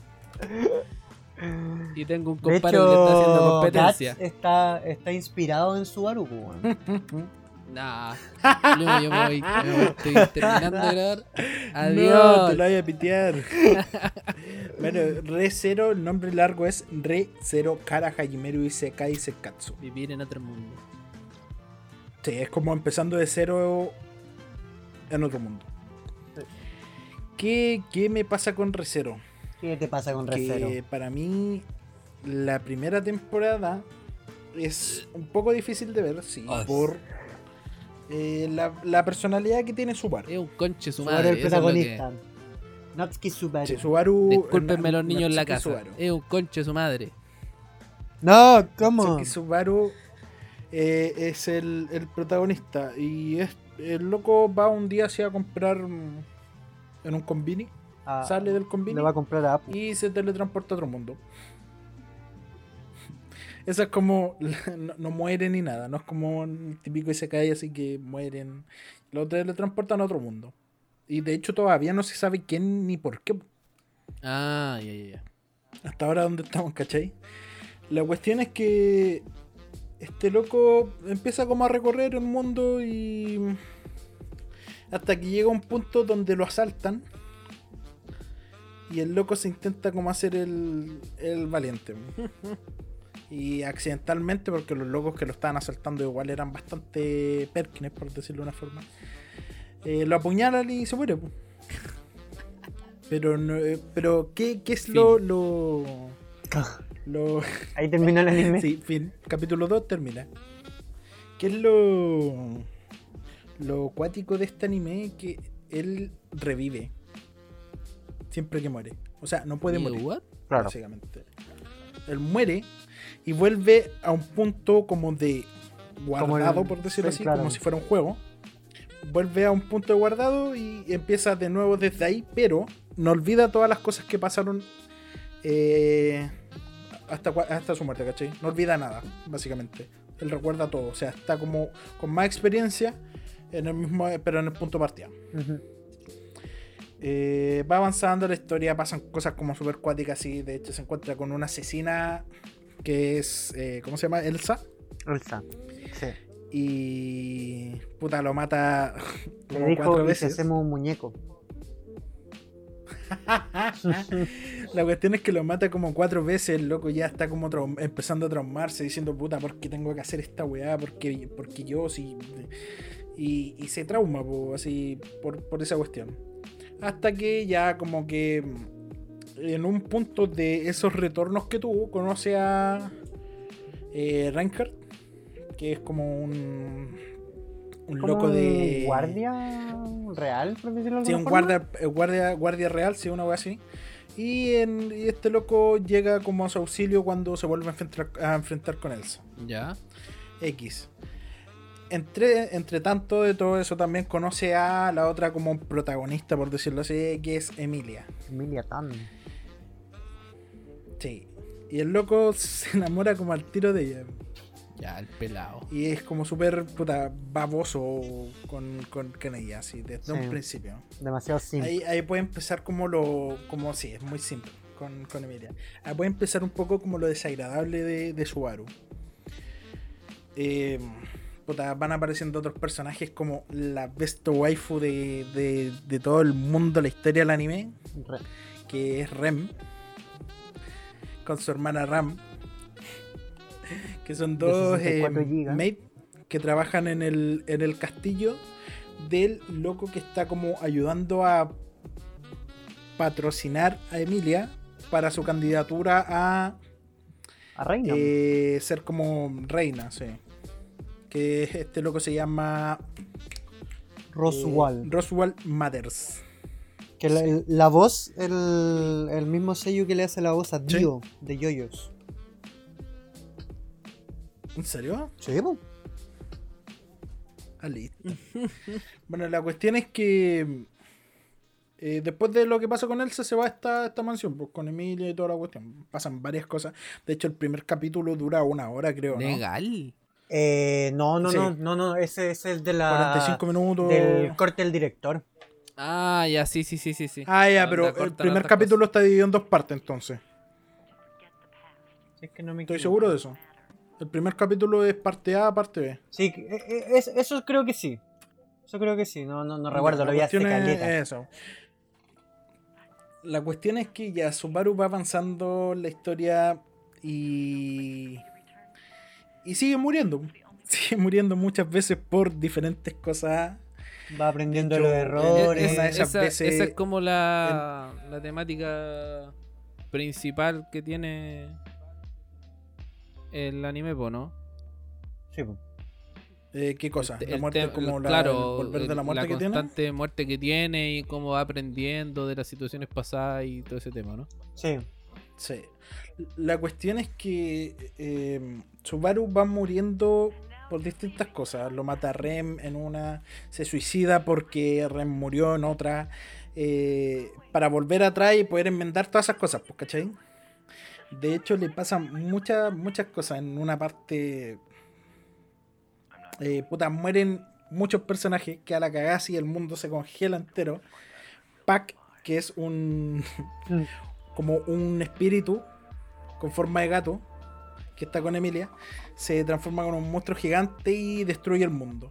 Y tengo un
De
compadre que le está haciendo competencia.
Guts está, está inspirado en Subaru, pues, weón.
Nah. Luego yo me voy, me voy, estoy terminando de grabar.
No,
Adiós.
te lo voy a pitear. bueno, Re Zero, el nombre largo es Re Zero Kara Hajimeru Isekai Sekatsu.
Vivir en otro mundo.
Sí, es como empezando de cero en otro mundo. ¿Qué, qué me pasa con Re Zero?
¿Qué te pasa con
que
Recero?
para mí la primera temporada es un poco difícil de ver, sí,
Ah.
por eh, la, la personalidad que tiene Subaru.
Es un conche su
Subaru
madre.
el
es
protagonista. Natsuki Subaru.
Sí, Subaru
Discúlpenme
na-
los niños en la casa.
Subaru.
Es un conche su madre.
No, ¿cómo?
Natsuki Subaru eh, es el, el protagonista y es, el loco va un día así a comprar mm, en un convini,
Ah,
sale del convini
Le va a comprar a Apu.
y se teletransporta a otro mundo. Eso es como. No, no mueren ni nada. No es como el típico Isekai, así que mueren. Lo teletransportan a otro mundo. Y de hecho, todavía no se sabe quién ni por qué.
Ah, ya, ya, ya.
Hasta ahora donde estamos, ¿cachai? La cuestión es que este loco empieza como a recorrer el mundo y hasta que llega a un punto donde lo asaltan y el loco se intenta como hacer el, el valiente. Y accidentalmente, porque los locos que lo estaban asaltando igual eran bastante perkines, por decirlo de una forma, eh, lo apuñalan y se muere. Pero, no, eh, pero ¿qué, qué es lo, lo, lo,
Ahí termina el anime.
Sí, fin. Capítulo 2 termina. ¿Qué es lo. Lo cuático de este anime? Que él revive. Siempre que muere. O sea, no puede
¿Y
morir.
what?
Claro.
Básicamente. Él muere y vuelve a un punto como de guardado,
el-
por decirlo
sí,
así,
claro.
como si fuera un juego. Vuelve a un punto de guardado y empieza de nuevo desde ahí, pero no olvida todas las cosas que pasaron eh, hasta, hasta su muerte, ¿cachai? No olvida nada, básicamente. Él recuerda todo, o sea, está como con más experiencia, en el mismo, pero en el punto de partida. Eh, va avanzando la historia, pasan cosas como super cuáticas y de hecho se encuentra con una asesina que es, eh, ¿cómo se llama? Elsa.
Elsa. Sí.
Y puta, lo mata
Le
como
dijo,
cuatro veces.
hacemos un muñeco.
La cuestión es que lo mata como cuatro veces, el loco ya está como empezando a traumarse, diciendo, puta, ¿por qué tengo que hacer esta weá? ¿Por qué, por qué yo? Si... Y, y se trauma, po, así, por, por esa cuestión. Hasta que ya como que en un punto de esos retornos que tuvo, conoce a eh, Reinhardt, que es como un, un
Como
loco
un
de...
guardia real, por decirlo de
Sí, un guardia, eh, guardia, guardia real, sí, una wea así. Y, en- y este loco llega como a su auxilio cuando se vuelve a enfrentar, a enfrentar con Elsa.
Ya.
X. Entre, entre tanto de todo eso también conoce a la otra como protagonista, por decirlo así, que es Emilia.
Emilia Tan.
Sí. Y el loco se enamora como al tiro de ella.
Ya, el pelado.
Y es como súper puta baboso con, con, con ella, así, desde
Sí.
un principio.
Demasiado simple.
Ahí, ahí puede empezar como lo. como sí, es muy simple con, con Emilia. Ahí puede empezar un poco como lo desagradable de, de Subaru. Eh, puta, van apareciendo otros personajes como la best waifu de, de, de todo el mundo, la historia del anime,
Re-
que es Rem. Con su hermana Ram. Que son dos
64
eh, maid que trabajan en el, en el castillo del loco que está como ayudando a patrocinar a Emilia para su candidatura a
A Reina.
eh, ser como reina, sí. Que este loco se llama
Roswell.
eh, Roswell Matters.
Que la, el- la voz, el, el mismo sello que le hace la voz a
Sí.
Dio de Yoyos.
¿En serio?
Sí, po.
Ah, listo. bueno, la cuestión es que eh, después de lo que pasa con Elsa se va a esta, esta mansión, pues con Emilia y toda la cuestión. Pasan varias cosas. De hecho, el primer capítulo dura una hora, creo, ¿no?
Legal.
Eh, no, no,
Sí.
no, no, no, ese es el de la
45 minutos.
del corte del director.
Ah, ya, sí, sí, sí, sí. sí.
Ah, ya, pero el primer capítulo está dividido en dos partes, entonces.
Si es que no me
Estoy seguro de eso. El primer capítulo es parte A, parte B.
Sí, eh, eh, es- eso creo que sí. Eso creo que sí, no, no, no recuerdo, lo
la
vi hace
es eso. La cuestión es que ya Subaru va avanzando la historia y. Y sigue muriendo. Sigue muriendo muchas veces por diferentes cosas.
Va aprendiendo
De
los
hecho,
errores.
Esa,
esas veces
esa es como la, la temática principal que tiene el anime, ¿no?
Sí, po.
Eh, ¿Qué cosa?
El
La muerte, como la,
claro,
volver de la muerte que tiene.
constante muerte que tiene y cómo va aprendiendo de las situaciones pasadas y todo ese tema, ¿no?
Sí.
Sí. La cuestión es que eh, Subaru va muriendo por distintas cosas. Lo mata Rem en una, se suicida porque Rem murió en otra. eh, para volver atrás y poder enmendar todas esas cosas, pues, ¿cachai? De hecho, le pasan muchas, muchas cosas. En una parte. eh, puta, mueren muchos personajes que a la cagada y el mundo se congela entero. Pac, que es un.
Mm.
como un espíritu con forma de gato que está con Emilia, se transforma en un monstruo gigante y destruye el mundo.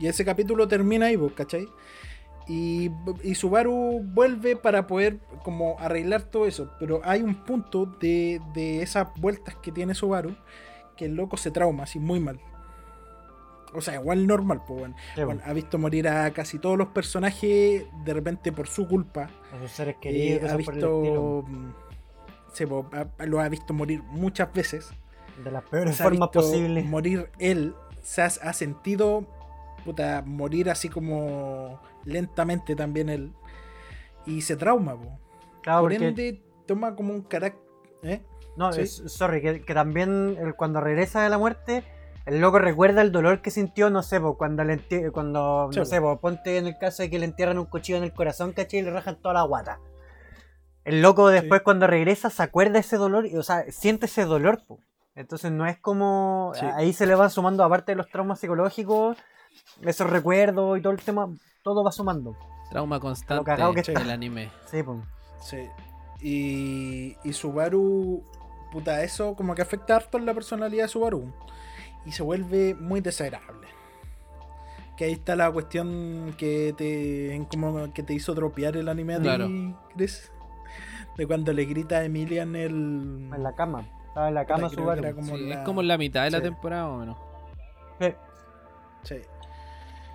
Y ese capítulo termina ahí, pues, ¿cachai? Y, y Subaru vuelve para poder como arreglar todo eso. Pero hay un punto de, de esas vueltas que tiene Subaru que el loco se trauma así muy mal. O sea, igual normal, pues bueno.
Sí,
Bueno, ha visto morir a casi todos los personajes de repente por su culpa.
A sus seres
Eh,
queridos,
ha visto. mm, ha- lo ha visto morir muchas veces.
De las peores
Se ha
formas
visto
posibles.
Morir él. Se ha, ha sentido puta, morir así como lentamente también él. Y se trauma, po.
Claro,
Por
porque
ende, toma como un carácter. ¿eh?
No,
Sí.
es- sorry, que, que también el- cuando regresa de la muerte, el loco recuerda el dolor que sintió, no sé, po, cuando le cuando,
Sí,
no sé, po, ponte en el caso de que le entierran un cuchillo en el corazón, ¿cachai? Y le rajan toda la guata. El loco después
Sí.
cuando regresa se acuerda de ese dolor, y, o sea, siente ese dolor, po. Entonces no es como...
Sí.
Ahí se le van sumando, aparte de los traumas psicológicos, esos recuerdos y todo el tema, todo va sumando.
Trauma constante
cagado que
del anime.
Sí, po.
Sí. Y, y Subaru, puta, eso como que afecta harto en la personalidad de Subaru. Y se vuelve muy desagradable. Que ahí está la cuestión que te, como que te hizo dropear el anime a ti,
Claro.
Chris. De cuando le grita a Emilia en el.
En la cama. Estaba en la cama
creo que
Subaru.
era como
Sí,
la-
Es como en la mitad de la temporada o menos.
Sí.
Sí.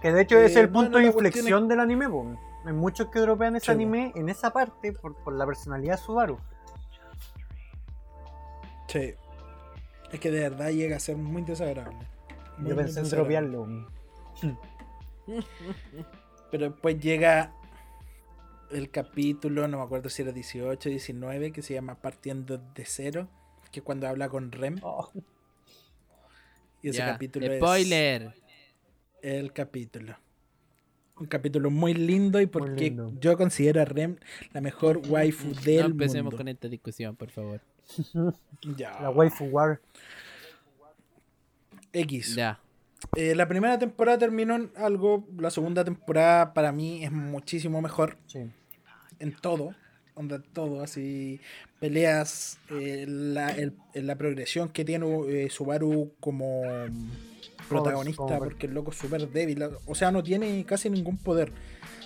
Que de hecho es
Eh,
el punto
bueno,
de inflexión del anime, po. Hay muchos que dropean ese anime en esa parte por, por la personalidad de Subaru.
Sí. Es que de verdad llega a ser muy desagradable. Muy,
Yo pensé en dropearlo.
Pero después llega el capítulo, no me acuerdo si era 18, 19, que se llama Partiendo de Cero, que es cuando habla con Rem.
Oh,
Y ese
Ya,
capítulo
Spoiler.
es el capítulo. Un capítulo muy lindo y porque
lindo.
yo considero a Rem la mejor waifu del
no empecemos
mundo.
con esta discusión, por favor.
Ya.
la waifu war.
X.
Ya.
Eh, la primera temporada terminó en algo, la segunda temporada para mí es muchísimo mejor.
Sí.
en todo, onda todo, así peleas, eh, la, el- la progresión que tiene eh, Subaru como protagonista, porque el loco es súper débil, o sea, no tiene casi ningún poder,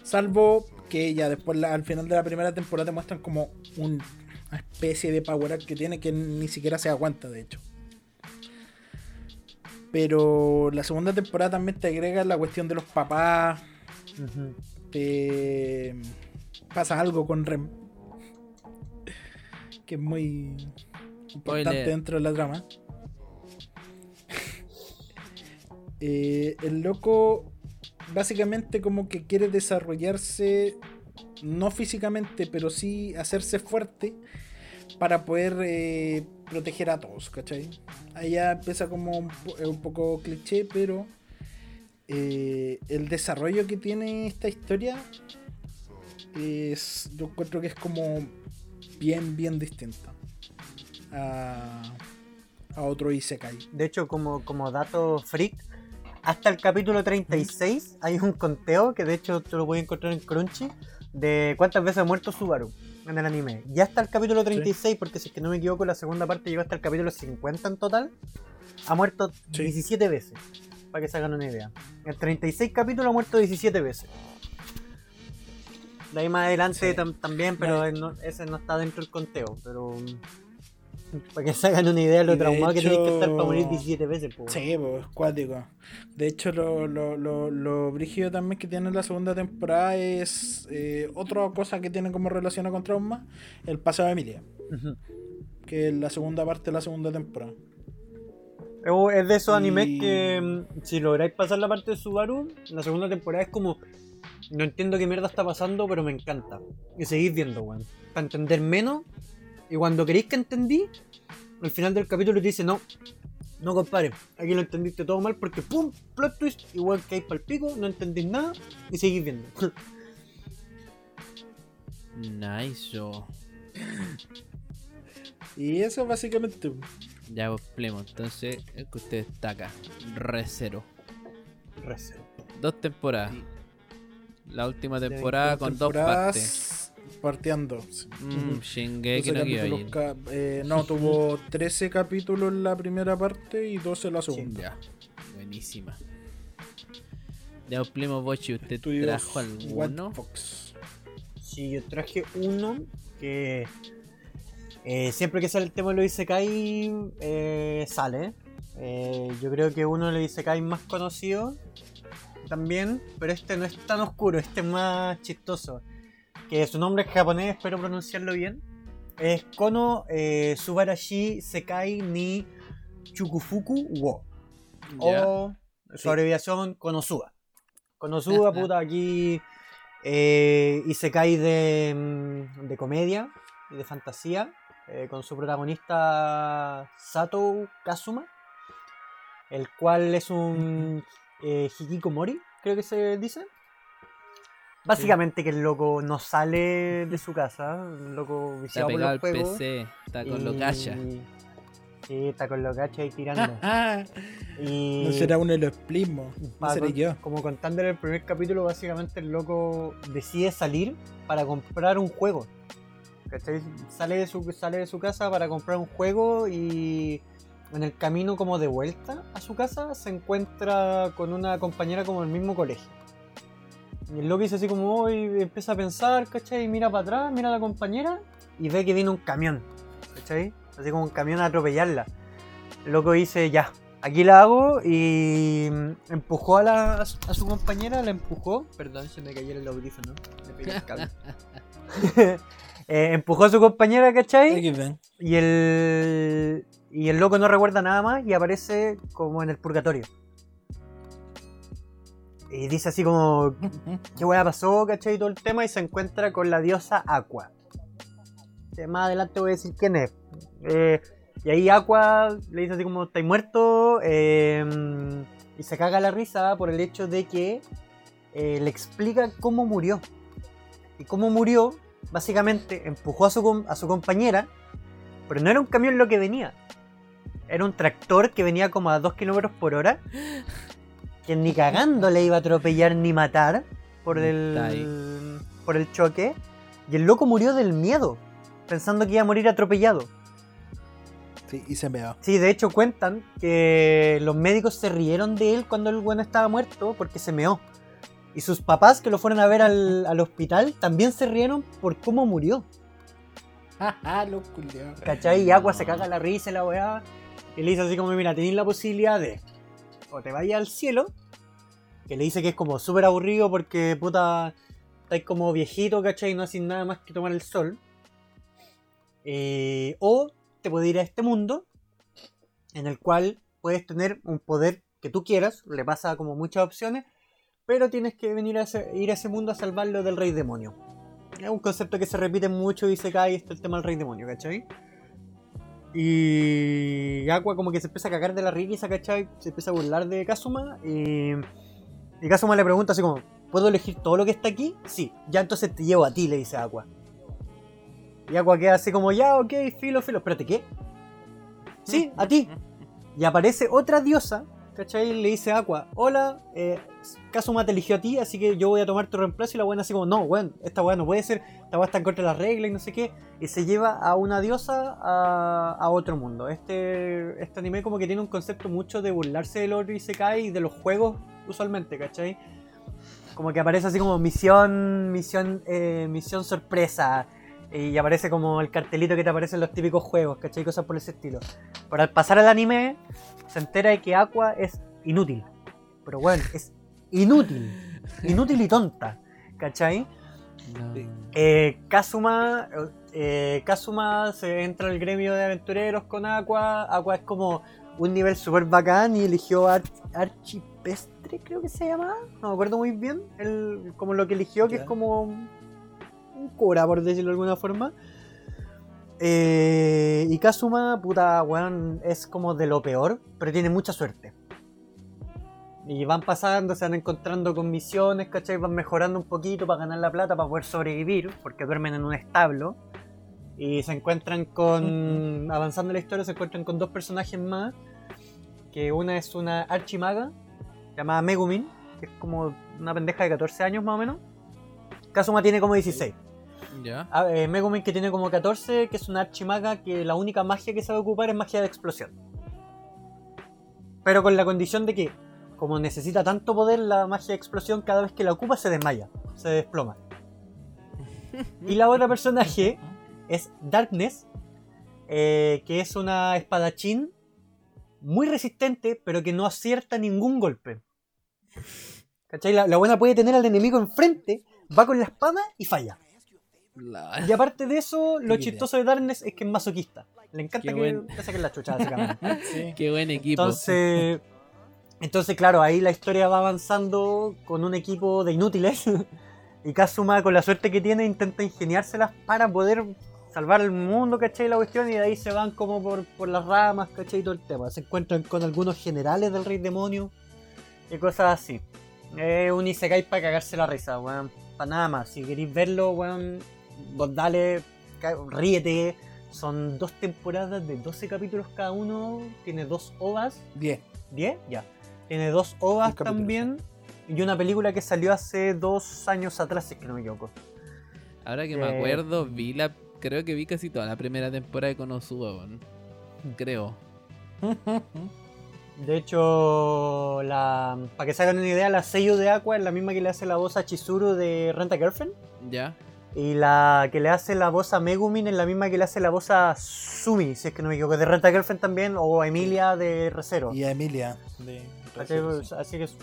salvo que ya después la- al final de la primera temporada te muestran como un- una especie de power up que tiene que ni siquiera se aguanta, de hecho. Pero la segunda temporada también te agrega la cuestión de los papás,
Ujú.
te pasa algo con Rem que es muy importante
Spoiler.
dentro de la trama. Eh, el loco básicamente como que quiere desarrollarse no físicamente, pero sí hacerse fuerte para poder eh, proteger a todos, ¿cachai? Ahí ya empieza como un poco cliché, pero eh, el desarrollo que tiene esta historia es, yo encuentro que es como bien, bien distinta a, a otro Isekai.
De hecho, como, como dato freak, hasta el capítulo 36 hay un conteo que de hecho te lo voy a encontrar en Crunchy de cuántas veces ha muerto Subaru en el anime. Ya hasta el capítulo 36, porque si es que no me equivoco, la segunda parte llegó hasta el capítulo 50 en total. Ha muerto
Sí.
17 veces, para que se hagan una idea. En 36 capítulos ha muerto 17 veces. De ahí más adelante
Sí.
también, pero
No,
él no- ese no está dentro del conteo. Pero mm, para que se hagan una idea de lo
de
traumado que tenés que estar para morir 17 veces. po.
Sí, pues, es cuático. De hecho, lo, lo, lo, lo brígido también que tiene la segunda temporada es eh, otra cosa que tiene como relación con trauma, el pasado de Emilia, que es la segunda parte de la segunda temporada.
Es- de esos animes
Y-
que mm, si lográis pasar la parte de Subaru, la segunda temporada es como no entiendo qué mierda está pasando, pero me encanta. Y seguís viendo, weón. Para entender menos. Y cuando queréis que entendí, al final del capítulo te dice, no, no compadre, aquí lo entendiste todo mal porque pum, plot twist, igual que hay pal pico, no entendís nada y seguís viendo.
Nice, yo.
Y eso básicamente.
Ya pues, plemo. Entonces, el que usted destaca. Recero.
Reset.
Dos temporadas. La última temporada con dos partes.
Partiendo.
Mm, Shingeki
12
no Kyojin.
eh, no, tuvo 13 capítulos en la primera parte y 12 en la segunda.
Ya. Buenísima. Ya, Primo Bochi, ¿usted
Estudios
trajo alguno?
Fox.
Sí, yo traje uno que eh, siempre que sale el tema de los Isekai eh, sale. Eh, yo creo que uno de los Isekai más conocidos también, pero este no es tan oscuro, este es más chistoso. Que su nombre es japonés, espero pronunciarlo bien. Es Kono eh, Subarashi Sekai ni Chukufuku wo. O su abreviación Konosuba. Konosuba, puta, aquí eh, Isekai de, mm, de comedia y de fantasía, eh, con su protagonista Sato Kazuma, el cual es un eh, Hikikomori, creo que se dice. Básicamente que el loco no sale de su casa, el loco
Está
viciado por
pegado
los
al
juegos.
PC, está con lo
y-. Sí, está con lo cacha ahí tirando. y
No será uno de los plismos. No seré
con-
yo.
Como contándole el primer capítulo, básicamente el loco decide salir para comprar un juego. ¿Cachai? Sale de su, sale de su casa para comprar un juego y en el camino como de vuelta a su casa se encuentra con una compañera como del mismo colegio. Y el loco dice así como hoy empieza a pensar, ¿cachai? Y mira para atrás, mira a la compañera y ve que viene un camión, ¿cachai? Así como un camión a atropellarla. El loco dice, ya, aquí la hago y mm, empujó a, la, a, su, compañera, la empujó. Perdón, se me cayó el audífono. Le pegué el cable. Eh, empujó a su compañera, ¿cachai? Y el, y el loco no recuerda nada más y aparece como en el purgatorio. Y dice así como, ¿qué weá pasó, cachai? Y todo el tema y se encuentra con la diosa Aqua. Eh, Más adelante voy a decir quién es. Eh, y ahí Aqua le dice así como, ¿estáis muerto? Eh, y se caga la risa por el hecho de que eh, le explica cómo murió. Y cómo murió, básicamente empujó a su, a su compañera, pero no era un camión lo que venía. Era un tractor que venía como a 2 kilómetros por hora. Que ni cagando le iba a atropellar ni matar por el, por el choque. Y el loco murió del miedo, pensando que iba a morir atropellado.
Sí, y se me va.
Sí, de hecho cuentan que los médicos se rieron de él cuando el bueno estaba muerto porque se meó. Y sus papás que lo fueron a ver al, al hospital también se rieron por cómo murió.
Ah, los culiados.
¿Cachai? Y Agua se caga la risa y la weá. Y le dice así como, mira, tenéis la posibilidad de o te vayas al cielo, que le dice que es como súper aburrido porque puta, estáis como viejito, ¿cachai? Y no hacéis nada más que tomar el sol. Eh, o te puedes ir a este mundo en el cual puedes tener un poder que tú quieras, le pasa como muchas opciones, pero tienes que venir a ese- ir a ese mundo a salvarlo del rey demonio. Es un concepto que se repite mucho y se cae este el tema del rey demonio, ¿cachai? Y Aqua como que se empieza a cagar de la risa, ¿cachai? Se empieza a burlar de Kazuma y, y Kazuma le pregunta así como, ¿puedo elegir todo lo que está aquí? Sí, ya entonces te llevo a ti, le dice Aqua. Y Aqua queda así como, ya, ok, filo, filo, espérate, ¿qué? Sí, a ti. Y aparece otra diosa, ¿cachai? Le dice Aqua, hola, eh, Kazuma te eligió a ti, así que yo voy a tomar tu reemplazo. Y la buena así como, no, weón, esta weá no puede ser, esta weá está en contra de las reglas y no sé qué. Y se lleva a una diosa a, a otro mundo. Este, este anime como que tiene un concepto mucho de burlarse del otro y se cae y de los juegos usualmente, ¿cachai? Como que aparece así como misión, misión, eh, misión sorpresa. Y aparece como el cartelito que te aparece en los típicos juegos, ¿cachai? Cosas por ese estilo. Pero al pasar al anime, se entera de que Aqua es inútil. Pero bueno, es inútil. Inútil y tonta. ¿Cachai?
No.
Eh, Kazuma, eh, Kazuma se entra al gremio de aventureros con Aqua. Aqua es como un nivel super bacán y eligió Ar- Archipestre, creo que se llama. No me acuerdo muy bien. El, como lo que eligió, que es como un, cura, por decirlo de alguna forma. Eh, y Kazuma, puta, weón, es como de lo peor, pero tiene mucha suerte. Y van pasando, se van encontrando con misiones, ¿cachai? Van mejorando un poquito para ganar la plata, para poder sobrevivir, porque duermen en un establo. Y se encuentran con. Avanzando la historia, se encuentran con dos personajes más. Que una es una archimaga, llamada Megumin, que es como una pendeja de 14 años más o menos. Kazuma tiene como 16.
Ya.
Ah, eh, Megumin que tiene como 14, que es una archimaga que la única magia que sabe ocupar es magia de explosión. Pero con la condición de que, como necesita tanto poder la magia de explosión, cada vez que la ocupa se desmaya, se desploma. Y la otra personaje es Darkness, eh, que es una espadachín muy resistente, pero que no acierta ningún golpe. ¿Cachai? La buena puede tener al enemigo enfrente, va con la espada y falla.
La-
Y aparte de eso, lo chistoso de Darkness es que es masoquista. Le encanta
Qué
que
buen-
te saquen la chucha, básicamente.
Sí.
Qué buen equipo.
Entonces, entonces, claro, ahí la historia va avanzando con un equipo de inútiles. Y Kazuma, con la suerte que tiene, intenta ingeniárselas para poder salvar el mundo, ¿cachai? La cuestión, y de ahí se van como por, por las ramas, ¿cachai? Y todo el tema. Se encuentran con algunos generales del Rey Demonio y cosas así. Es un Isekai para cagarse la risa, weón. Para nada más. Si queréis verlo, weón, vos dale, ríete. Son dos temporadas de 12 capítulos cada uno. Tiene dos ovas.
10.
¿10? Ya. Tiene dos ovas también. Y una película que salió hace dos años atrás, si es que no me equivoco.
Ahora que
Eh,
me acuerdo, vi la. Creo que vi casi toda la primera temporada de Konosuba, weón. Creo.
De hecho, la, para que se hagan una idea, la sello de Aqua es la misma que le hace la voz a Chizuru de Renta Girlfriend.
Ya.
Y la que le hace la voz a Megumin es la misma que le hace la voz a Sumi, si es que no me equivoco, de Renta Girlfriend también, o a Emilia de Recero.
Y a Emilia. De...
Pues, Así que es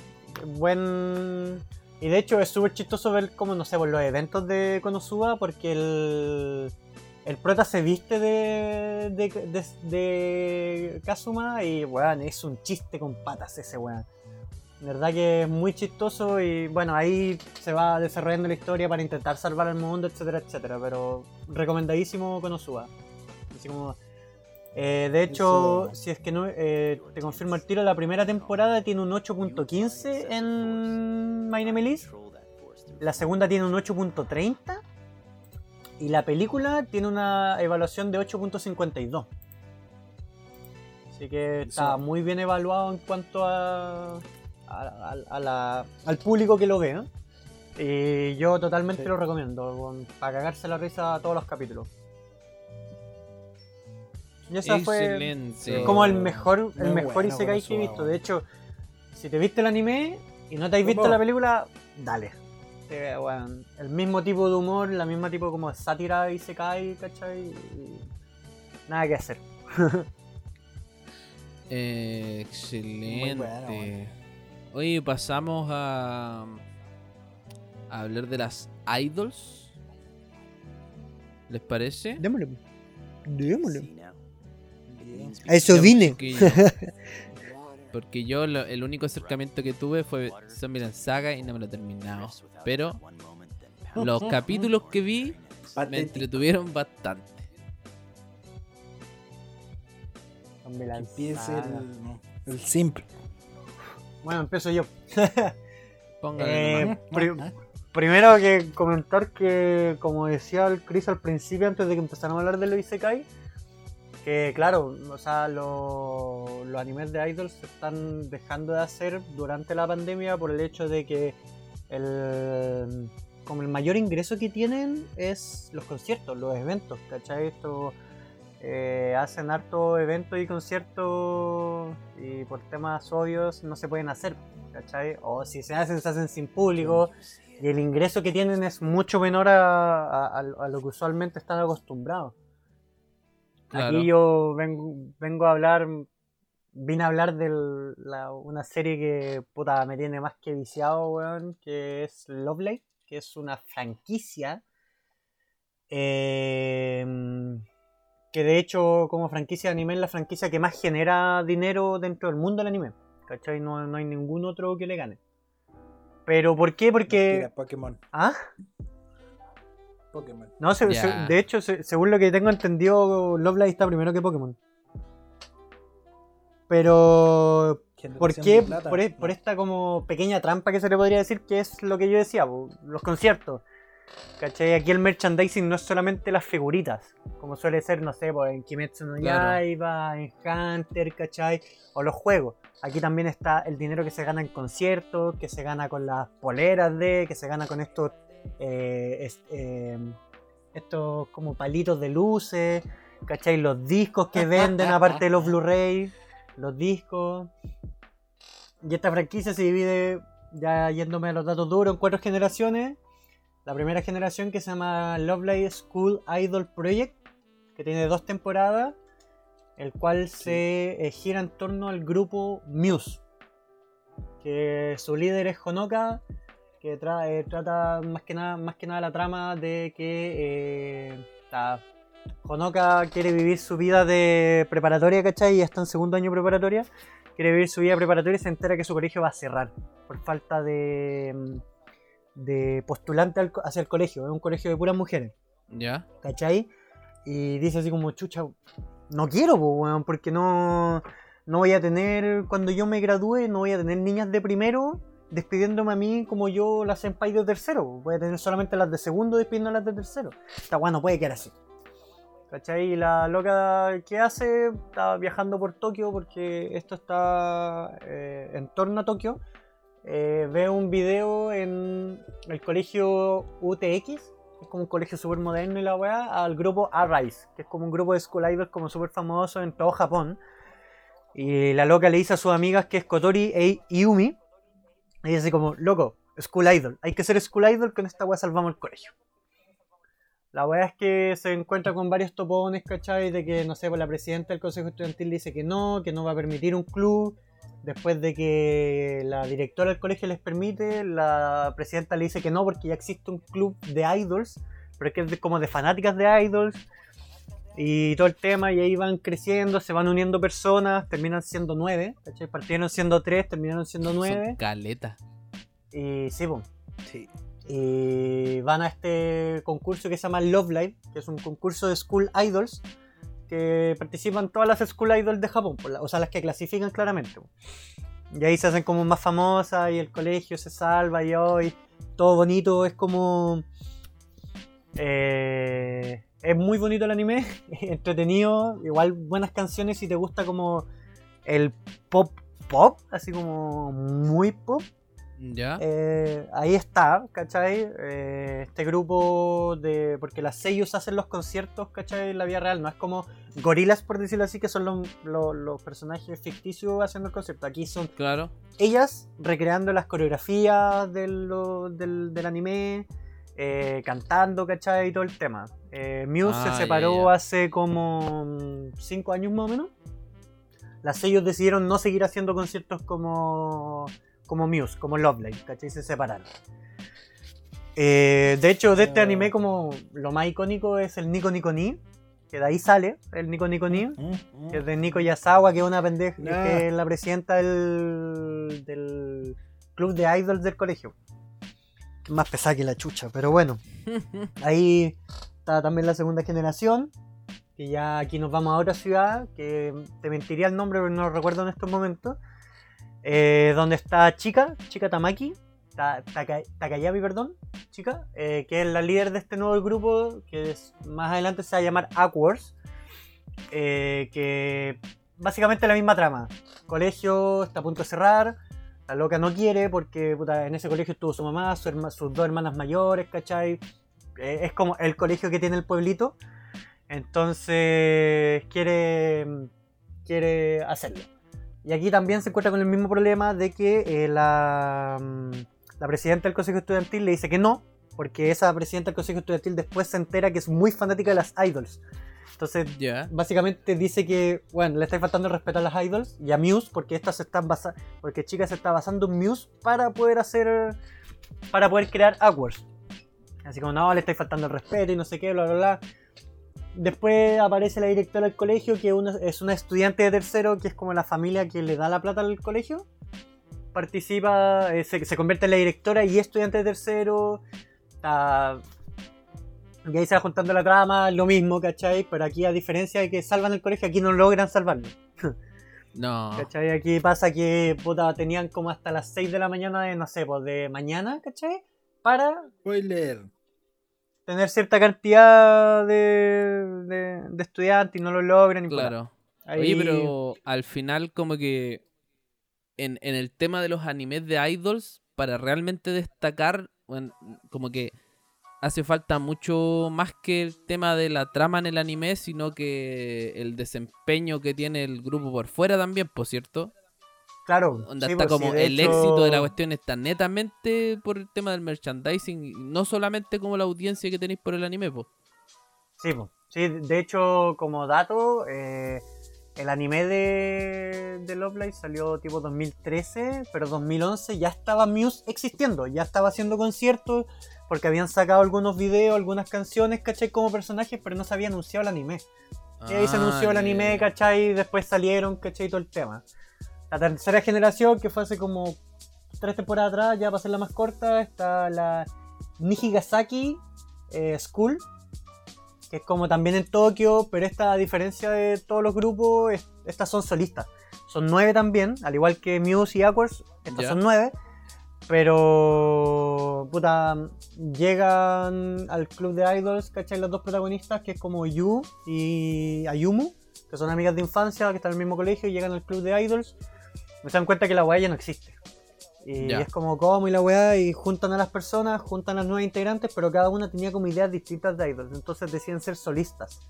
buen. Y de hecho es súper chistoso ver como, no sé, por los eventos de Konosuba, porque el. El prota se viste de, de, de, de Kazuma y, weón, es un chiste con patas ese weón. Verdad que es muy chistoso y, bueno, ahí se va desarrollando la historia para intentar salvar al mundo, etcétera, etcétera. Pero recomendadísimo Konosuba. Así como, eh, de hecho, si es que no, eh, te confirmo el tiro, la primera temporada tiene un 8.15 en My Name is. La segunda tiene un 8.30. Y la película tiene una evaluación de 8.52. Así que está muy bien evaluado en cuanto a, a- a- a la- al público que lo ve. ¿eh? Y yo totalmente
Sí.
lo recomiendo. para cagarse la risa a todos los capítulos. Y esa fue
Excelente.
como el mejor, el
Muy
mejor
bueno
Isekai que he visto. De hecho, si te viste el anime y no te has visto
¿Cómo?
la película, dale. Eh, weón, el mismo tipo de humor, la misma tipo como de sátira Isekai, ¿cachai? Y nada que hacer.
Eh, excelente.
Muy bueno, bueno.
Oye, pasamos a, a hablar de las idols. ¿Les parece?
Démosle. Démosle.
Bien.
A eso vine.
Porque yo lo- el único acercamiento que tuve fue Zombieland Saga y no me lo he terminado. Pero los capítulos que vi me entretuvieron bastante.
Empiece el, el simple.
Bueno, empiezo yo. Eh, pri- primero que comentar que, como decía el Chris al principio, antes de que empezáramos a hablar de los Isekai, que claro, o sea, lo- los animes de idols se están dejando de hacer durante la pandemia por el hecho de que el, como el mayor ingreso que tienen es los conciertos, los eventos, ¿cachai? Esto, eh, hacen harto eventos y conciertos y por temas obvios no se pueden hacer, ¿cachai? O si se hacen, se hacen sin público y el ingreso que tienen es mucho menor a, a- a lo que usualmente están acostumbrados.
Claro.
Aquí yo vengo, vengo a hablar, vine a hablar de una serie que puta, me tiene más que viciado, weón, que es Lovely, que es una franquicia eh, que de hecho como franquicia de anime es la franquicia que más genera dinero dentro del mundo del anime. ¿Cachai? No, no hay ningún otro que le gane. ¿Pero por qué? Porque...
Mentira, Pokémon.
¿Ah?
Pokémon.
No, se-
Ya.
se- de hecho, se- según lo que tengo entendido, Love Live está primero que Pokémon. Pero, ¿por qué? Por, e- por esta como pequeña trampa que se le podría decir, que es lo que yo decía, los conciertos. ¿Cachai? Aquí el merchandising no es solamente las figuritas, como suele ser, no sé, pues, en Kimetsu no
Claro.
Yaiba, en Hunter, ¿cachai? O los juegos. Aquí también está el dinero que se gana en conciertos, que se gana con las poleras de, que se gana con estos eh, es- eh, estos como palitos de luces, ¿cachai? Los discos que venden aparte de los Blu-ray, los discos. Y esta franquicia se divide, ya yéndome a los datos duros, en cuatro generaciones. La primera generación que se llama Lovely School Idol Project, que tiene dos temporadas, el cual se eh, gira en torno al grupo Muse, que su líder es Honoka, que eh, trata más que nada más que nada la trama de que eh, ta- Honoka quiere vivir su vida de preparatoria, ¿cachai? Y está en segundo año de preparatoria. Quiere vivir su vida preparatoria y se entera que su colegio va a cerrar por falta de, mm, de postulante al hacia el colegio. Es un colegio de puras mujeres.
¿Ya?
¿cachai? Y dice así como, chucha, no quiero, weón, porque no, no voy a tener, cuando yo me gradúe, no voy a tener niñas de primero despidiéndome a mí como yo las senpai de tercero. Voy a tener solamente las de segundo despidiendo las de tercero. Esta weá no puede quedar así. ¿Cachai? Y la loca que hace está viajando por Tokio porque esto está eh, en torno a Tokio. Eh, ve un video en el colegio UTX, es como un colegio súper moderno y la weá, al grupo Arise, que es como un grupo de school idols como súper famoso en todo Japón. Y la loca le dice a sus amigas que es Kotori e Yumi. Y dice como, loco, school idol, hay que ser school idol, con esta weá salvamos el colegio. La weá es que se encuentra con varios topones, ¿cachai? De que, no sé, pues la presidenta del consejo estudiantil dice que no, que no va a permitir un club. Después de que la directora del colegio les permite, la presidenta le dice que no porque ya existe un club de idols, pero es que es de- como de fanáticas de idols y todo el tema, y ahí van creciendo, se van uniendo personas, terminan siendo nueve, ¿cachai? Partieron siendo tres, terminaron siendo
Son
nueve,
caleta.
y sí, pues,
Sí.
y van a este concurso que se llama Love Live, que es un concurso de School Idols, que participan todas las School Idols de Japón, la- o sea, las que clasifican claramente. po. Y ahí se hacen como más famosas y el colegio se salva y hoy todo bonito, es como... eh, es muy bonito el anime, entretenido, igual buenas canciones si te gusta como el pop pop, así como muy pop.
¿Ya?
Eh, ahí está, ¿cachai? Eh, este grupo de. Porque las sellos hacen los conciertos, ¿cachai? En la vida real. No es como gorilas, por decirlo así, que son los, los- los personajes ficticios haciendo el concierto. Aquí son
Claro.
ellas recreando las coreografías del, lo- del, del anime, eh, cantando, ¿cachai? Y todo el tema. Muse
Ah,
se
ya,
separó hace como 5 años más o menos. Las sellos decidieron no seguir haciendo conciertos como, como Muse, como Love Live, ¿cachai? Se separaron. Eh, de hecho, de este
Ah.
anime, como lo más icónico es el Nico Nico Ni, que de ahí sale el Nico Nico Ni
Mm, mm.
que es de Nico Yasawa, que es una pendeja, que es la presidenta del, del club de idols del colegio. Que más pesada que la chucha, pero bueno. Ahí está también la segunda generación, que ya aquí nos vamos a otra ciudad, que te mentiría el nombre, pero no lo recuerdo en estos momentos. Eh, donde está Chica, Chica Tamaki, Ta- Taka- Takayabi, perdón, Chica, eh, que es la líder de este nuevo grupo, que más adelante se va a llamar Aquars eh, que básicamente la misma trama. Colegio está a punto de cerrar, la loca no quiere porque en ese colegio estuvo su mamá, sus dos hermanas mayores, ¿cachai? Eh, es como el colegio que tiene el pueblito, entonces quiere, quiere hacerlo. Y aquí también se encuentra con el mismo problema de que eh, la, mm, la presidenta del consejo estudiantil le dice que no, porque esa presidenta del consejo estudiantil después se entera que es muy fanática de las idols. Entonces
Ya.
básicamente dice que, bueno, le está faltando el respeto a las idols y a Muse porque estas se están basa porque chica se está basando en Muse para poder hacer, para poder crear Aquars. Así como, no, le está faltando el respeto y no sé qué, bla, bla, bla. Después aparece la directora del colegio, que una- es una estudiante de tercero, que es como la familia que le da la plata al colegio. Participa, eh, se, se convierte en la directora y es estudiante de tercero. Está y ahí se va juntando la trama, lo mismo, ¿cachai? Pero aquí, a diferencia de que salvan el colegio, aquí no logran salvarlo.
No.
¿Cachai? Aquí pasa que puta, tenían como hasta las 6 de la mañana de, no sé, pues de mañana, ¿cachai? Para
Spoiler.
Tener cierta cantidad de, de, de estudiantes y no lo logran. y.
Claro.
Ahí-
Oye, pero al final como que en, en el tema de los animes de idols, para realmente destacar, bueno, como que hace falta mucho más que el tema de la trama en el anime, sino que el desempeño que tiene el grupo por fuera también, por cierto.
Claro.
Onda
sí,
está
pues,
como el
hecho-
éxito de la cuestión está netamente por el tema del merchandising, no solamente como la audiencia que tenéis por el anime, pues.
Sí, sí, de hecho, como dato, eh, el anime de, de Love Live salió tipo 2013, pero 2011 ya estaba Muse existiendo, ya estaba haciendo conciertos, porque habían sacado algunos videos, algunas canciones, ¿cachai? Como personajes, pero no se había anunciado el anime. Y ahí se anunció el
Ah,
anime. ¿cachai? Y después salieron, ¿cachai? Todo el tema. La tercera generación, que fue hace como tres temporadas atrás, ya para ser la más corta, está la Nihigasaki eh, School, que es como también en Tokio, pero esta, a diferencia de todos los grupos, es- estas son solistas. Son nueve también, al igual que Muse y Aquars, estas son nueve. Pero, puta, llegan al club de idols, ¿cachai? Los dos protagonistas, que es como Yu y Ayumu, que son amigas de infancia, que están en el mismo colegio, y llegan al club de idols. Me dan cuenta que la weá ya no existe. Y es como, ¿cómo? Y la weá, y juntan a las personas, juntan a las nuevas integrantes, pero cada una tenía como ideas distintas de idols, entonces deciden ser solistas.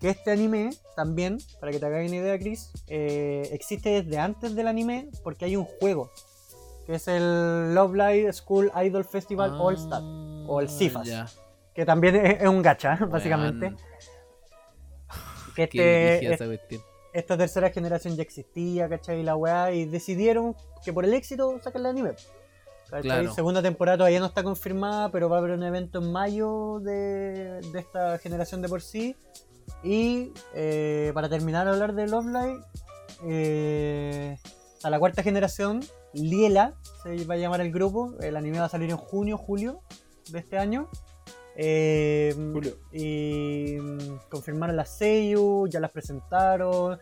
Que este anime también, para que te hagas una idea, Chris, eh, existe desde antes del anime porque hay un juego, que es el Love Live School Idol Festival All Star, o el
Ah,
CIFAS, que también es, es un gacha, básicamente. Que este, esta tercera generación ya existía, ¿cachai? La weá, y decidieron que por el éxito sacan el anime.
Claro.
Segunda temporada todavía no está confirmada, pero va a haber un evento en mayo de, de esta generación de por sí. Y eh, para terminar de hablar de Love Live, eh, a la cuarta generación, Liela se va a llamar el grupo. El anime va a salir en junio, julio de este año. Eh,
Julio.
y mm, confirmaron las Seiyu, ya las presentaron,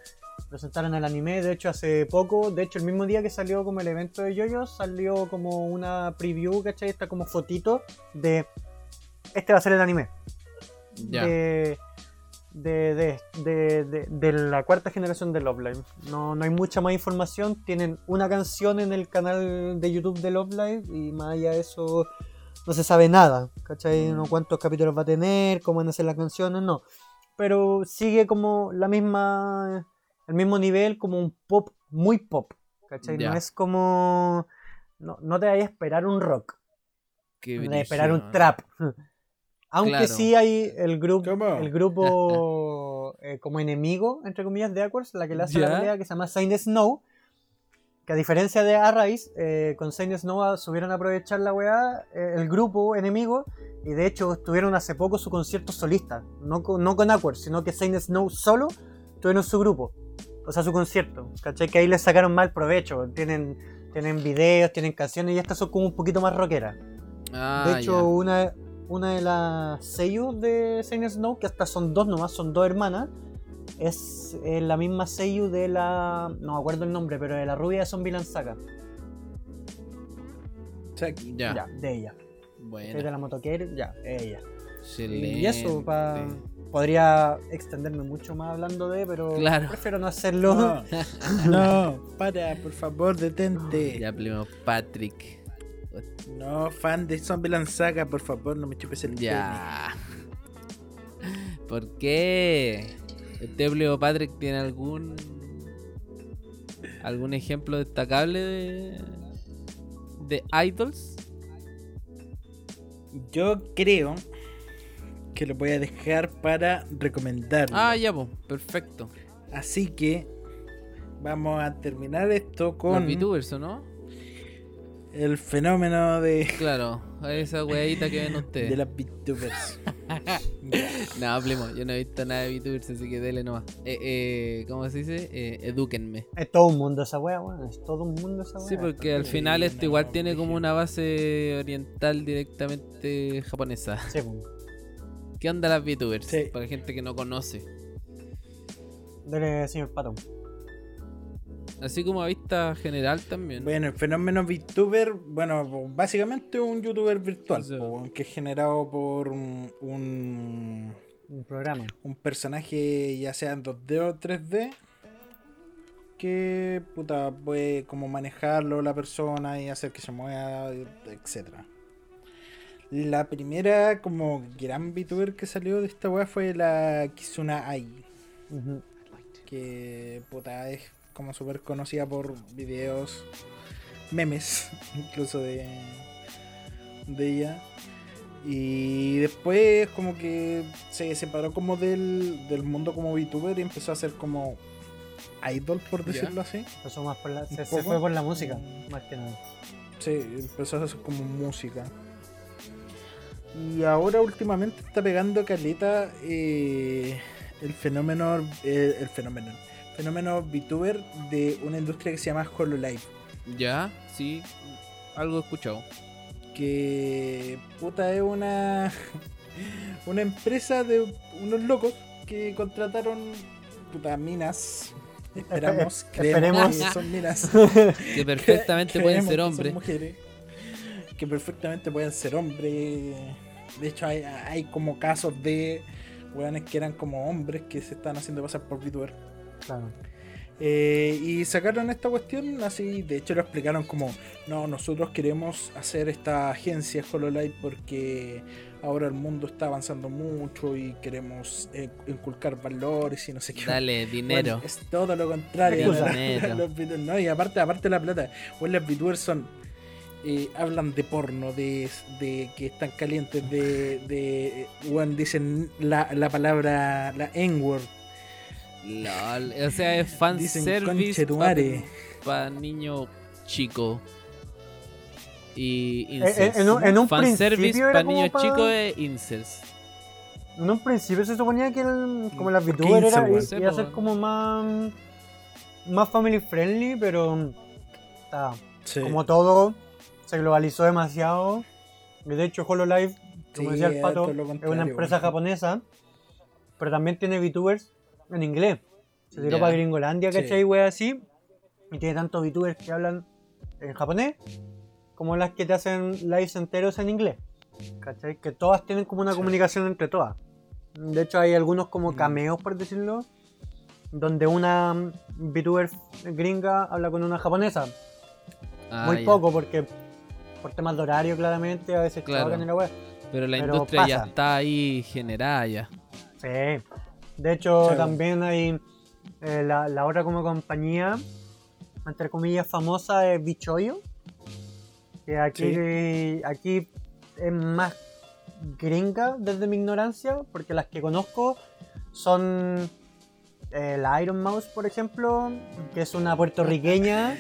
presentaron el anime, de hecho hace poco, de hecho el mismo día que salió como el evento de Yoyos, salió como una preview, ¿cachai? Está como fotito de este va a ser el anime.
Ya.
De, de, de, de, la cuarta generación de Love Live. No, no hay mucha más información. Tienen una canción en el canal de YouTube de Love Live y más allá de eso no se sabe nada. ¿Cachai? No cuántos capítulos va a tener, cómo van a ser las canciones, no. Pero sigue como la misma, el mismo nivel, como un pop, muy pop. ¿Cachai? No es como... No, no te vayas a esperar un rock.
Qué
de esperar un trap. Aunque
Claro.
sí hay el el grupo eh, como enemigo, entre comillas, de Aquars, la que le hace la pelea, que se llama Saint Snow. Que a diferencia de Arrais, eh, con Saint Snow a- subieron a aprovechar la weá, eh, el grupo enemigo, y de hecho tuvieron hace poco su concierto solista. No con, no con sino que Saint Snow solo tuvieron su grupo. O sea, su concierto. ¿Cachai? Que ahí les sacaron mal provecho. Tienen, tienen videos, tienen canciones, y estas son como un poquito más rockeras.
Ah,
De hecho, una, una de las seiyuu de Saint Snow, que hasta son dos nomás, son dos hermanas, es eh, la misma seiyuu de la. No me acuerdo el nombre, pero de la rubia de Zombie Saga.
Saki.
Ya.
Ya, de ella.
Bueno.
Es de la motoquera, ya, ella.
excelente.
Y eso, pa- podría extenderme mucho más hablando de, pero
Claro.
prefiero no hacerlo.
No, no, para, por favor, detente.
Ya hablemos Patrick.
No, fan de Zombieland Saga, por favor, no me chupes el
Ya. ¿Por qué? ¿Este Pleo Patrick tiene algún algún ejemplo destacable de de idols?
Yo creo que lo voy a dejar para recomendarlo.
Ah, ya, pues, perfecto.
Así que vamos a terminar esto
Los
con
VTubers, ¿o no?
El fenómeno de,
Claro, esa weadita que ven
de
ustedes.
las VTubers.
No, hablemos, yo no he visto nada de VTubers, así que dele nomás. Eh, eh, ¿Cómo se dice? Eh, edúquenme.
Es todo un mundo esa wea, weón. Es todo un mundo esa wea.
Sí, porque al
Sí,
final esto
no,
igual tiene como una base oriental directamente japonesa.
Sí.
¿Qué onda las VTubers?
Sí.
Para gente que no conoce.
Dele, señor Pato.
Así como a vista general también.
Bueno, el fenómeno VTuber, bueno, básicamente un youtuber virtual,
Sí.
po, que es generado por un, un,
Un programa.
un personaje ya sea en 2D o 3D que puta puede como manejarlo la persona y hacer que se mueva, etcétera. La primera como gran VTuber que salió de esta weá fue la Kizuna Ai. Que puta es como súper conocida por videos, memes, incluso de, de ella. Y después como que se separó como del, del mundo como VTuber y empezó a ser como idol, por
Ya.
decirlo así.
Empezó más por la, se, fue por la música, más que nada.
Sí, empezó a hacer como música. Y ahora últimamente está pegando caleta eh, el fenómeno eh, el fenómeno fenómeno VTuber de una industria que se llama HoloLive.
Ya, sí, algo he escuchado.
Que puta es una una empresa de unos locos que contrataron puta minas. Esperamos, creemos
Esperemos.
que son minas.
Que perfectamente pueden ser hombres.
mujeres, que perfectamente pueden ser hombres. De hecho, hay, hay como casos de weones que eran como hombres que se están haciendo pasar por VTuber.
Claro.
Eh, y sacaron esta cuestión así, de hecho lo explicaron como, no, nosotros queremos hacer esta agencia HoloLive porque ahora el mundo está avanzando mucho y queremos eh, inculcar valores y no sé qué.
Dale, dinero.
Bueno, es todo lo contrario.
Dinero.
Los no, y aparte, aparte la plata. Bueno, los VTubers son. eh, hablan de porno, de, de que están calientes, de. de bueno, dicen la, la palabra, la N-word.
Lol, O sea, es fan
Dicen
service
conchetumare.
para niño chico. Y
Eh,
incest.
en un- en un
Fanservice para niños
pa-
chicos es incest.
En un principio se suponía que el- como las
¿Por qué
VTuber era,
incel,
iba a ser como más más family friendly, pero está,
Sí.
como todo se globalizó demasiado. Y de hecho HoloLive, como
Sí,
decía el
es
pato, es una empresa
weón.
japonesa, pero también tiene VTubers en inglés. Se tiró
Ya.
para Gringolandia,
Sí.
¿cachai? Wea así. Y tiene tantos VTubers que hablan en japonés como las que te hacen lives enteros en inglés. ¿Cachai? Que todas tienen como una
Sí.
comunicación entre todas. De hecho, hay algunos como
Mm.
cameos, por decirlo, donde una mm, VTuber gringa habla con una japonesa.
Ah,
Muy poco, porque por temas de horario, claramente, a veces
Claro.
en la web.
Pero la
pero
industria ya está ahí generada ya.
Sí. De hecho,
Sí.
también hay eh, la, la otra como compañía, entre comillas, famosa es Bichoyo. Que aquí, aquí es más gringa desde mi ignorancia, porque las que conozco son eh, la Iron Mouse, por ejemplo, que es una puertorriqueña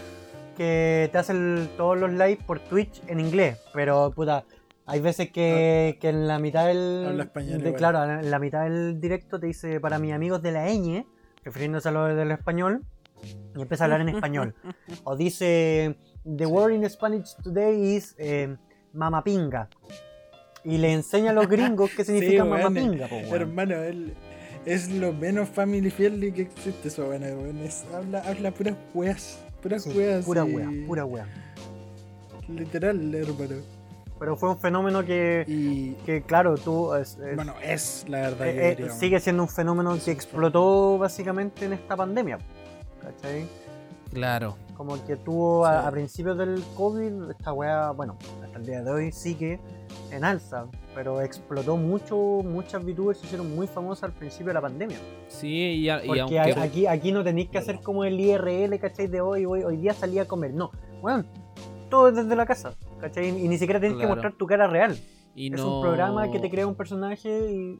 que te hace el- todos los lives por Twitch en inglés, pero puta, hay veces que, que en la mitad del
Habla español
de- claro, en la mitad del directo te dice para mis amigos de la ñ, refiriéndose a lo del español, y empieza a hablar en español. O dice the word in Spanish today is eh, mamapinga. Y le enseña a los gringos qué significa
Sí,
mamapinga, weón.
Hermano, él es lo menos family friendly que existe eso, bueno. Es- habla, habla puras weas. Puras
Sí,
weas.
pura
y-
wea, pura wea.
Literal, hermano.
Pero fue un fenómeno que,
Y
que claro, tú es- es-
bueno, es la verdad.
eh,
yo
eh,
diría, weón.
sigue siendo un fenómeno que explotó básicamente en esta pandemia. ¿Cachai?
Claro.
Como que tuvo a,
Sí.
a principios del COVID, esta weá, bueno, hasta el día de hoy sigue en alza, pero explotó mucho, muchas VTubers se hicieron muy famosas al principio de la pandemia.
Sí, y, a- y
Porque
aunque.
a- aquí, aquí no tenéis que hacer como el IRL, ¿cachai? De hoy, hoy, hoy día salí a comer. No, weón, todo es desde la casa, ¿cachai? Y ni siquiera tienes
Claro.
que mostrar tu cara real.
y
Es
no-
un programa que te crea un personaje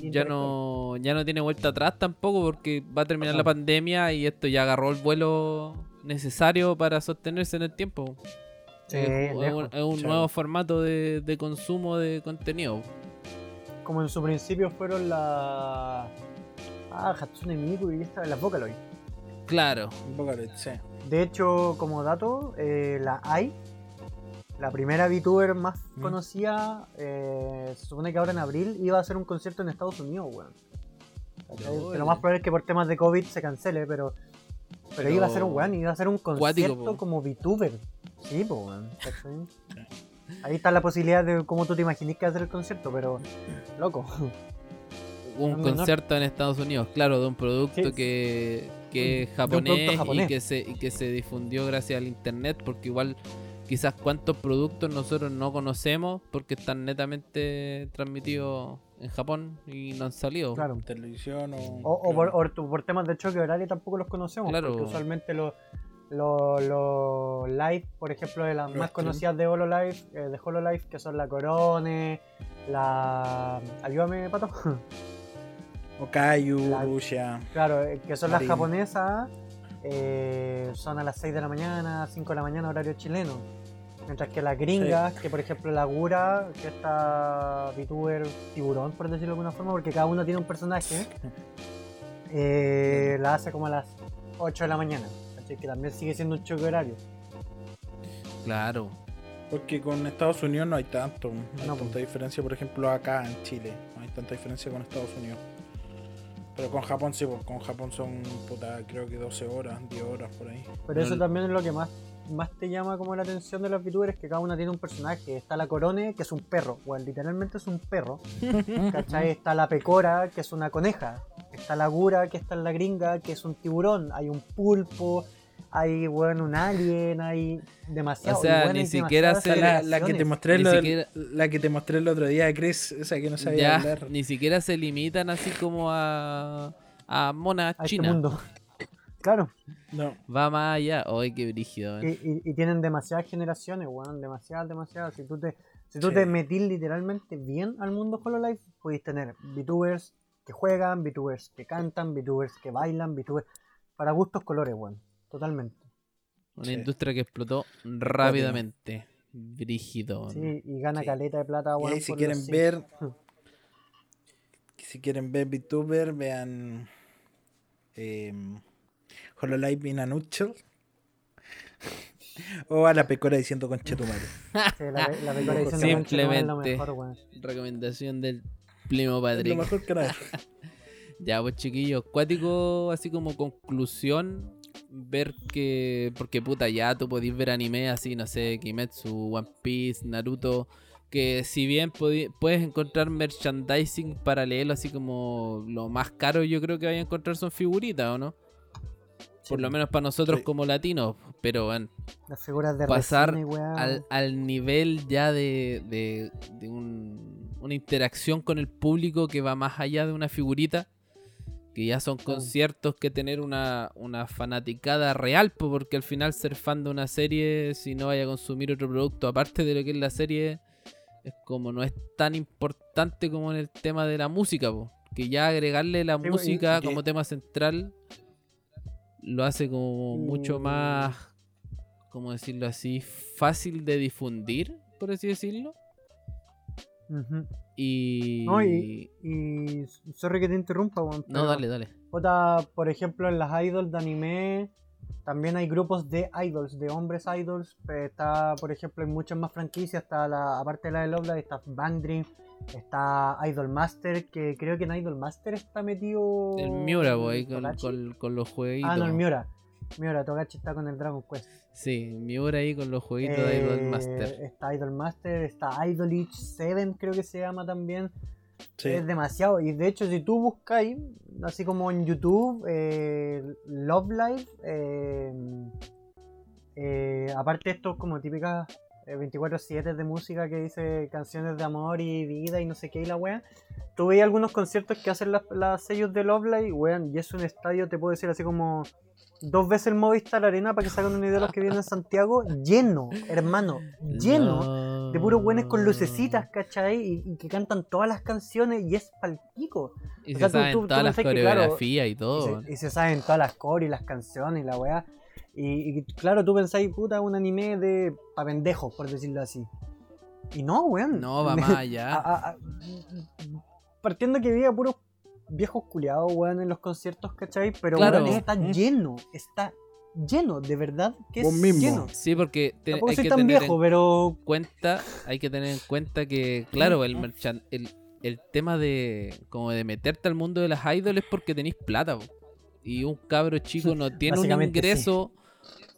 y.
ya no ya no tiene vuelta atrás tampoco porque va a terminar
Ajá.
la pandemia y esto ya agarró el vuelo necesario para sostenerse en el tiempo.
Sí,
es, un-
lejos.
es un
Chao.
nuevo formato de, de consumo de contenido.
Como en su principio fueron la. Ah, Hatsune Miku y esta, las Vocaloid.
Claro.
Vocaloid, sí.
De hecho, como dato, eh, la AI, la primera VTuber más
Mm.
conocida, eh, se supone que ahora en abril iba a hacer un concierto en Estados Unidos, weón. Lo más probable es que por temas de COVID se cancele, pero. Pero,
Pero-
iba a ser un weón, iba a hacer un concierto como VTuber. Sí, pues weón. Ahí está la posibilidad de cómo tú te imaginas que va a hacer el concierto, pero. Loco.
Un
No, no, no.
concierto en Estados Unidos, claro, de un producto
Sí.
que, que es japonés,
japonés.
Y, que se, y que se difundió gracias al internet, porque igual quizás cuántos productos nosotros no conocemos porque están netamente transmitidos en Japón y no han salido.
Claro.
Televisión o.
O, o por, o tu- por temas de choque horario tampoco los conocemos.
Claro.
Porque usualmente los los los live, por ejemplo, de las
Los
más
stream.
conocidas de HoloLive, eh, de HoloLive, que son la Corone, la. Ayúdame, pato.
Okayu, Rusia.
claro, eh, que son las japonesas, eh, son a las 6 de la mañana, 5 de la mañana, horario chileno. Mientras que las gringas, que por ejemplo la Gura, que está VTuber tiburón, por decirlo de alguna forma, porque cada uno tiene un personaje, eh, la hace como a las 8 de la mañana. Así que también sigue siendo un choque horario.
Claro.
Porque con Estados Unidos no hay tanto. No hay
No,
tanta
pues.
diferencia, por ejemplo, acá en Chile. No hay tanta diferencia con Estados Unidos. Pero con Japón sí, pues, con Japón son, puta, creo que 12 horas, 10 horas por ahí.
Pero eso también es lo que más, más te llama como la atención de los VTubers, que cada uno tiene un personaje. Está la Corone, que es un perro, bueno, literalmente es un perro. ¿Cachai? Está la Pecora, que es una coneja. Está la Gura, que está en la gringa, que es un tiburón. Hay un pulpo, hay, bueno, un alien, hay demasiado.
O sea,
bueno,
ni siquiera
la, la que te mostré
Ni
lo del-
siquiera-
la que te mostré el otro día, Chris, esa que no sabía
Ya,
hablar.
ni siquiera se limitan así como a, a mona
a este
china.
mundo. Claro,
No.
Va más allá. Ay, qué brígido.
y,
eh.
y- y tienen demasiadas generaciones, weón, demasiadas, demasiadas. Si tú te, si tú
Sí.
te metís literalmente bien al mundo HoloLive, podéis tener VTubers que juegan, VTubers que cantan, VTubers que bailan, VTubers para gustos colores, weón, totalmente.
Una
Sí.
industria que explotó rápidamente. Brígido.
Sí, y gana
Sí.
caleta de plata,
Y
weón.
ahí si quieren ver, si quieren ver VTuber, vean eh, Hololive in a Nutshell. o a la pecora diciendo conchetumare.
Sí, la, la pecora diciendo
Simplemente. Recomendación del Primo
Es lo
Patrick.
mejor que nada.
Ya, pues chiquillos, cuático, así como conclusión, ver que, porque puta, ya tú podís ver anime así, no sé, Kimetsu, One Piece, Naruto, que si bien puedes encontrar merchandising paralelo, así como lo más caro yo creo que vaya a encontrar son figuritas, ¿o no? Por lo menos para nosotros
Sí.
como latinos, pero bueno,
Las figuras de
pasar
resina y weá.
al, al nivel ya de, de- de un- una interacción con el público que va más allá de una figurita, que ya son conciertos que tener una, una fanaticada real, po, porque al final ser fan de una serie, si no vaya a consumir otro producto aparte de lo que es la serie, es como no es tan importante como en el tema de la música, po, que ya agregarle la
Sí,
música como tema central lo hace como mucho
Y-
más, ¿cómo decirlo así? Fácil de difundir, por así decirlo. Y...
No, y, y sorry que te interrumpa, weón.
No, dale, dale.
Puta, por ejemplo, en las idols de anime también hay grupos de idols, de hombres idols. Está, por ejemplo, en muchas más franquicias. Está la, aparte de la de Love está Bang Dream, está Idol Master, que creo que en Idol Master está metido.
El Miura, con,
Togashi.
con, con los jueguitos.
Ah, no, el Miura. Miura, Togachi está con el Dragon Quest.
Sí, Miura ahí con los jueguitos de Idol
Eh,
Master.
Está Idol Master, está Idolich 7, creo que se llama también.
Sí.
Es demasiado. Y de hecho, si tú buscáis, así como en YouTube, eh, Love Live, eh, eh, aparte esto como típicas eh, 24-7 de música que dice canciones de amor y vida y no sé qué y la wea. Tú veis algunos conciertos que hacen las, las sellos de Love Live, weón, y es un estadio, te puedo decir así como dos veces el Movistar Arena para que hagan una idea de los que vienen en Santiago, lleno, hermano, lleno de puros buenos con lucecitas, ¿cachai? Y, y que cantan todas las canciones y es palpico.
Y
o
se
sea,
saben
tú- tú
todas las
pensás que, claro,
coreografías y todo.
Y se, y se saben todas las core y las canciones y la weá. Y, y claro, tú pensáis, puta, un anime de pa' pendejos, por decirlo así. Y no, weón.
No, va más allá.
A- a- a- partiendo que había puros viejos culiados, weón, en los conciertos, ¿cachai? Pero
Claro.
weón, está lleno, está lleno, de verdad que
Vos
es
mismo.
lleno.
Sí, porque te- hay
soy
que
tan
tener
viejo,
en
pero
cuenta, hay que tener en cuenta que, claro, el, merchan- el, el tema de como de meterte al mundo de las idols es porque tenéis plata. po. Y un cabro chico no tiene un ingreso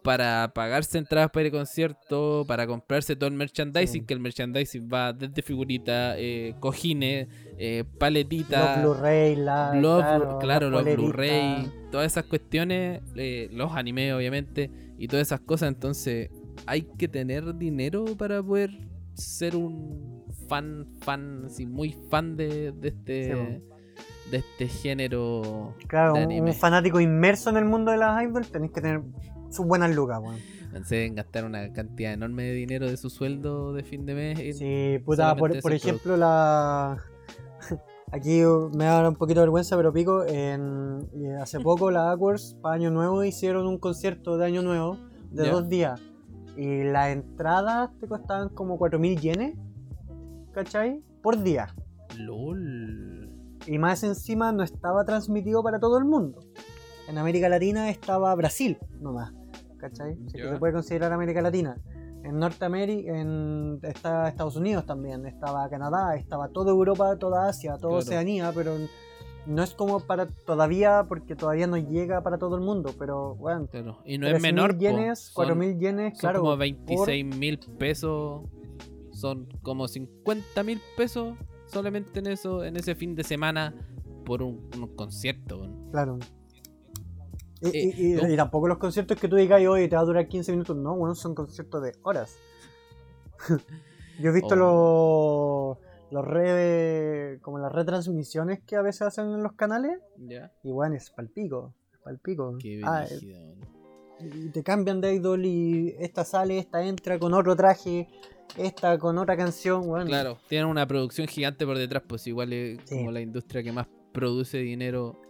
para pagarse entradas para el concierto, para comprarse todo el merchandising,
Sí.
que el merchandising va desde figuritas, eh, cojines, eh, paletitas.
los Blu-ray, claro,
claro, los. Blu-ray, todas esas cuestiones, eh, los animes obviamente, y todas esas cosas, entonces hay que tener dinero para poder ser un fan, fan, así, muy fan de, de este.
Sí,
de este género
Claro,
de
un,
anime.
un fanático inmerso en el mundo de las idols tenéis que tener sus buenas lucas, weón.
Pensé en gastar una cantidad enorme de dinero de su sueldo de fin de mes.
Sí, puta, por, por ejemplo, la. Aquí me da un poquito de vergüenza, pero pico. En... y Hace poco la Aquars, para Año Nuevo, hicieron un concierto de Año Nuevo de dos días. Y las entradas te costaban como 4.000 yenes, ¿cachai? Por día.
LOL.
Y más encima no estaba transmitido para todo el mundo. En América Latina estaba Brasil nomás. ¿Cachai? Que se puede considerar América Latina. En Norteamérica, en está Estados Unidos también, estaba Canadá, estaba toda Europa, toda Asia, toda
Claro.
Oceanía, pero no es como para todavía, porque todavía no llega para todo el mundo, pero bueno.
Claro. Y no es menor.
yenes,
Son-
4.000 yenes,
Son
claro.
como
por-
26 mil pesos. Son como 50 mil pesos solamente en eso, en ese fin de semana por un, un concierto.
Claro. Y,
Eh,
y- y-
no.
y tampoco los conciertos que tú digas hoy te va a durar 15 minutos, no, bueno, son conciertos de horas. Yo he visto
Oh.
los, los redes, como las retransmisiones que a veces hacen en los canales, y bueno, es palpico, es palpico.
Qué
Ah, y te cambian de idol y esta sale, esta entra con otro traje, esta con otra canción, bueno.
Claro, tienen una producción gigante por detrás, pues igual es
Sí.
como la industria que más produce dinero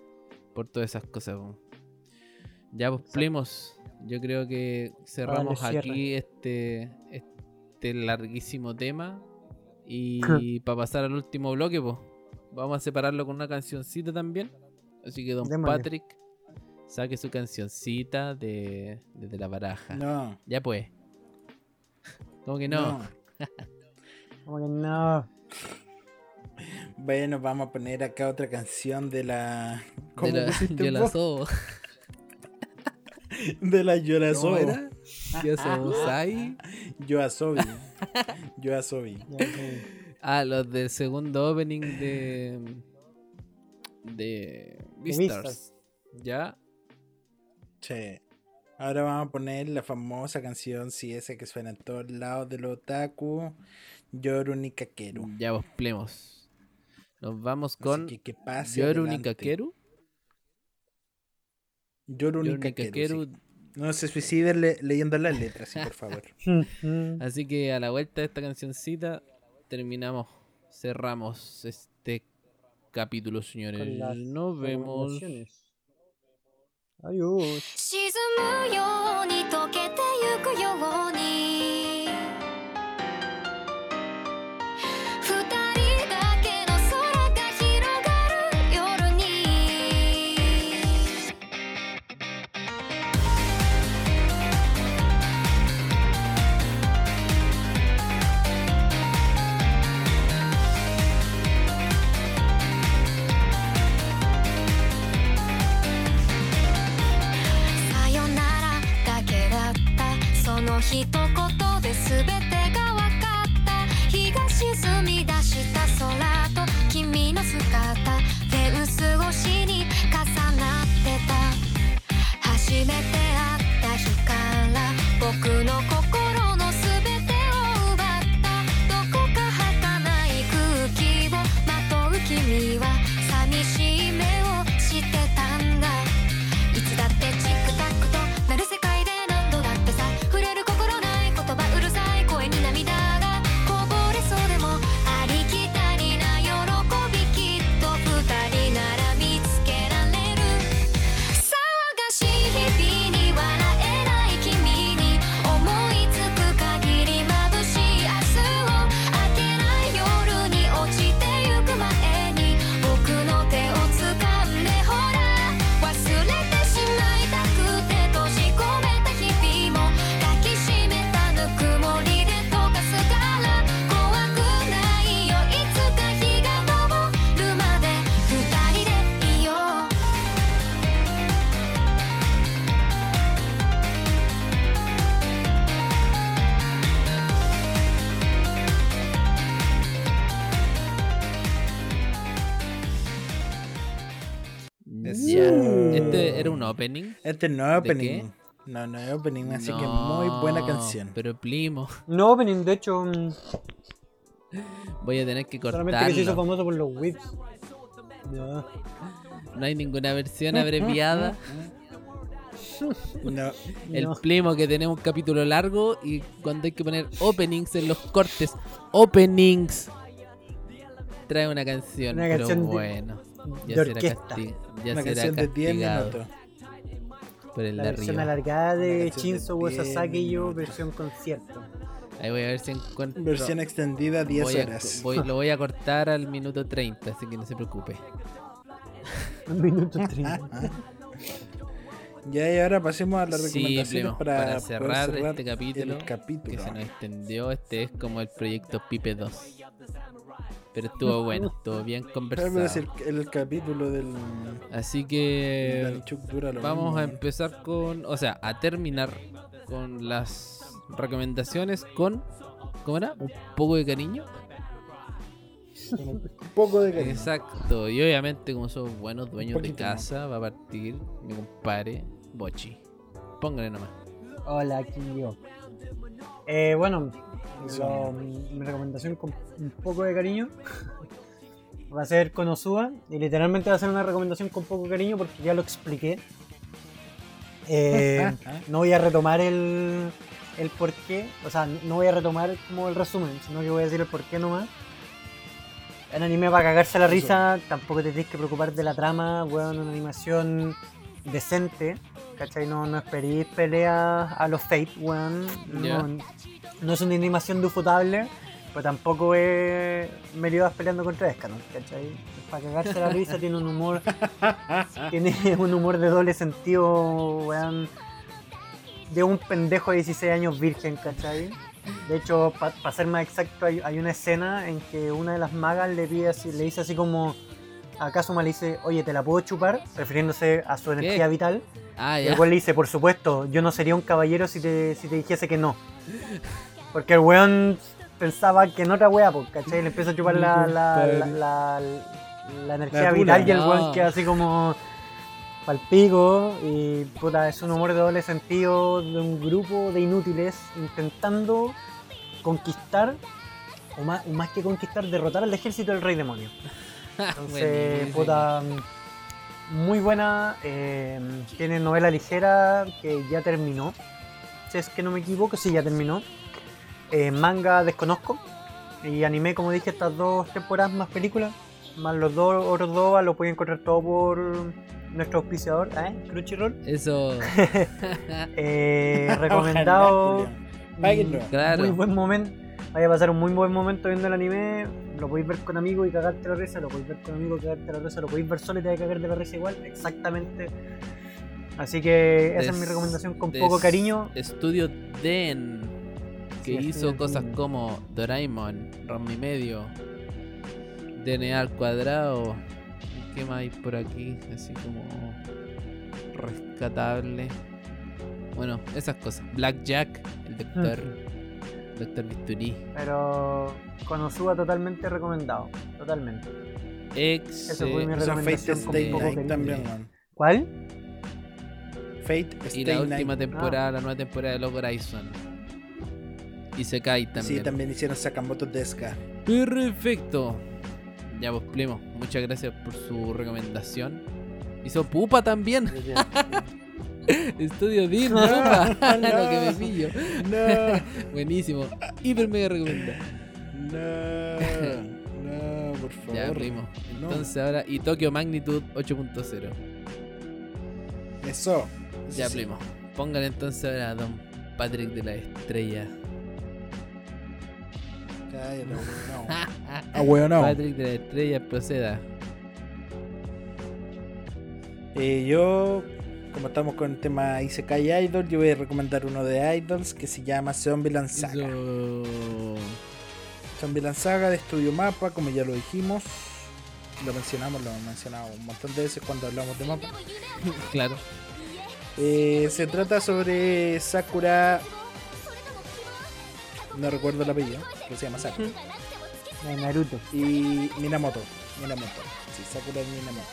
por todas esas cosas. po. Ya, pues, Plimos, yo creo que cerramos aquí este, este larguísimo tema. Y para pasar al último bloque, pues, vamos a separarlo con una cancioncita también. Así que, don. Patrick, saque su cancioncita de, desde la baraja.
No,
Ya, pues. Como que no.
no.
Como que no.
Bueno, vamos a poner acá otra canción de la. ¿Cómo
de la, yo la.
De la Yorazo.
¿Cómo era? Yo Sai.
Yoasobi. Yoasobi.
Sí.
Ah, los del segundo opening de. De. Beastars. Ya.
Che. Ahora vamos a poner la famosa canción, sí, esa que suena en todos lados del otaku. Yoru Nikakeru.
Ya vos plemos. Nos vamos con.
que que pase
Yoru
adelante.
Nikakeru.
Yoru Nikakeru. No se suiciden le- leyendo las letras, sí, por favor.
Así que a la vuelta de esta cancioncita terminamos, cerramos este capítulo, señores. Nos vemos.
Adiós.
一言で全てが分かった。日が沈み出した空と君の姿。フェンス越しに重なってた。初めて会った日から僕の心
opening.
Este no es
¿De
opening. No, no es opening, así que muy buena
No,
canción.
Pero Plimo,
No opening, de hecho,
voy a tener que
solamente que se hizo
cortarlo.
famoso por los whips. Ya.
No hay ninguna versión abreviada.
No,
El
No.
Plimo que tenemos un capítulo largo y cuando hay que poner openings en los cortes, openings, trae una canción.
Una
pero
canción de-
bueno, ya
de
será,
orquesta.
ya
una
será
canción de 10
castigado
minutos.
Por el
La
de
versión
arriba.
alargada de Shinzo
10
Sasaki y yo, versión concierto.
Ahí voy a ver si encuentro.
Versión extendida 10
voy a-
horas.
voy- lo voy a cortar al minuto 30, así que no se preocupe.
Un minuto 30.
Ya y ahora pasemos a las
Sí,
recomendaciones
Primo,
para,
para, cerrar,
cerrar
este capítulo,
capítulo.
que se nos extendió, este es como el proyecto Pipe 2. Pero estuvo bueno, estuvo bien conversado.
el, el capítulo del
Así que vamos
mismo,
a empezar con, o sea, a terminar con las recomendaciones con, ¿cómo era? Un poco de cariño.
Un poco de cariño.
Exacto, y obviamente como somos buenos dueños de casa, va a partir mi compadre Bochi. Póngale nomás.
Hola, aquí yo. Eh, bueno. Lo- mi recomendación con un poco de cariño va a ser Konosuba. Y literalmente va a ser una recomendación con poco cariño porque ya lo expliqué. Eh, no voy a retomar el, el por qué, o sea, no voy a retomar como el resumen, sino que voy a decir el por qué nomás. El anime va a cagarse la risa, tampoco te tienes que preocupar de la trama, weón, una animación decente, ¿cachai? No, no esperéis peleas a los Fate, weón. No, no es una animación de ufotable, pero tampoco es Meliodas peleando contra Escanon, ¿cachai? Para cagarse la risa tiene un humor tiene un humor de doble sentido, weón. De un pendejo de 16 años virgen, ¿cachai? De hecho, para ser más exacto, hay, hay una escena en que una de las magas le pide así, le dice así como a Kazuma le dice, oye, ¿te la puedo chupar? Refiriéndose a su energía vital.
Ah,
Y el weón le dice, por supuesto, yo no sería un caballero si te, si te dijese que no. Porque el weón pensaba que en otra wea, pues, ¿cachai? Le empieza a chupar la, la, la, la- energía vital y el weón queda así como palpico y puta, es un humor de doble sentido de un grupo de inútiles intentando conquistar, o más, que conquistar, derrotar al ejército del rey demonio. Entonces, puta, muy buena. eh, tiene novela ligera que ya terminó. Si es que no me equivoco, sí, ya terminó. Eh, manga desconozco. Y anime, como dije, estas dos temporadas más películas. Más los dos otros dos, lo pueden encontrar todo por nuestro auspiciador, ¿eh? Crunchyroll.
Eso.
Eh, recomendado.
Ojalá. Páguenlo.
Claro.
Muy buen momento. Vaya a pasar un muy buen momento viendo el anime. Lo podéis ver con amigos y cagarte la risa. Lo podéis ver con amigos y cagarte la risa. Lo podéis ver solo y te vais a cagar de la risa igual. Exactamente. Así que esa es mi recomendación con
des-
poco cariño.
Estudio Den, que
Sí,
hizo cosas como Doraemon, Rom y medio, DNA al cuadrado. ¿y ¿Qué más hay por aquí? Así como rescatable. Bueno, esas cosas. Blackjack, el doctor, doctor Bisturí.
Pero Konosuba totalmente recomendado. Totalmente.
Ex.
Eso fue mi
eh,
Fate
recomendación con
Stay
poco
Night también, weón.
¿Cuál?
Fate
y
Stay
la
Night.
última temporada, la nueva temporada de Log Horizon. Y se cae también.
Sí, también hicieron Sakamoto Deska.
Perfecto. Ya vos, Plimo, muchas gracias por su recomendación. Hizo Pupa también. Estudio Dean, Pupa. Lo que me pillo.
No,
Buenísimo. Hiper mega recomendado.
no, no, por favor.
Ya, Primo.
No.
Entonces ahora, y Tokyo Magnitude 8.0.
Eso. eso
Ya,
sí.
Primo. Póngale entonces ahora a Don Patrick de la Estrella.
Weón, no. Ah, no.
Patrick de la Estrella, proceda.
Eh, yo, como estamos con el tema Isekai Idol, yo voy a recomendar uno de Idols que se llama Zombieland Saga.
Eso.
Zombieland Saga de Estudio Mapa, como ya lo dijimos. Lo mencionamos, lo hemos mencionado un montón de veces cuando hablamos de mapa.
Claro.
Eh, se trata sobre Sakura. No recuerdo el apellido, que se llama Sakura.
De Naruto.
Y Minamoto. Minamoto. Sí, Sakura y Minamoto.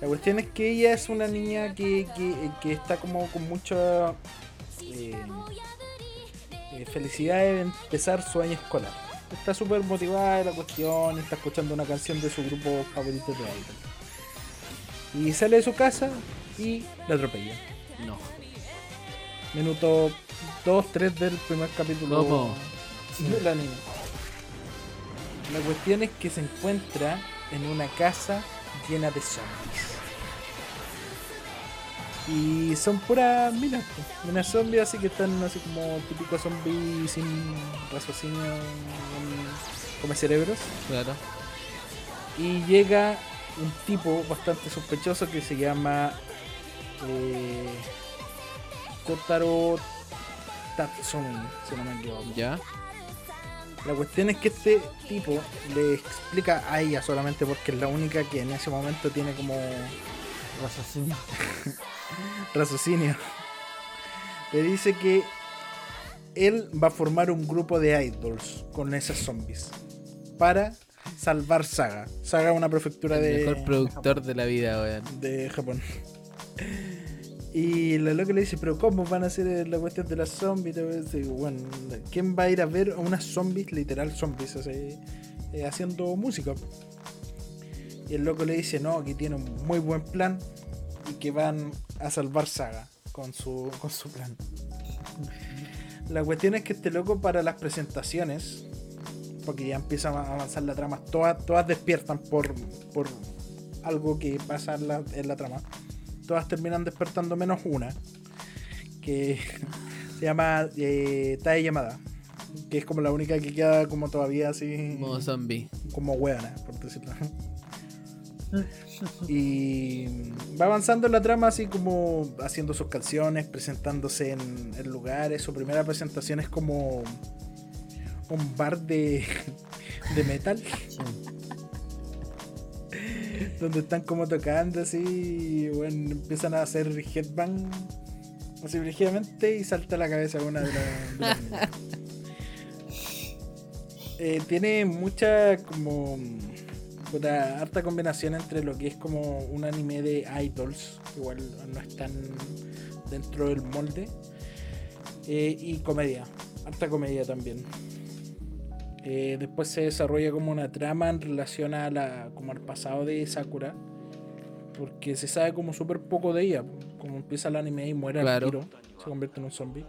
La cuestión es que ella es una niña que, que- que está como con mucha eh, eh, felicidad de empezar su año escolar. Está súper motivada de la cuestión, está escuchando una canción de su grupo favorito de idol. Y sale de su casa y la atropella.
No.
Minuto 2, 3 del primer capítulo
¿Cómo?
del anime. La cuestión es que se encuentra en una casa llena de zombies. Y son puras minas, minas zombies así que están así como típicos zombies sin raciocinio, come cerebros.
Claro.
Y llega un tipo bastante sospechoso que se llama eh, Kotaro Tatsumi, si no me equivoco.
Ya.
La cuestión es que este tipo le explica a ella solamente porque es la única que en ese momento tiene como
Raciocinio.
raciocinio. Le dice que él va a formar un grupo de idols con esas zombies para salvar Saga. Saga es una prefectura
El
de,
mejor productor de la vida, weón.
de Japón. Y la loca le dice, pero ¿cómo van a hacer la cuestión de las zombies? ¿quién va a ir a ver unas zombies, literal zombies, así, eh, haciendo música? Y el loco le dice, no, que tiene un muy buen plan y que van a salvar Saga con su, con su plan. La cuestión es que este loco para las presentaciones, porque ya empieza a avanzar la trama, todas, todas despiertan por, por algo que pasa en la, en la trama. Todas terminan despertando menos una, que se llama eh, Tae Yamada, que es como la única que queda como todavía así
Modo zombie.
como hueona, por decirlo. y va avanzando en la trama así como haciendo sus canciones, presentándose en, en lugares. Su primera presentación es como un bar de, de metal. Donde están como tocando así bueno, empiezan a hacer headbang así ligeramente y salta la cabeza una de, la- de las. Eh, tiene mucha como puta, harta combinación entre lo que es como un anime de idols, igual no están dentro del molde, eh, y comedia, harta comedia también. Eh, después se desarrolla como una trama en relación a la, como al pasado de Sakura, porque se sabe como súper poco de ella, como empieza el anime y muere
Claro.
al tiro, se convierte en un zombie.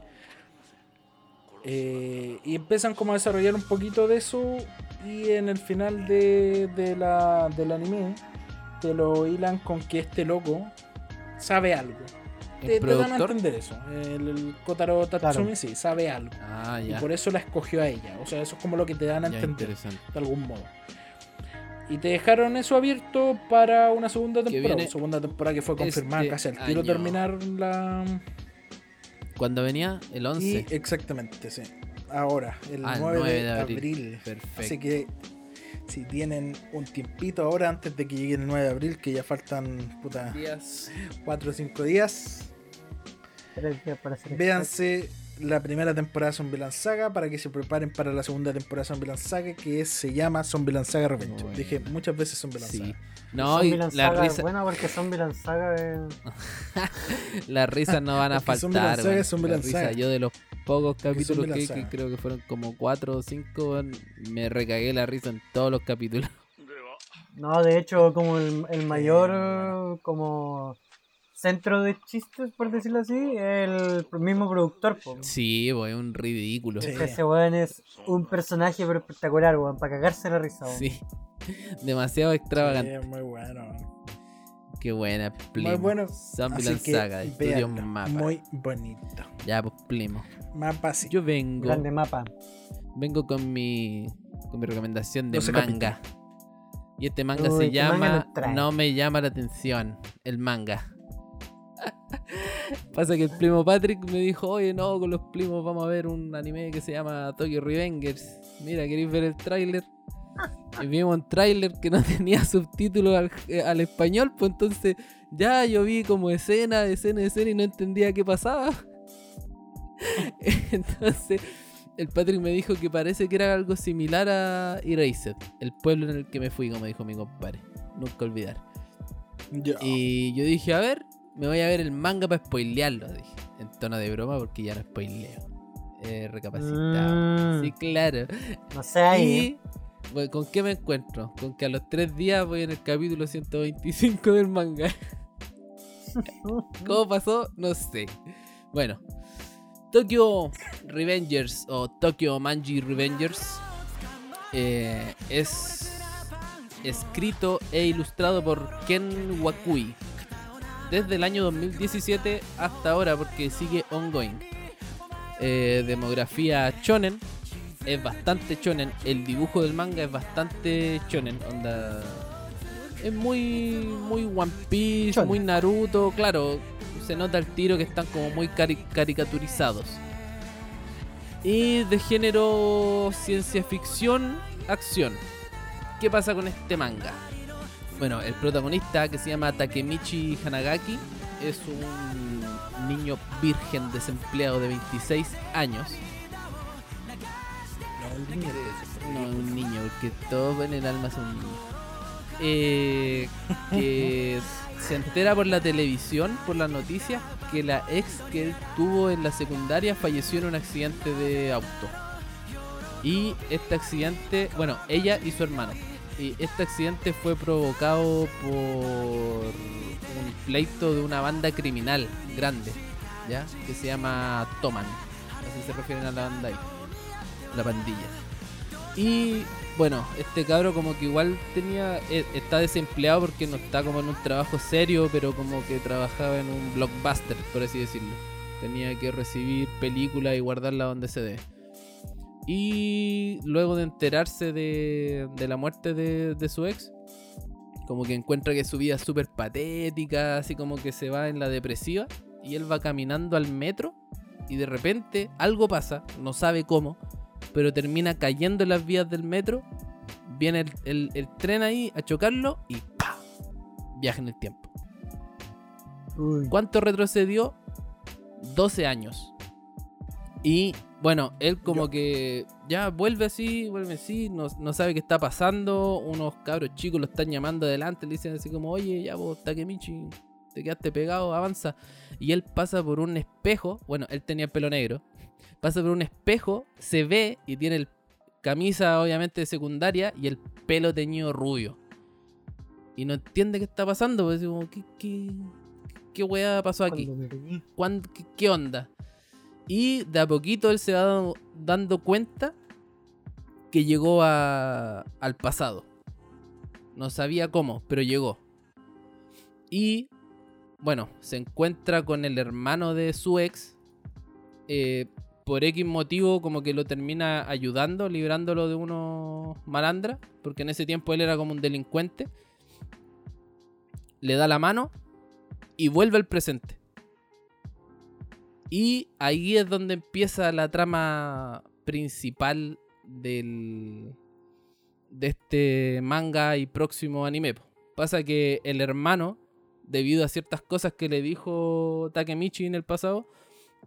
Eh, y empiezan como a desarrollar un poquito de eso y en el final de, de la, del anime te lo hilan con que este loco sabe algo.
¿El
Te, te dan a entender eso. El, el Kotaro Tatsumi
Claro.
sí, sabe algo.
Ah,
Y por eso la escogió a ella. O sea, eso es como lo que te dan a
Ya,
entender de algún modo. Y te dejaron eso abierto para una segunda temporada.
viene
Segunda temporada que fue confirmada
este
casi al tiro
año.
terminar la.
Cuando venía el 11.
Y exactamente, sí. Ahora, el
Ah, el
9,
9
de
de
abril.
abril. Perfecto.
Así que si tienen un tiempito ahora antes de que llegue el 9 de abril, que ya faltan puta
Días.
4 o 5 días,
Tres días para hacer
véanse la primera temporada de Zombieland Saga para que se preparen para la segunda temporada de Zombieland Saga que es- se llama Zombieland Saga Revenge.
Bueno.
Dije muchas veces Zombieland
Sí.
Saga.
No, y la
Saga es
risa,
buena porque Zombieland Saga es...
las risas no van a
Porque Zombieland
faltar.
Saga es Zombieland
La risa,
Saga.
Yo de los pocos capítulos que, que creo que fueron como 4 o 5, weón, me recagué la risa en todos los capítulos.
No, de hecho, como el, el mayor como centro de chistes, por decirlo así, el mismo productor. po.
Sí, weón, es un ridículo.
Sí.
Ese weón es un personaje pero espectacular, weón, para cagarse la risa, weón.
Sí. Demasiado extravagante.
Sí, muy bueno.
Qué buena, Plimo.
Muy bueno.
Zombieland Saga, de Estudio. Mapa.
Muy bonito.
Ya, pues Plimo.
Mapa sí.
Yo vengo,
Grande mapa.
vengo con mi, con mi recomendación de
12
manga. Y este manga
Uy,
se
¿qué manga
llama? No me llama la atención. El manga. Pasa que el primo Patrick me dijo, oye no, con los primos vamos a ver un anime que se llama Tokyo Revengers. Mira, ¿queréis ver el tráiler? Y vimos un tráiler que no tenía subtítulos al, eh, al español, pues entonces ya yo vi como escena, escena, escena y no entendía qué pasaba. entonces el Patrick me dijo que parece que era algo similar a Erased, el pueblo en el que me fui, como dijo mi compadre. Nunca olvidar. Y yo dije, a ver, me voy a ver el manga para spoilearlo, dije. En tono de broma porque ya no spoileo. Eh, recapacitado.
Mm.
Sí, claro.
No sé ahí.
Y, bueno, ¿con qué me encuentro? Con que a los tres días voy en el capítulo 125 del manga. ¿Cómo pasó? No sé. Bueno, Tokyo Revengers o Tokyo Manji Revengers eh, es escrito e ilustrado por Ken Wakui desde el año 2017 hasta ahora porque sigue ongoing. Eh, demografía shonen es bastante shonen. El dibujo del manga es bastante shonen. Onda. Es muy. muy One Piece,
Shonen.
muy Naruto. Claro, se nota el tiro que están como muy cari- caricaturizados. Y de género ciencia ficción, acción. ¿Qué pasa con este manga? Bueno, el protagonista que se llama Takemichi Hanagaki es un niño virgen desempleado de 26 años.
No, el niño
No, un niño, porque todo en el alma es un niño. Eh, que se entera por la televisión, por las noticias, que la ex que él tuvo en la secundaria falleció en un accidente de auto. Y este accidente, bueno, ella y su hermano. Y este accidente fue provocado por un pleito de una banda criminal grande, ¿ya? Que se llama Toman. Así se refieren a la banda ahí. La pandilla. Y bueno, este cabro como que igual tenía eh, está desempleado porque no está como en un trabajo serio, pero como que trabajaba en un blockbuster, por así decirlo. Tenía que recibir películas y guardarla donde se dé. Y luego de enterarse de, de la muerte de, de su ex, como que encuentra que su vida es súper patética, así como que se va en la depresiva, y él va caminando al metro, y de repente algo pasa, no sabe cómo, pero termina cayendo en las vías del metro, viene el, el- el tren ahí a chocarlo y ¡pam! viaja en el tiempo.
Uy.
¿Cuánto retrocedió? 12 años. Y bueno, él como
Yo-
que ya vuelve así, vuelve así, no, no sabe qué está pasando. Unos cabros chicos lo están llamando adelante, le dicen así como, oye, ya vos, Takemichi, te quedaste pegado, avanza. Y él pasa por un espejo, bueno, él tenía el pelo negro, pasa por un espejo, se ve y tiene el camisa obviamente de secundaria y el pelo teñido rubio. Y no entiende qué está pasando, pues así como, ¿qué, qué, qué weá pasó aquí?
Cuando me pegué.
¿Cuán- qué, qué onda? Y de a poquito él se va dando, cuenta que llegó a- al pasado. No sabía cómo, pero llegó. Y bueno, se encuentra con el hermano de su ex. eh, por X motivo, como que lo termina ayudando, librándolo de unos malandras. Porque en ese tiempo él era como un delincuente. Le da la mano y vuelve al presente. Y ahí es donde empieza la trama principal del de este manga y próximo anime. Pasa que el hermano, debido a ciertas cosas que le dijo Takemichi en el pasado,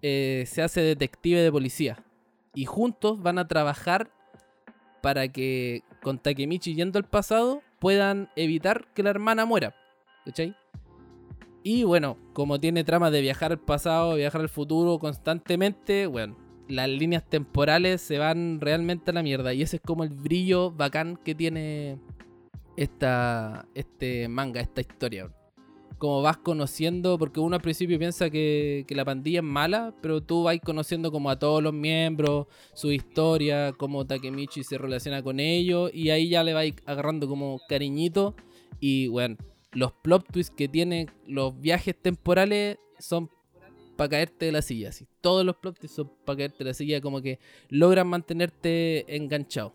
eh, se hace detective de policía. Y juntos van a trabajar para que con Takemichi yendo al pasado puedan evitar que la hermana muera. ¿Cachai? Y bueno, como tiene trama de viajar al pasado, viajar al futuro constantemente, bueno, las líneas temporales se van realmente a la mierda. Y ese es como el brillo bacán que tiene esta, este manga, esta historia. Como vas conociendo, porque uno al principio piensa que, que la pandilla es mala, pero tú vas conociendo como a todos los miembros, su historia, cómo Takemichi se relaciona con ellos, y ahí ya le vais agarrando como cariñito. Y bueno, los plot twists que tienen los viajes temporales son para caerte de la silla. Así. Todos los plot twists son para caerte de la silla, como que logran mantenerte enganchado.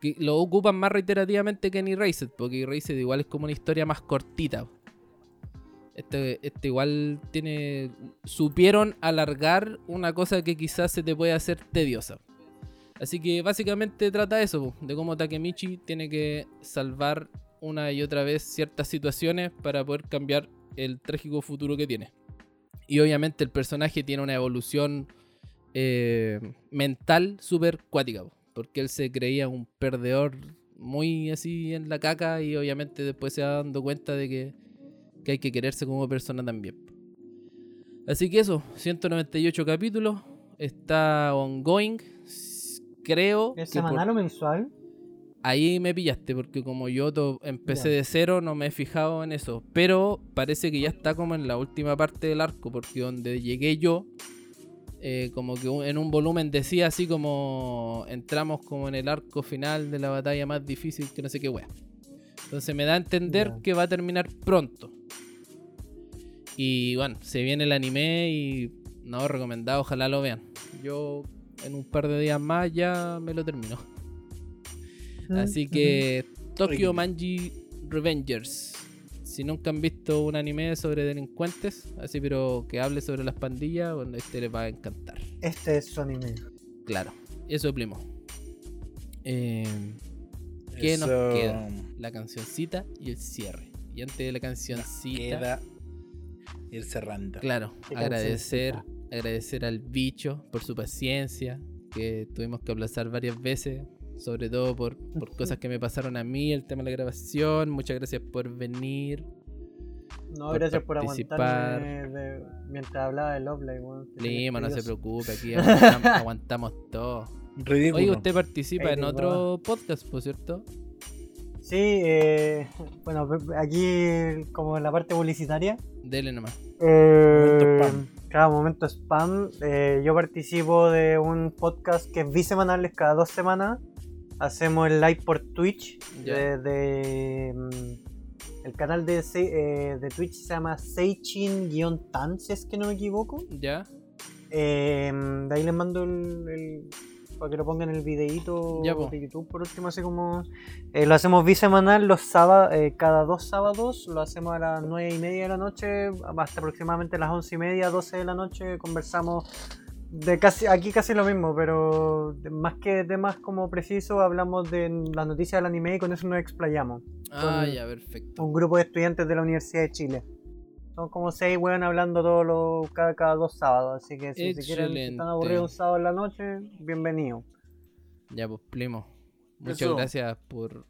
Que lo ocupan más reiterativamente que en Erased, porque Erased igual es como una historia más cortita. Este, este igual tiene. Supieron alargar una cosa que quizás se te puede hacer tediosa. Así que básicamente trata eso, de cómo Takemichi tiene que salvar una y otra vez ciertas situaciones para poder cambiar el trágico futuro que tiene. Y obviamente el personaje tiene una evolución eh, mental súper cuática, po, porque él se creía un perdedor muy así en la caca y obviamente después se va dando cuenta de que, que hay que quererse como persona también. Así que eso, 198 capítulos, está ongoing, creo
¿Es
que por-
semanal o mensual?
Ahí me pillaste porque como yo empecé de cero no me he fijado en eso, pero parece que ya está como en la última parte del arco porque donde llegué yo eh, como que un- en un volumen decía así como entramos como en el arco final de la batalla más difícil que no sé qué wea. Entonces me da a entender que va a terminar pronto. Y bueno, se viene el anime y no recomendado, ojalá lo vean. Yo en un par de días más ya me lo termino. Así que Tokyo. Manji Revengers. Si nunca han visto un anime sobre delincuentes, así pero que hable sobre las pandillas, bueno, este les va a encantar.
Este es su anime.
Claro, eso primo. Eh, ¿Qué nos queda? La cancioncita y el cierre. Y antes de la cancioncita,
Queda ir cerrando.
claro, agradecer,
cancioncita.
agradecer al bicho por su paciencia, que tuvimos que aplazar varias veces, sobre todo por, por cosas que me pasaron a mí, el tema de la grabación. Muchas gracias por venir.
No,
Por
gracias por
participar.
aguantarme de- mientras hablaba de Love Live, weón. Que
Lima, no se preocupe, aquí aguantamos, aguantamos todo.
Ridículo.
Oye, usted participa en otro podcast, por cierto.
Sí, eh, bueno, aquí como en la parte publicitaria.
Dele nomás.
Eh,
Momento spam.
Cada momento spam. eh, yo participo de un podcast que es bisemanal, es cada dos semanas. Hacemos el live por Twitch. De, mm, el canal de, eh, de Twitch se llama Seichin-Tan, si es que no me equivoco.
¿Ya?
Eh, de ahí les mando el, el- para que lo pongan en el videíto de YouTube por último, así como eh, lo hacemos bisemanal los sábados, cada dos sábados, lo hacemos a las nueve y media de la noche, hasta aproximadamente las once y media, 12 de la noche, conversamos de casi, aquí casi lo mismo, pero más que temas como precisos, hablamos de las noticias del anime y con eso nos explayamos.
Ah,
Con-
ya, perfecto.
Un grupo de estudiantes de la Universidad de Chile. Son como seis weón hablando todos los, cada, cada dos sábados. Así que si, se quieren, si están aburridos un sábado en la noche, bienvenido.
Ya, pues, primo. Muchas
Eso.
gracias por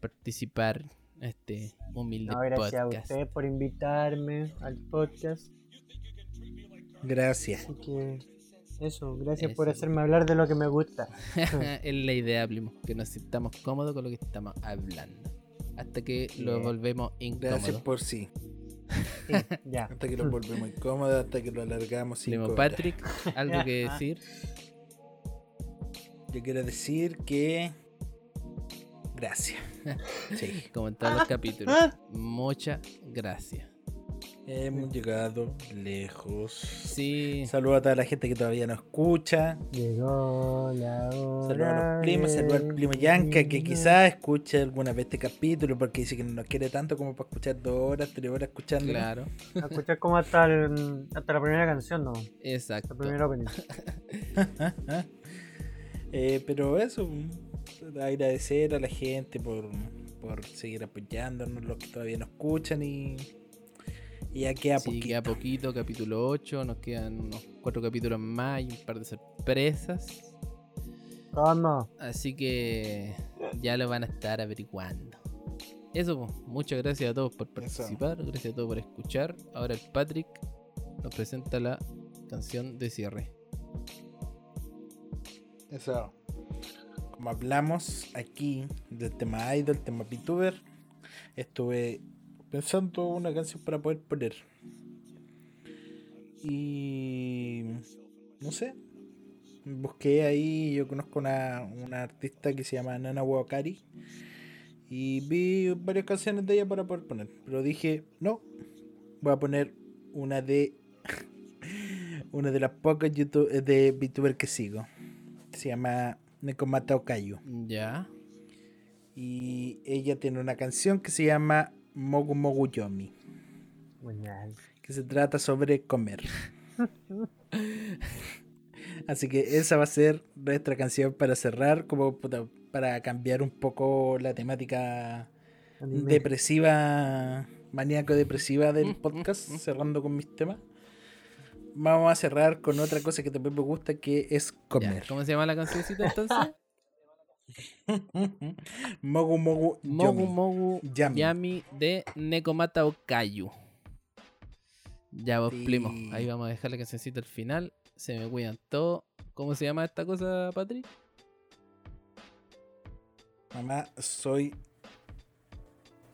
participar en este humilde
No, gracias a
podcast.
ustedes por invitarme al podcast.
Gracias.
Así que eso, gracias por hacerme hablar de lo que me gusta.
es la idea, primo. Que nos sintamos cómodos con lo que estamos hablando. Hasta que lo volvemos
Gracias
incómodo.
por sí.
Sí, ya.
Hasta que lo volvemos incómodo, hasta que lo alargamos cinco
Primo
horas.
Patrick, ¿algo que decir?
Yo quiero decir que. Gracias. Sí.
Como en todos los capítulos.
Ah.
Muchas gracias.
Hemos llegado lejos.
Sí.
Saludos a toda la gente que todavía no escucha.
Llegó la hora.
Saludos a los primos, saludos al primo Yanka que quizás escuche alguna vez este capítulo porque dice que no nos quiere tanto como para escuchar dos horas, tres horas escuchando.
Claro.
A escuchar como hasta, el- hasta la primera canción, ¿no?
Exacto.
La primera opening.
Eh, pero eso, agradecer a la gente por, por seguir apoyándonos, los que todavía nos escuchan y, y ya queda
Sí,
poquito.
queda poquito, capítulo 8. Nos quedan unos cuatro capítulos más y un par de sorpresas.
¿Cómo?
Así que ya lo van a estar averiguando. Eso, pues, muchas gracias a todos por participar, gracias a todos por escuchar. Ahora el Patrick nos presenta la canción de cierre.
Eso. Como hablamos aquí del tema idol, tema VTuber, estuve pensando una canción para poder poner. Y no sé. Busqué ahí, yo conozco una, una artista que se llama Nana Wakari. Y vi varias canciones de ella para poder poner. Pero dije, no, voy a poner una de una de las pocas YouTube, de VTuber que sigo. Se llama Nekomata Okayu.
Ya.
Y ella tiene una canción que se llama Mogu Mogu Yomi. Que se trata sobre comer. Así que esa va a ser nuestra canción para cerrar, como para cambiar un poco la temática
Anime.
depresiva, maníaco-depresiva del podcast, cerrando con mis temas. Vamos a cerrar con otra cosa que también me gusta, que es
ya.
comer.
¿Cómo se llama la cancioncita entonces?
Mogu Mogu
Mogu Mogu
Yami.
De Nekomata Okayu. Ya vos,
sí.
primo. Ahí vamos a dejar la cancioncita al final. Se me cuidan todo. ¿Cómo se llama esta cosa, Patrick?
Mamá, soy.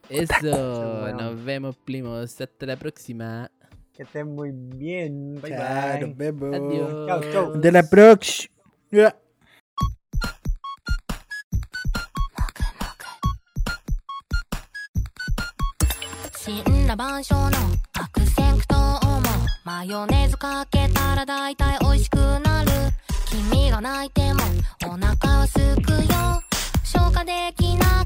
Eso. Nos vemos, primos. Hasta la próxima.
Que estén muy bien. Bye, bye.
Nos vemos.
Adiós.
Chau, chau.
De la
prox. な板書の悪戦苦闘もマヨネーズかけたら大体美味しくなる。君が泣いてもお腹はすくよ。消化できない